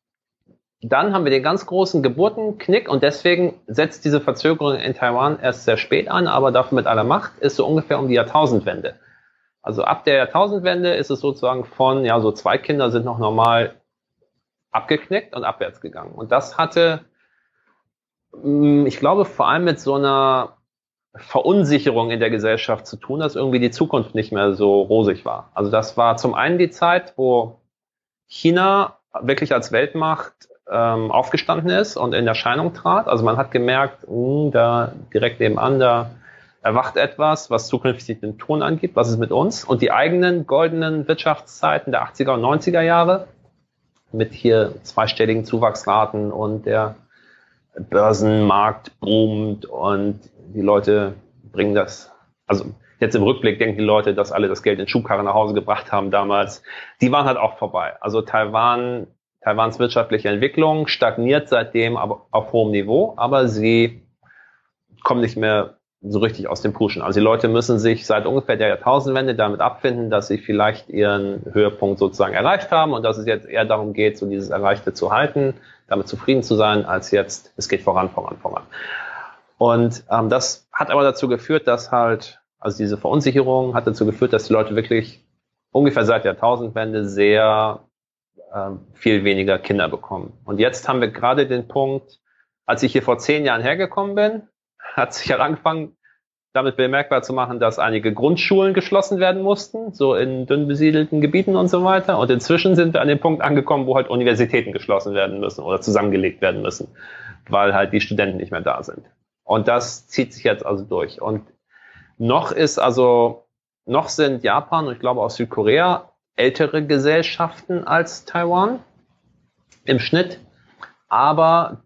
dann haben wir den ganz großen Geburtenknick und deswegen setzt diese Verzögerung in Taiwan erst sehr spät an, aber dafür mit aller Macht ist so ungefähr um die Jahrtausendwende. Also ab der Jahrtausendwende ist es sozusagen von, ja, so zwei Kinder sind noch normal abgeknickt und abwärts gegangen. Und das hatte, mm, ich glaube, vor allem mit so einer Verunsicherung in der Gesellschaft zu tun, dass irgendwie die Zukunft nicht mehr so rosig war. Also das war zum einen die Zeit, wo China wirklich als Weltmacht ähm, aufgestanden ist und in Erscheinung trat. Also man hat gemerkt, mh, hm, da direkt nebenan, da erwacht etwas, was zukünftig den Ton angibt, was ist mit uns. Und die eigenen goldenen Wirtschaftszeiten der 80er und 90er Jahre mit hier zweistelligen Zuwachsraten und der Börsenmarkt boomt und die Leute bringen das, also Jetzt im Rückblick denken die Leute, dass alle das Geld in Schubkarren nach Hause gebracht haben damals. Die waren halt auch vorbei. Also Taiwan, Taiwans wirtschaftliche Entwicklung stagniert seitdem auf hohem Niveau, aber sie kommen nicht mehr so richtig aus dem Pushen. Also die Leute müssen sich seit ungefähr der Jahrtausendwende damit abfinden, dass sie vielleicht ihren Höhepunkt sozusagen erreicht haben und dass es jetzt eher darum geht, so dieses Erreichte zu halten, damit zufrieden zu sein, als jetzt, es geht voran, voran, voran. Und ähm, das hat aber dazu geführt, dass halt, also diese Verunsicherung hat dazu geführt, dass die Leute wirklich ungefähr seit der Jahrtausendwende sehr viel weniger Kinder bekommen. Und jetzt haben wir gerade den Punkt, als ich hier vor zehn Jahren hergekommen bin, hat sich halt angefangen, damit bemerkbar zu machen, dass einige Grundschulen geschlossen werden mussten, so in dünn besiedelten Gebieten und so weiter. Und inzwischen sind wir an dem Punkt angekommen, wo halt Universitäten geschlossen werden müssen oder zusammengelegt werden müssen, weil halt die Studenten nicht mehr da sind. Und das zieht sich jetzt also durch. Und noch ist also, noch sind Japan und ich glaube auch Südkorea ältere Gesellschaften als Taiwan im Schnitt. Aber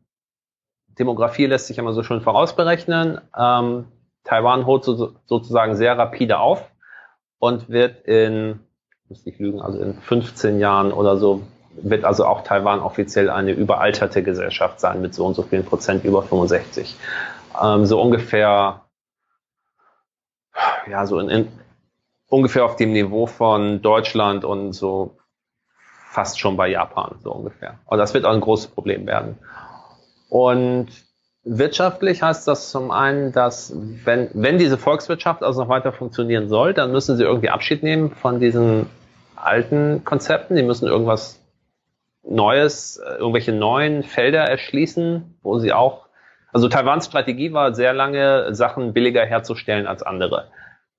Demografie lässt sich immer so schön vorausberechnen. Ähm, Taiwan holt so, sozusagen sehr rapide auf und wird in, muss ich lügen, also in 15 Jahren oder so, wird also auch Taiwan offiziell eine überalterte Gesellschaft sein mit so und so vielen Prozent über 65. Ähm, so ungefähr, ja, so in, in, ungefähr auf dem Niveau von Deutschland und so fast schon bei Japan, so ungefähr. Und das wird auch ein großes Problem werden. Und wirtschaftlich heißt das zum einen, dass wenn, wenn diese Volkswirtschaft also noch weiter funktionieren soll, dann müssen sie irgendwie Abschied nehmen von diesen alten Konzepten. Die müssen irgendwas Neues, irgendwelche neuen Felder erschließen, wo sie auch, also Taiwans Strategie war sehr lange, Sachen billiger herzustellen als andere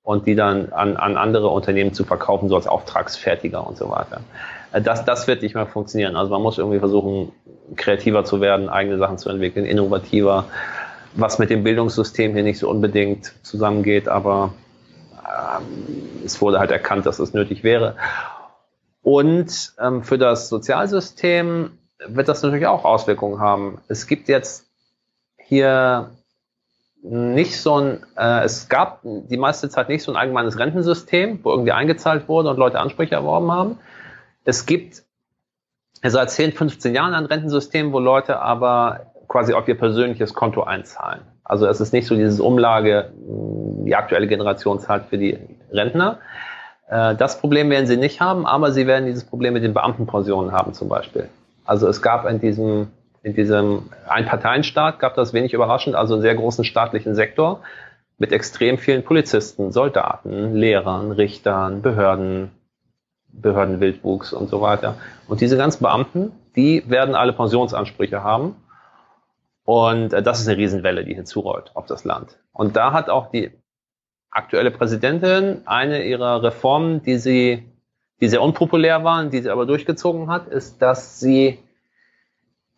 und die dann an, an andere Unternehmen zu verkaufen, so als Auftragsfertiger und so weiter. Äh, das, das wird nicht mehr funktionieren. Also man muss irgendwie versuchen, kreativer zu werden, eigene Sachen zu entwickeln, innovativer, was mit dem Bildungssystem hier nicht so unbedingt zusammengeht, aber ähm, es wurde halt erkannt, dass es nötig wäre. Und ähm, für das Sozialsystem wird das natürlich auch Auswirkungen haben. Es gibt jetzt hier nicht so ein, äh, es gab die meiste Zeit nicht so ein allgemeines Rentensystem, wo irgendwie eingezahlt wurde und Leute Ansprüche erworben haben. Es gibt seit 10, 15 Jahren ein Rentensystem, wo Leute aber quasi auf ihr persönliches Konto einzahlen. Also es ist nicht so dieses Umlage, die aktuelle Generation zahlt für die Rentner. Äh, das Problem werden sie nicht haben, aber sie werden dieses Problem mit den Beamtenpensionen haben zum Beispiel. Also es gab in diesem in diesem Einparteienstaat gab das wenig überraschend, also einen sehr großen staatlichen Sektor mit extrem vielen Polizisten, Soldaten, Lehrern, Richtern, Behörden, Behördenwildwuchs und so weiter. Und diese ganzen Beamten, die werden alle Pensionsansprüche haben. Und äh, das ist eine Riesenwelle, die hinzurollt auf das Land. Und da hat auch die aktuelle Präsidentin eine ihrer Reformen, die sie, die sehr unpopulär waren, die sie aber durchgezogen hat, ist, dass sie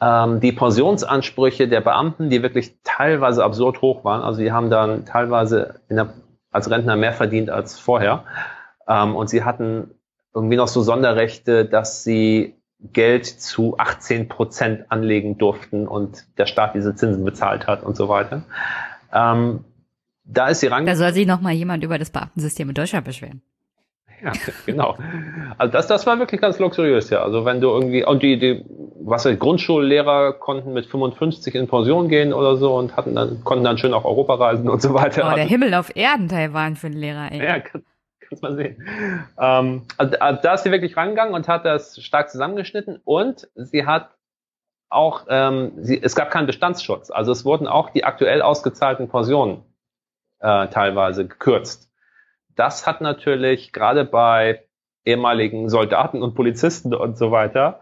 ähm, die Pensionsansprüche der Beamten, die wirklich teilweise absurd hoch waren, also die haben dann teilweise der, als Rentner mehr verdient als vorher. Ähm, und sie hatten irgendwie noch so Sonderrechte, dass sie Geld zu 18 Prozent anlegen durften und der Staat diese Zinsen bezahlt hat und so weiter. Ähm, da ist sie rang. Da soll sich noch mal jemand über das Beamtensystem in Deutschland beschweren. Ja, genau. Also das, das war wirklich ganz luxuriös, ja. Also wenn du irgendwie, und die, die, was weiß, Grundschullehrer konnten mit 55 in Pension gehen oder so und hatten dann, konnten dann schön auf Europa reisen und so weiter. Oh, der also, Himmel auf Erden Taiwan für einen Lehrer, ey. Ja, kann, kannst mal sehen. Ähm, also, also da ist sie wirklich rangegangen und hat das stark zusammengeschnitten und sie hat auch, ähm, sie, es gab keinen Bestandsschutz. Also es wurden auch die aktuell ausgezahlten Pensionen äh, teilweise gekürzt das hat natürlich gerade bei ehemaligen Soldaten und Polizisten und so weiter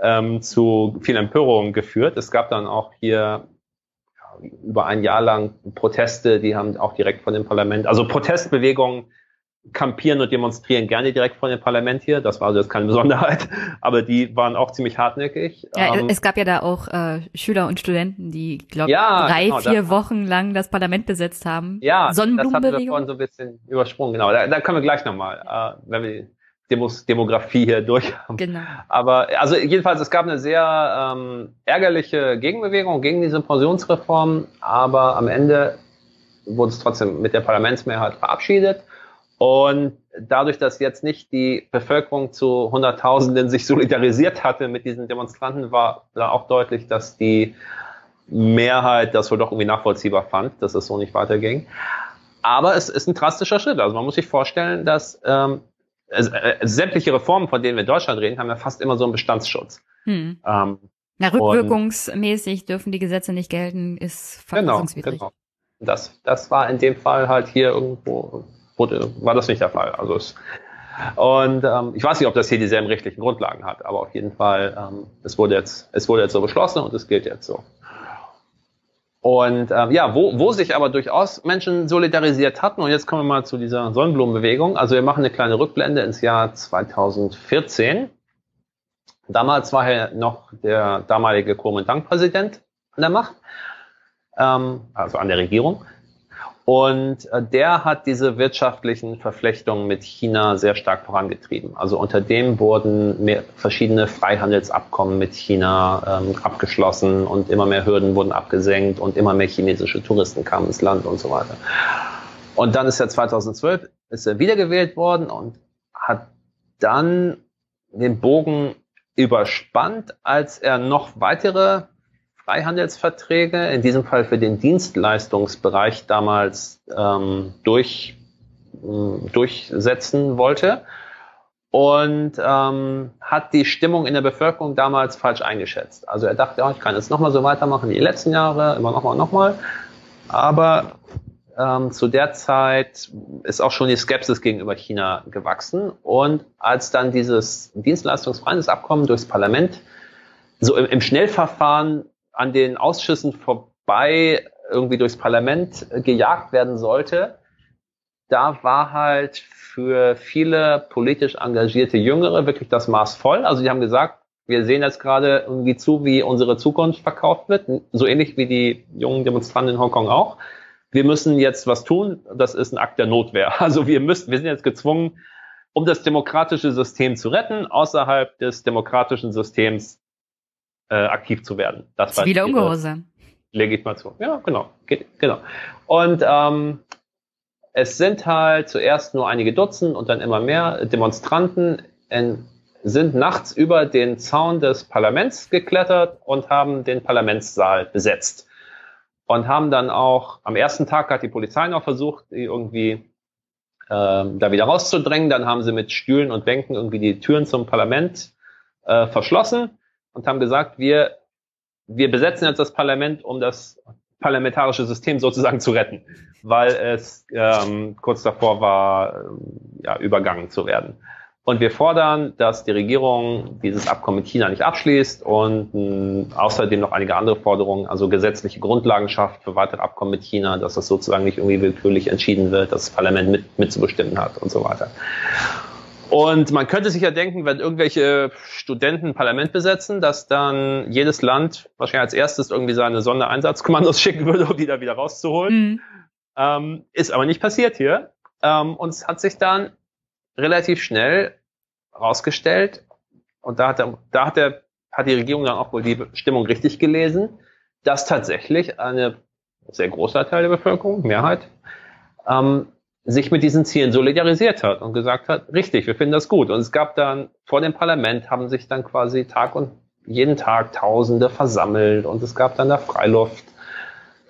ähm, zu viel Empörung geführt. Es gab dann auch hier ja, über ein Jahr lang Proteste, die haben auch direkt von dem Parlament, also Protestbewegungen kampieren und demonstrieren gerne direkt vor dem Parlament hier. Das war also jetzt keine Besonderheit, aber die waren auch ziemlich hartnäckig. Ja, ähm, es gab ja da auch äh, Schüler und Studenten, die, glaube ja, drei, genau, vier das, Wochen lang das Parlament besetzt haben. Ja, das hatten wir vorhin so ein bisschen übersprungen. Genau, da, da können wir gleich nochmal, äh, wenn wir die Demos, Demografie hier durch haben. Genau. Aber also jedenfalls, es gab eine sehr ähm, ärgerliche Gegenbewegung gegen diese Pensionsreform, aber am Ende wurde es trotzdem mit der Parlamentsmehrheit verabschiedet. Und dadurch, dass jetzt nicht die Bevölkerung zu Hunderttausenden sich solidarisiert hatte mit diesen Demonstranten, war da auch deutlich, dass die Mehrheit das wohl doch irgendwie nachvollziehbar fand, dass es so nicht weiterging. Aber es ist ein drastischer Schritt. Also man muss sich vorstellen, dass ähm, äh, sämtliche Reformen, von denen wir in Deutschland reden, haben ja fast immer so einen Bestandsschutz. Hm. Ähm, Na, rückwirkungsmäßig dürfen die Gesetze nicht gelten, ist genau, verfassungswidrig. Genau, genau. Das, das war in dem Fall halt hier irgendwo, wurde, war das nicht der Fall. Also es, und ähm, ich weiß nicht, ob das hier dieselben rechtlichen Grundlagen hat, aber auf jeden Fall, ähm, es wurde jetzt, es wurde jetzt so beschlossen und es gilt jetzt so. Und ähm, ja, wo, wo sich aber durchaus Menschen solidarisiert hatten, und jetzt kommen wir mal zu dieser Sonnenblumenbewegung. Also wir machen eine kleine Rückblende ins Jahr 2014. Damals war er noch der damalige Kuomintang-Präsident an der Macht, ähm, also an der Regierung. Und äh, der hat diese wirtschaftlichen Verflechtungen mit China sehr stark vorangetrieben. Also unter dem wurden mehr, verschiedene Freihandelsabkommen mit China ähm, abgeschlossen und immer mehr Hürden wurden abgesenkt und immer mehr chinesische Touristen kamen ins Land und so weiter. Und dann ist er 2012 ist er wiedergewählt worden und hat dann den Bogen überspannt, als er noch weitere Freihandelsverträge, in diesem Fall für den Dienstleistungsbereich damals ähm, durch, äh, durchsetzen wollte und ähm, hat die Stimmung in der Bevölkerung damals falsch eingeschätzt. Also er dachte, oh, ich kann jetzt nochmal so weitermachen wie die letzten Jahre, immer nochmal nochmal. Aber ähm, zu der Zeit ist auch schon die Skepsis gegenüber China gewachsen. Und als dann dieses Dienstleistungsfreihandelsabkommen durchs Parlament so im, im Schnellverfahren an den Ausschüssen vorbei irgendwie durchs Parlament gejagt werden sollte, da war halt für viele politisch engagierte Jüngere wirklich das Maß voll. Also die haben gesagt, wir sehen jetzt gerade irgendwie zu, wie unsere Zukunft verkauft wird, so ähnlich wie die jungen Demonstranten in Hongkong auch. Wir müssen jetzt was tun, das ist ein Akt der Notwehr. Also wir müssen, wir sind jetzt gezwungen, um das demokratische System zu retten, außerhalb des demokratischen Systems äh, aktiv zu werden. Das war wieder Ungehorsam. Legitimation. Ja, genau. Geht, genau. Und ähm, es sind halt zuerst nur einige Dutzend und dann immer mehr Demonstranten in, sind nachts über den Zaun des Parlaments geklettert und haben den Parlamentssaal besetzt. Und haben dann auch, am ersten Tag hat die Polizei noch versucht, die irgendwie ähm, da wieder rauszudrängen. Dann haben sie mit Stühlen und Bänken irgendwie die Türen zum Parlament äh, verschlossen und haben gesagt, wir, wir besetzen jetzt das Parlament, um das parlamentarische System sozusagen zu retten, weil es ähm, kurz davor war, ähm, ja, übergangen zu werden. Und wir fordern, dass die Regierung dieses Abkommen mit China nicht abschließt und mh, außerdem noch einige andere Forderungen, also gesetzliche Grundlagen schafft für weitere Abkommen mit China, dass das sozusagen nicht irgendwie willkürlich entschieden wird, dass das Parlament mit, mitzubestimmen hat und so weiter. Und man könnte sich ja denken, wenn irgendwelche Studenten ein Parlament besetzen, dass dann jedes Land wahrscheinlich als erstes irgendwie seine Sondereinsatzkommandos schicken würde, um die da wieder rauszuholen. Mhm. Ähm, ist aber nicht passiert hier. Ähm, und es hat sich dann relativ schnell rausgestellt, und da hat, er, da hat, er, hat die Regierung dann auch wohl die Stimmung richtig gelesen, dass tatsächlich eine sehr großer Teil der Bevölkerung, Mehrheit, ähm, sich mit diesen Zielen solidarisiert hat und gesagt hat, richtig, wir finden das gut. Und es gab dann vor dem Parlament haben sich dann quasi Tag und jeden Tag Tausende versammelt und es gab dann da Freiluft.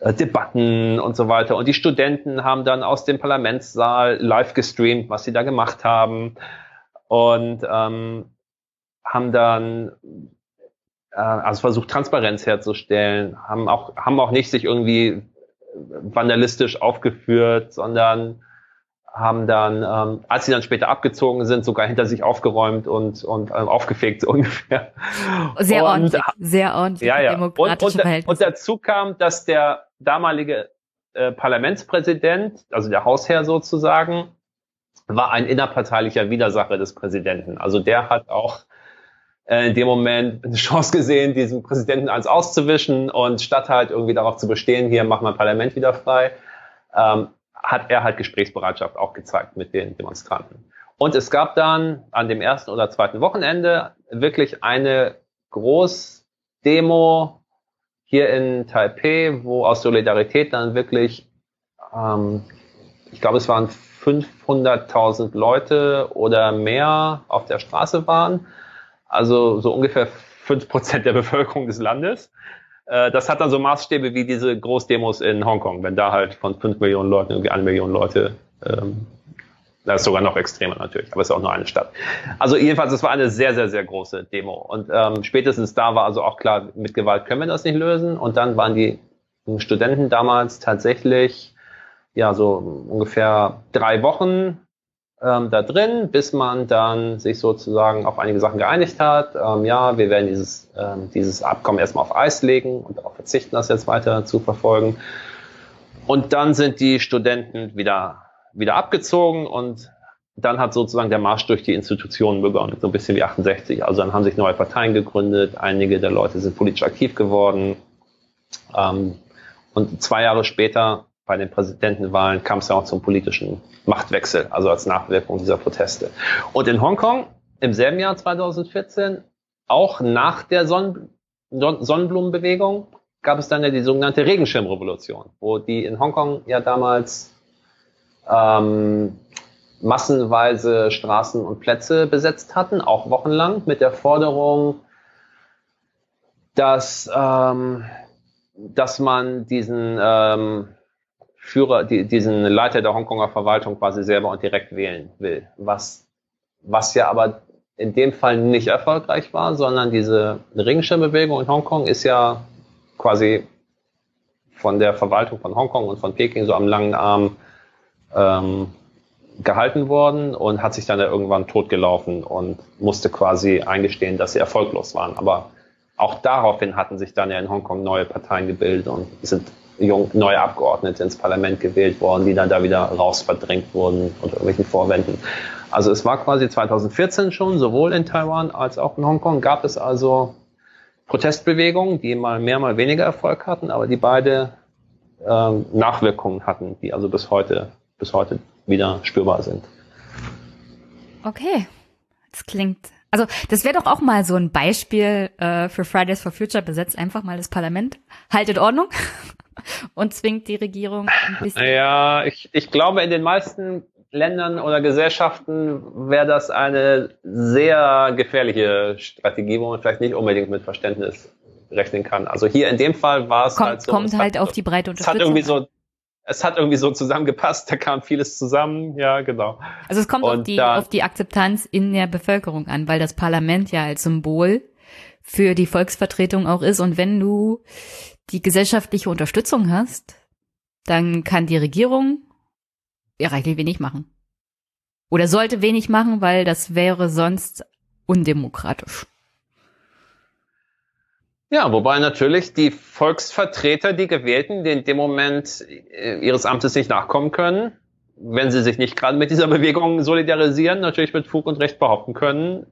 Äh, Debatten und so weiter. Und die Studenten haben dann aus dem Parlamentssaal live gestreamt, was sie da gemacht haben. Und ähm, haben dann äh, also versucht, Transparenz herzustellen, haben auch, haben auch nicht sich irgendwie vandalistisch aufgeführt, sondern haben dann, ähm, als sie dann später abgezogen sind, sogar hinter sich aufgeräumt und, und ähm, aufgefegt so ungefähr. Sehr und, ordentlich, sehr ordentlich. Ja, ja. Und, und, und dazu kam, dass der damalige äh, Parlamentspräsident, also der Hausherr sozusagen, war ein innerparteilicher Widersacher des Präsidenten. Also der hat auch äh, in dem Moment eine Chance gesehen, diesen Präsidenten eins auszuwischen und statt halt irgendwie darauf zu bestehen, hier machen wir Parlament wieder frei, ähm, hat er halt Gesprächsbereitschaft auch gezeigt mit den Demonstranten. Und es gab dann an dem ersten oder zweiten Wochenende wirklich eine Großdemo hier in Taipei, wo aus Solidarität dann wirklich, ähm, ich glaube, es waren 500.000 Leute oder mehr auf der Straße waren. Also so ungefähr 5% der Bevölkerung des Landes. Äh, das hat dann so Maßstäbe wie diese Großdemos in Hongkong, wenn da halt von 5 Millionen Leuten irgendwie eine Million Leute, ähm, das ist sogar noch extremer natürlich, aber es ist auch nur eine Stadt. Also jedenfalls, es war eine sehr, sehr, sehr große Demo. Und ähm, spätestens da war also auch klar, mit Gewalt können wir das nicht lösen. Und dann waren die Studenten damals tatsächlich ja so ungefähr drei Wochen ähm, da drin, bis man dann sich sozusagen auf einige Sachen geeinigt hat. Ähm, ja, wir werden dieses, ähm, dieses Abkommen erstmal auf Eis legen und darauf verzichten, das jetzt weiter zu verfolgen. Und dann sind die Studenten wieder, wieder abgezogen und dann hat sozusagen der Marsch durch die Institutionen begonnen, so ein bisschen wie 68. Also dann haben sich neue Parteien gegründet, einige der Leute sind politisch aktiv geworden. Ähm, und zwei Jahre später bei den Präsidentenwahlen kam es ja auch zum politischen Machtwechsel, also als Nachwirkung dieser Proteste. Und in Hongkong im selben Jahr 2014, auch nach der Sonnen Sonnenblumenbewegung, gab es dann ja die sogenannte Regenschirmrevolution, wo die in Hongkong ja damals ähm, massenweise Straßen und Plätze besetzt hatten, auch wochenlang, mit der Forderung, dass, ähm, dass man diesen ähm, Führer, die, diesen Leiter der Hongkonger Verwaltung quasi selber und direkt wählen will. Was, was ja aber in dem Fall nicht erfolgreich war, sondern diese Regenschirmbewegung in Hongkong ist ja quasi von der Verwaltung von Hongkong und von Peking so am langen Arm ähm, gehalten worden und hat sich dann ja irgendwann totgelaufen und musste quasi eingestehen, dass sie erfolglos waren. Aber auch daraufhin hatten sich dann ja in Hongkong neue Parteien gebildet und sind neue Abgeordnete ins Parlament gewählt worden, die dann da wieder raus verdrängt wurden unter irgendwelchen Vorwänden. Also es war quasi 2014 schon, sowohl in Taiwan als auch in Hongkong gab es also Protestbewegungen, die mal mehr, mal weniger Erfolg hatten, aber die beide ähm, Nachwirkungen hatten, die also bis heute, bis heute wieder spürbar sind. Okay, das klingt also das wäre doch auch mal so ein Beispiel äh, für Fridays for Future. Besetzt einfach mal das Parlament, haltet Ordnung und zwingt die Regierung ein bisschen. Ja, ich, ich glaube, in den meisten Ländern oder Gesellschaften wäre das eine sehr gefährliche Strategie, wo man vielleicht nicht unbedingt mit Verständnis rechnen kann. Also hier in dem Fall war es kommt, halt so. Kommt halt hat, auf die breite Unterstützung. Es hat irgendwie so, es hat irgendwie so zusammengepasst, da kam vieles zusammen, ja, genau. Also es kommt auf die, da, auf die Akzeptanz in der Bevölkerung an, weil das Parlament ja als Symbol für die Volksvertretung auch ist. Und wenn du die gesellschaftliche Unterstützung hast, dann kann die Regierung ja reichlich wenig machen. Oder sollte wenig machen, weil das wäre sonst undemokratisch. Ja, wobei natürlich die Volksvertreter, die Gewählten, die in dem Moment äh, ihres Amtes nicht nachkommen können, wenn sie sich nicht gerade mit dieser Bewegung solidarisieren, natürlich mit Fug und Recht behaupten können,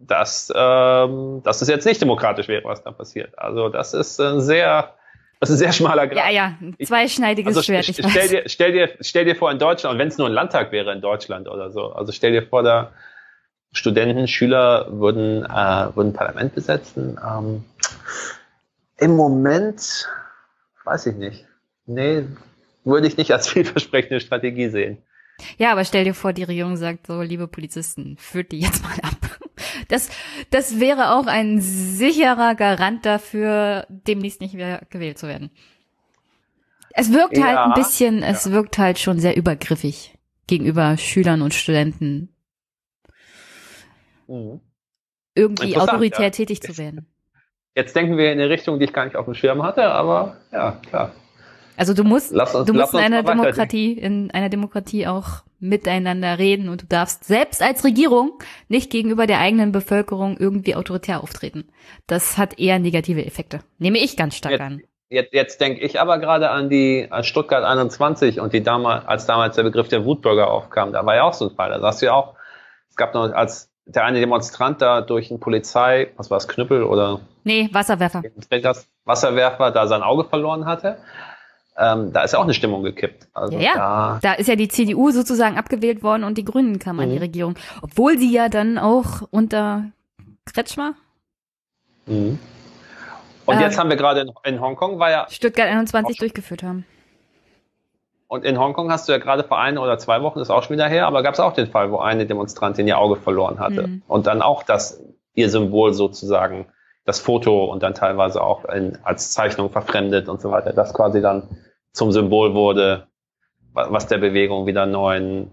dass, ähm, dass es jetzt nicht demokratisch wäre, was da passiert. Also das ist ein sehr, das ist ein sehr schmaler Grad. Ja, ja, ein zweischneidiges also Schwert. Ich stell, dir, stell, dir, stell dir vor in Deutschland, und wenn es nur ein Landtag wäre in Deutschland oder so, also stell dir vor, da Studenten, Schüler würden, äh, würden Parlament besetzen. Ähm, Im Moment weiß ich nicht. Nee, würde ich nicht als vielversprechende Strategie sehen. Ja, aber stell dir vor, die Regierung sagt so, liebe Polizisten, führt die jetzt mal ab. Das, das wäre auch ein sicherer Garant dafür, demnächst nicht mehr gewählt zu werden. Es wirkt halt ja, halt ein bisschen, ja. es wirkt halt schon sehr übergriffig gegenüber Schülern und Studenten. Mhm. Irgendwie autoritär ja. tätig zu werden. Jetzt denken wir in eine Richtung, die ich gar nicht auf dem Schirm hatte, aber ja, klar. Also du musst, uns, du musst in einer Demokratie, in einer Demokratie auch miteinander reden und du darfst selbst als Regierung nicht gegenüber der eigenen Bevölkerung irgendwie autoritär auftreten. Das hat eher negative Effekte. Nehme ich ganz stark jetzt, an. Jetzt, jetzt denke ich aber gerade an die an Stuttgart 21 und die damals, als damals der Begriff der Wutbürger aufkam, da war ja auch so ein Fall. Da sagst du ja auch, es gab noch, als der eine Demonstrant da durch ein Polizei, was war es, Knüppel oder? Nee, Wasserwerfer. Wasserwerfer da sein Auge verloren hatte ähm, da ist ja auch eine Stimmung gekippt. Also ja, Da, da ist ja die CDU sozusagen abgewählt worden und die Grünen kamen mhm. an die mhm. Regierung. Obwohl sie ja dann auch unter Kretschmer. Mhm. Und äh, jetzt haben wir gerade in, in Hongkong, war ja. Stuttgart 21 durchgeführt haben. Und in Hongkong hast du ja gerade vor ein oder zwei Wochen, ist auch schon wieder her, aber gab es auch den Fall, wo eine Demonstrantin ihr Auge verloren hatte mhm. und dann auch das ihr Symbol sozusagen, das Foto und dann teilweise auch in, als Zeichnung verfremdet und so weiter, das quasi dann zum Symbol wurde, was der Bewegung wieder neuen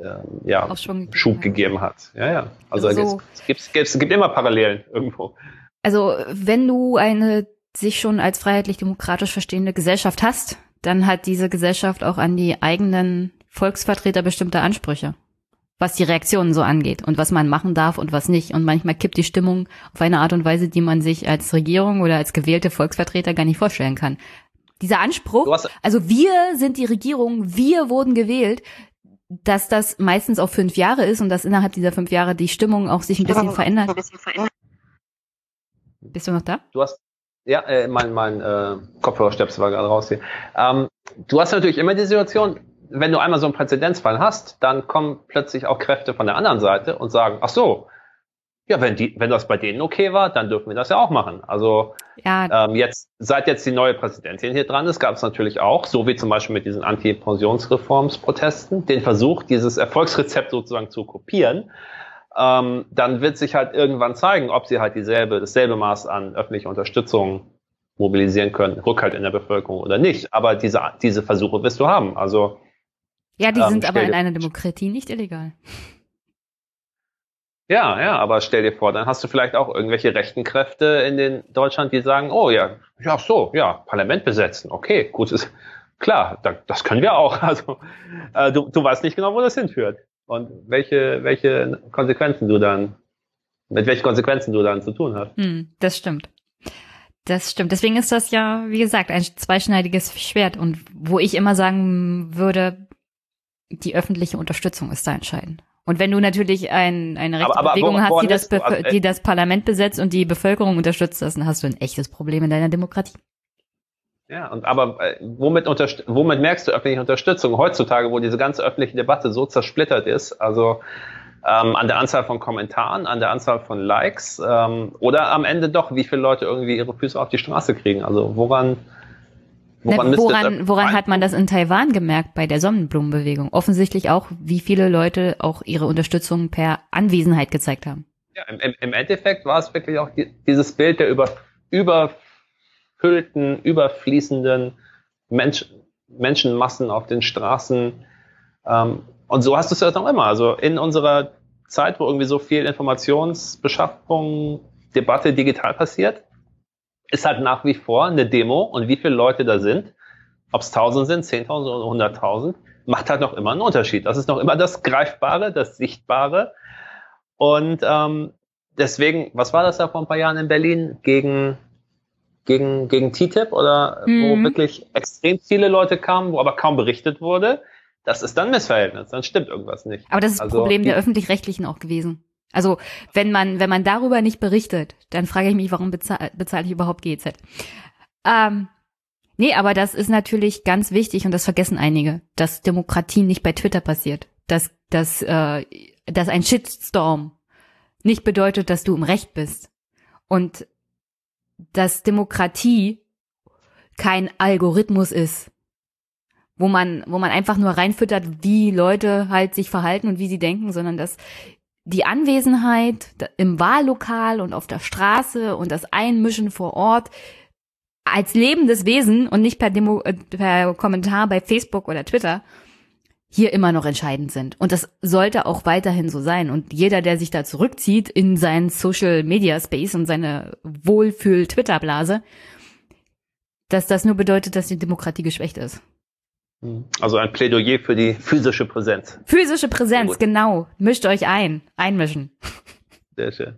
äh, ja, Schub gegeben hat. Ja, ja. Also, also es, gibt, es, gibt, es gibt immer Parallelen irgendwo. Also wenn du eine sich schon als freiheitlich-demokratisch verstehende Gesellschaft hast, dann hat diese Gesellschaft auch an die eigenen Volksvertreter bestimmte Ansprüche, was die Reaktionen so angeht und was man machen darf und was nicht. Und manchmal kippt die Stimmung auf eine Art und Weise, die man sich als Regierung oder als gewählte Volksvertreter gar nicht vorstellen kann. Dieser Anspruch, also wir sind die Regierung, wir wurden gewählt, dass das meistens auch fünf Jahre ist und dass innerhalb dieser fünf Jahre die Stimmung auch sich ein bisschen verändert. Bist du noch da? Du hast, ja, äh, mein, mein äh, Kopfhörerstöpsel war gerade raus hier. Ähm, du hast natürlich immer die Situation, wenn du einmal so einen Präzedenzfall hast, dann kommen plötzlich auch Kräfte von der anderen Seite und sagen, ach so, ja, wenn die, wenn das bei denen okay war, dann dürfen wir das ja auch machen. Also ja. ähm, jetzt, seit jetzt die neue Präsidentin hier dran ist, gab es natürlich auch, so wie zum Beispiel mit diesen Anti-Pensionsreformsprotesten, den Versuch, dieses Erfolgsrezept sozusagen zu kopieren ähm, dann wird sich halt irgendwann zeigen, ob sie halt dieselbe, dasselbe Maß an öffentlicher Unterstützung mobilisieren können, Rückhalt in der Bevölkerung oder nicht. Aber diese, diese Versuche wirst du haben. Also ja, die ähm, sind aber in einer Demokratie nicht illegal. Ja, ja, aber stell dir vor, dann hast du vielleicht auch irgendwelche rechten Kräfte in den Deutschland, die sagen, oh ja, ja so, ja, Parlament besetzen, okay, gut, ist klar, da, das können wir auch. Also äh, du, du weißt nicht genau, wo das hinführt und welche, welche Konsequenzen du dann, mit welchen Konsequenzen du dann zu tun hast. Hm, das stimmt. Das stimmt. Deswegen ist das ja, wie gesagt, ein zweischneidiges Schwert. Und wo ich immer sagen würde, die öffentliche Unterstützung ist da entscheidend. Und wenn du natürlich ein, eine rechte aber, aber Bewegung wo, hast, die das, also, die das Parlament besetzt und die Bevölkerung unterstützt, dann hast du ein echtes Problem in deiner Demokratie. Ja, und aber äh, womit, womit merkst du öffentliche Unterstützung heutzutage, wo diese ganze öffentliche Debatte so zersplittert ist? Also ähm, an der Anzahl von Kommentaren, an der Anzahl von Likes ähm, oder am Ende doch, wie viele Leute irgendwie ihre Füße auf die Straße kriegen? Also woran Woran, Na, woran, woran hat man das in Taiwan gemerkt bei der Sonnenblumenbewegung? Offensichtlich auch, wie viele Leute auch ihre Unterstützung per Anwesenheit gezeigt haben. Ja, im, im Endeffekt war es wirklich auch die, dieses Bild der über, über überfüllten, überfließenden Mensch, Menschenmassen auf den Straßen. Ähm, und so hast du es ja noch immer. Also in unserer Zeit, wo irgendwie so viel Informationsbeschaffung, Debatte digital passiert, ist halt nach wie vor eine Demo und wie viele Leute da sind, ob es 1000 sind, 10.000 oder 100.000, macht halt noch immer einen Unterschied. Das ist noch immer das Greifbare, das Sichtbare. Und ähm, deswegen, was war das da vor ein paar Jahren in Berlin gegen gegen, gegen TTIP oder mhm. wo wirklich extrem viele Leute kamen, wo aber kaum berichtet wurde, das ist dann Missverhältnis, dann stimmt irgendwas nicht. Aber das ist also, das Problem der öffentlich-rechtlichen auch gewesen. Also wenn man, wenn man darüber nicht berichtet, dann frage ich mich, warum bezahle bezahl ich überhaupt GZ? Ähm, nee, aber das ist natürlich ganz wichtig und das vergessen einige, dass Demokratie nicht bei Twitter passiert. Dass, dass, äh, dass ein Shitstorm nicht bedeutet, dass du im Recht bist. Und dass Demokratie kein Algorithmus ist, wo man, wo man einfach nur reinfüttert, wie Leute halt sich verhalten und wie sie denken, sondern dass die Anwesenheit im Wahllokal und auf der Straße und das Einmischen vor Ort als lebendes Wesen und nicht per, Demo, äh, per Kommentar bei Facebook oder Twitter hier immer noch entscheidend sind. Und das sollte auch weiterhin so sein. Und jeder, der sich da zurückzieht in seinen Social Media Space und seine Wohlfühl-Twitter-Blase, dass das nur bedeutet, dass die Demokratie geschwächt ist. Also ein Plädoyer für die physische Präsenz. Physische Präsenz, genau. Mischt euch ein. Einmischen. Sehr schön.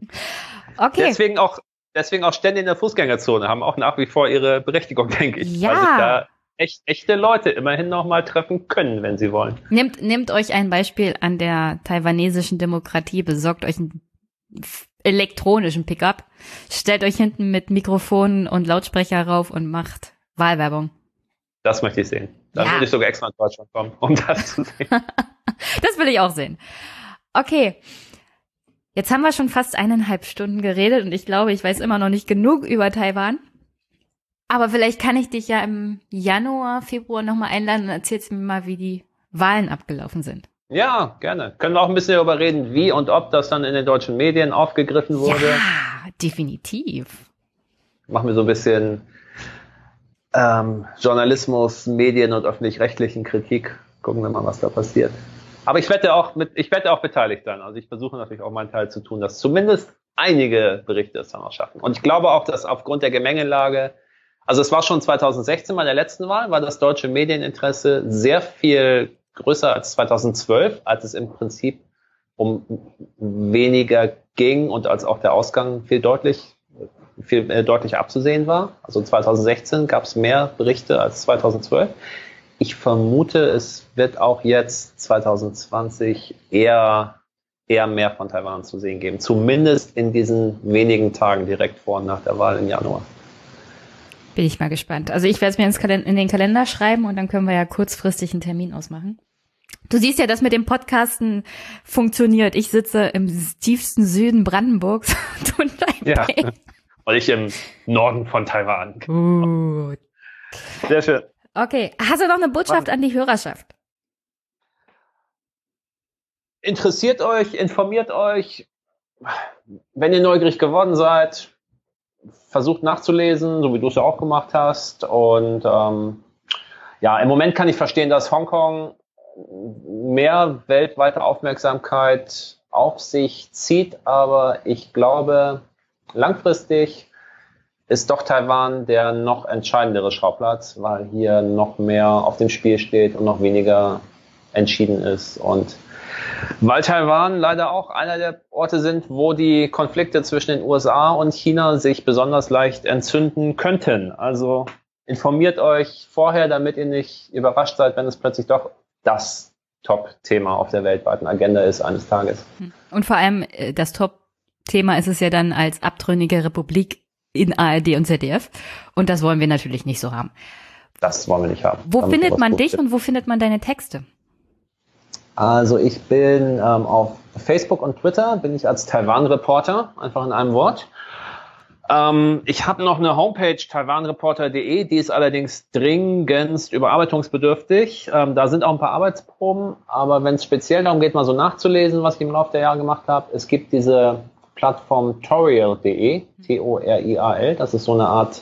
Okay. Deswegen auch, deswegen auch Stände in der Fußgängerzone haben auch nach wie vor ihre Berechtigung, denke ich. Ja echt, echte Leute immerhin nochmal treffen können, wenn sie wollen. Nehmt, nehmt euch ein Beispiel an der taiwanesischen Demokratie, besorgt euch einen elektronischen Pickup, stellt euch hinten mit Mikrofonen und Lautsprecher rauf und macht Wahlwerbung. Das möchte ich sehen. Da ja. würde ich sogar extra in Deutschland kommen, um das zu sehen. das will ich auch sehen. Okay. Jetzt haben wir schon fast eineinhalb Stunden geredet und ich glaube, ich weiß immer noch nicht genug über Taiwan. Aber vielleicht kann ich dich ja im Januar, Februar nochmal einladen und erzählst mir mal, wie die Wahlen abgelaufen sind. Ja, gerne. Können wir auch ein bisschen darüber reden, wie und ob das dann in den deutschen Medien aufgegriffen wurde. Ja, definitiv. Machen wir so ein bisschen ähm, Journalismus, Medien und öffentlich-rechtlichen Kritik. Gucken wir mal, was da passiert. Aber ich werde auch mit, ich werde auch beteiligt sein. Also ich versuche natürlich auch meinen Teil zu tun, dass zumindest einige Berichte es dann auch schaffen. Und ich glaube auch, dass aufgrund der Gemengelage, also es war schon 2016 bei der letzten Wahl, war das deutsche Medieninteresse sehr viel größer als 2012, als es im Prinzip um weniger ging und als auch der Ausgang viel deutlich, viel äh, deutlicher abzusehen war. Also 2016 gab es mehr Berichte als 2012. Ich vermute, es wird auch jetzt 2020 eher, eher mehr von Taiwan zu sehen geben. Zumindest in diesen wenigen Tagen direkt vor und nach der Wahl im Januar. Bin ich mal gespannt. Also ich werde es mir in den Kalender schreiben und dann können wir ja kurzfristig einen Termin ausmachen. Du siehst ja, dass mit dem Podcasten funktioniert. Ich sitze im tiefsten Süden Brandenburgs und Ja. Und ich im Norden von Taiwan. Gut. Sehr schön. Okay. Hast du noch eine Botschaft an die Hörerschaft? Interessiert euch, informiert euch. Wenn ihr neugierig geworden seid, versucht nachzulesen, so wie du es ja auch gemacht hast. Und ähm, ja, im Moment kann ich verstehen, dass Hongkong mehr weltweite Aufmerksamkeit auf sich zieht, aber ich glaube, langfristig ist doch Taiwan der noch entscheidendere Schauplatz, weil hier noch mehr auf dem Spiel steht und noch weniger entschieden ist. Und weil Taiwan leider auch einer der Orte sind, wo die Konflikte zwischen den USA und China sich besonders leicht entzünden könnten. Also informiert euch vorher, damit ihr nicht überrascht seid, wenn es plötzlich doch das Top-Thema auf der weltweiten Agenda ist eines Tages. Und vor allem äh, das Top-Thema ist es ja dann als abtrünnige Republik in ARD und ZDF. Und das wollen wir natürlich nicht so haben. Das wollen wir nicht haben. Wo findet man dich und wo findet man deine Texte? Also ich bin ähm, auf Facebook und Twitter, bin ich als Taiwan-Reporter, einfach in einem Wort. Ähm, ich habe noch eine Homepage, taiwanreporter.de, die ist allerdings dringendst überarbeitungsbedürftig. Ähm, da sind auch ein paar Arbeitsproben, aber wenn es speziell darum geht, mal so nachzulesen, was ich im Laufe der Jahre gemacht habe, es gibt diese Plattform torial.de, T-O-R-I-A-L, das ist so eine Art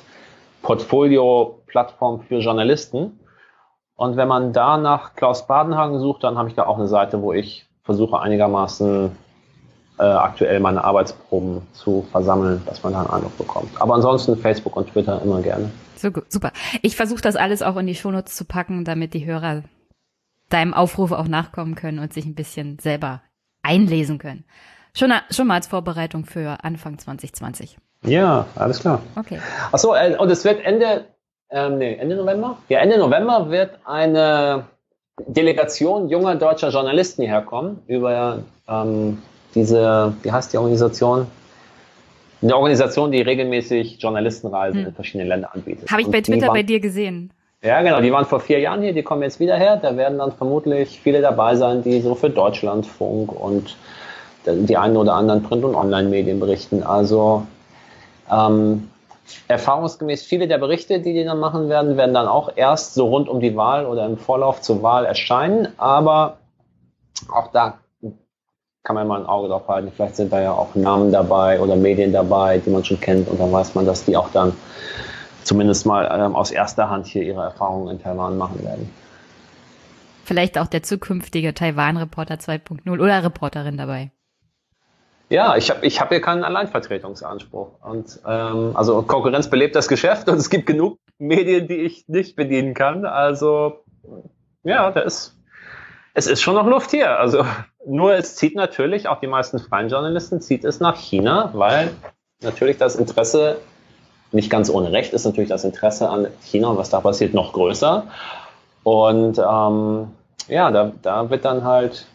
Portfolio-Plattform für Journalisten. Und wenn man da nach Klaus Badenhagen sucht, dann habe ich da auch eine Seite, wo ich versuche einigermaßen äh, aktuell meine Arbeitsproben zu versammeln, dass man da einen Eindruck bekommt. Aber ansonsten Facebook und Twitter immer gerne. So, super. Ich versuche das alles auch in die Shownotes zu packen, damit die Hörer deinem Aufruf auch nachkommen können und sich ein bisschen selber einlesen können. Schon, schon mal als Vorbereitung für Anfang 2020. Ja, alles klar. Okay. Achso, äh, und es wird Ende, ähm, nee, Ende November? Ja, Ende November wird eine Delegation junger deutscher Journalisten hierher kommen über ähm, diese, wie heißt die Organisation? Eine Organisation, die regelmäßig Journalistenreisen hm. in verschiedene Länder anbietet. Habe ich bei Twitter waren, bei dir gesehen. Ja, genau. Die waren vor vier Jahren hier, die kommen jetzt wieder her. Da werden dann vermutlich viele dabei sein, die so für Deutschlandfunk und die einen oder anderen Print- und Online-Medien berichten. Also ähm, erfahrungsgemäß viele der Berichte, die die dann machen werden, werden dann auch erst so rund um die Wahl oder im Vorlauf zur Wahl erscheinen. Aber auch da kann man mal ein Auge drauf halten. Vielleicht sind da ja auch Namen dabei oder Medien dabei, die man schon kennt und dann weiß man, dass die auch dann zumindest mal ähm, aus erster Hand hier ihre Erfahrungen in Taiwan machen werden. Vielleicht auch der zukünftige Taiwan-Reporter 2.0 oder Reporterin dabei. Ja, ich habe ich hab hier keinen Alleinvertretungsanspruch. Und ähm, also Konkurrenz belebt das Geschäft und es gibt genug Medien, die ich nicht bedienen kann. Also ja, da ist es ist schon noch Luft hier. Also nur es zieht natürlich, auch die meisten freien Journalisten, zieht es nach China, weil natürlich das Interesse, nicht ganz ohne Recht, ist natürlich das Interesse an China und was da passiert noch größer. Und ähm, ja, da, da wird dann halt,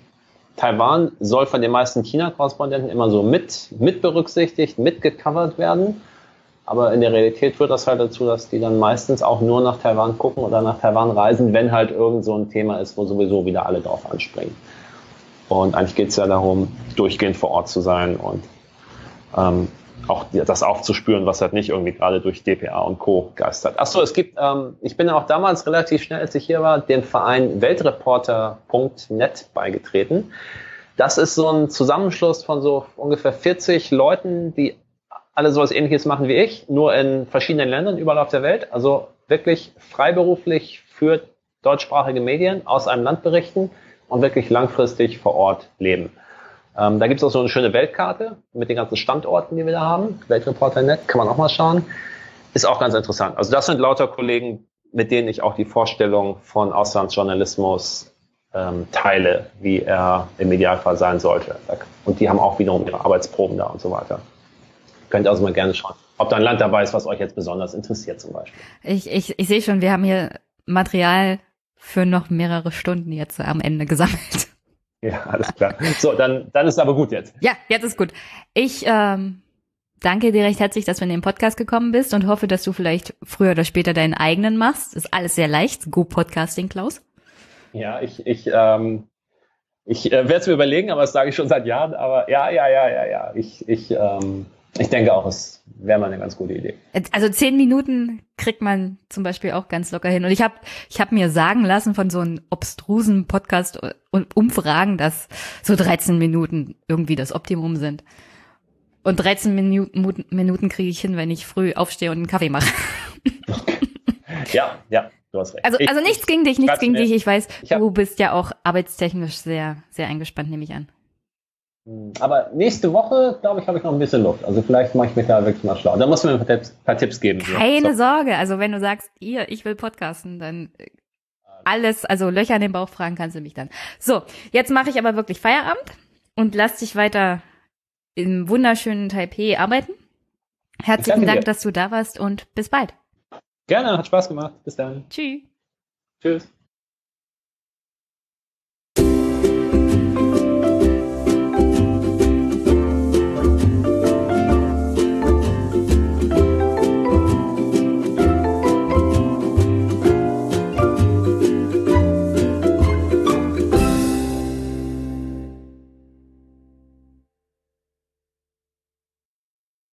Taiwan soll von den meisten China-Korrespondenten immer so mit, mit berücksichtigt, mitgecovert werden. Aber in der Realität führt das halt dazu, dass die dann meistens auch nur nach Taiwan gucken oder nach Taiwan reisen, wenn halt irgend so ein Thema ist, wo sowieso wieder alle drauf anspringen. Und eigentlich geht es ja darum, durchgehend vor Ort zu sein und ähm, auch das aufzuspüren, was halt nicht irgendwie gerade durch DPA und Co. geistert. Achso, es gibt, ähm, ich bin auch damals relativ schnell, als ich hier war, dem Verein Weltreporter.net beigetreten. Das ist so ein Zusammenschluss von so ungefähr 40 Leuten, die alle sowas ähnliches machen wie ich, nur in verschiedenen Ländern überall auf der Welt. Also wirklich freiberuflich für deutschsprachige Medien aus einem Land berichten und wirklich langfristig vor Ort leben. Ähm, da gibt es auch so eine schöne Weltkarte mit den ganzen Standorten, die wir da haben. Weltreporter.net, kann man auch mal schauen. Ist auch ganz interessant. Also das sind lauter Kollegen, mit denen ich auch die Vorstellung von Auslandsjournalismus ähm, teile, wie er im Idealfall sein sollte. Und die haben auch wiederum ihre Arbeitsproben da und so weiter. Könnt ihr also mal gerne schauen, ob da ein Land dabei ist, was euch jetzt besonders interessiert zum Beispiel. Ich, ich, ich sehe schon, wir haben hier Material für noch mehrere Stunden jetzt am Ende gesammelt. Ja, alles klar. So, dann, dann ist aber gut jetzt. Ja, jetzt ist gut. Ich ähm, danke dir recht herzlich, dass du in den Podcast gekommen bist und hoffe, dass du vielleicht früher oder später deinen eigenen machst. Ist alles sehr leicht. Go Podcasting, Klaus. Ja, ich, ich, ähm, ich äh, werde es mir überlegen, aber das sage ich schon seit Jahren. Aber ja, ja, ja, ja, ja. Ich, ich, ähm, ich denke auch, es wäre mal eine ganz gute Idee. Also zehn Minuten kriegt man zum Beispiel auch ganz locker hin. Und ich habe ich hab mir sagen lassen von so einem obstrusen Podcast und Umfragen, dass so 13 Minuten irgendwie das Optimum sind. Und 13 Minuten, Minuten kriege ich hin, wenn ich früh aufstehe und einen Kaffee mache. ja, ja, du hast recht. Also, also nichts gegen dich, nichts gegen dich. Ich weiß, ich du bist ja auch arbeitstechnisch sehr, sehr eingespannt, nehme ich an. Aber nächste Woche, glaube ich, habe ich noch ein bisschen Luft. Also vielleicht mache ich mich da wirklich mal schlau. Da musst du mir ein paar Tipps, paar Tipps geben. Keine so. Sorge. Also wenn du sagst, ihr, ich will podcasten, dann äh, alles, also Löcher in den Bauch fragen kannst du mich dann. So, jetzt mache ich aber wirklich Feierabend und lass dich weiter im wunderschönen Taipei arbeiten. Herzlichen Dank, dir. dass du da warst und bis bald. Gerne, hat Spaß gemacht. Bis dann. Tschüss. Tschüss.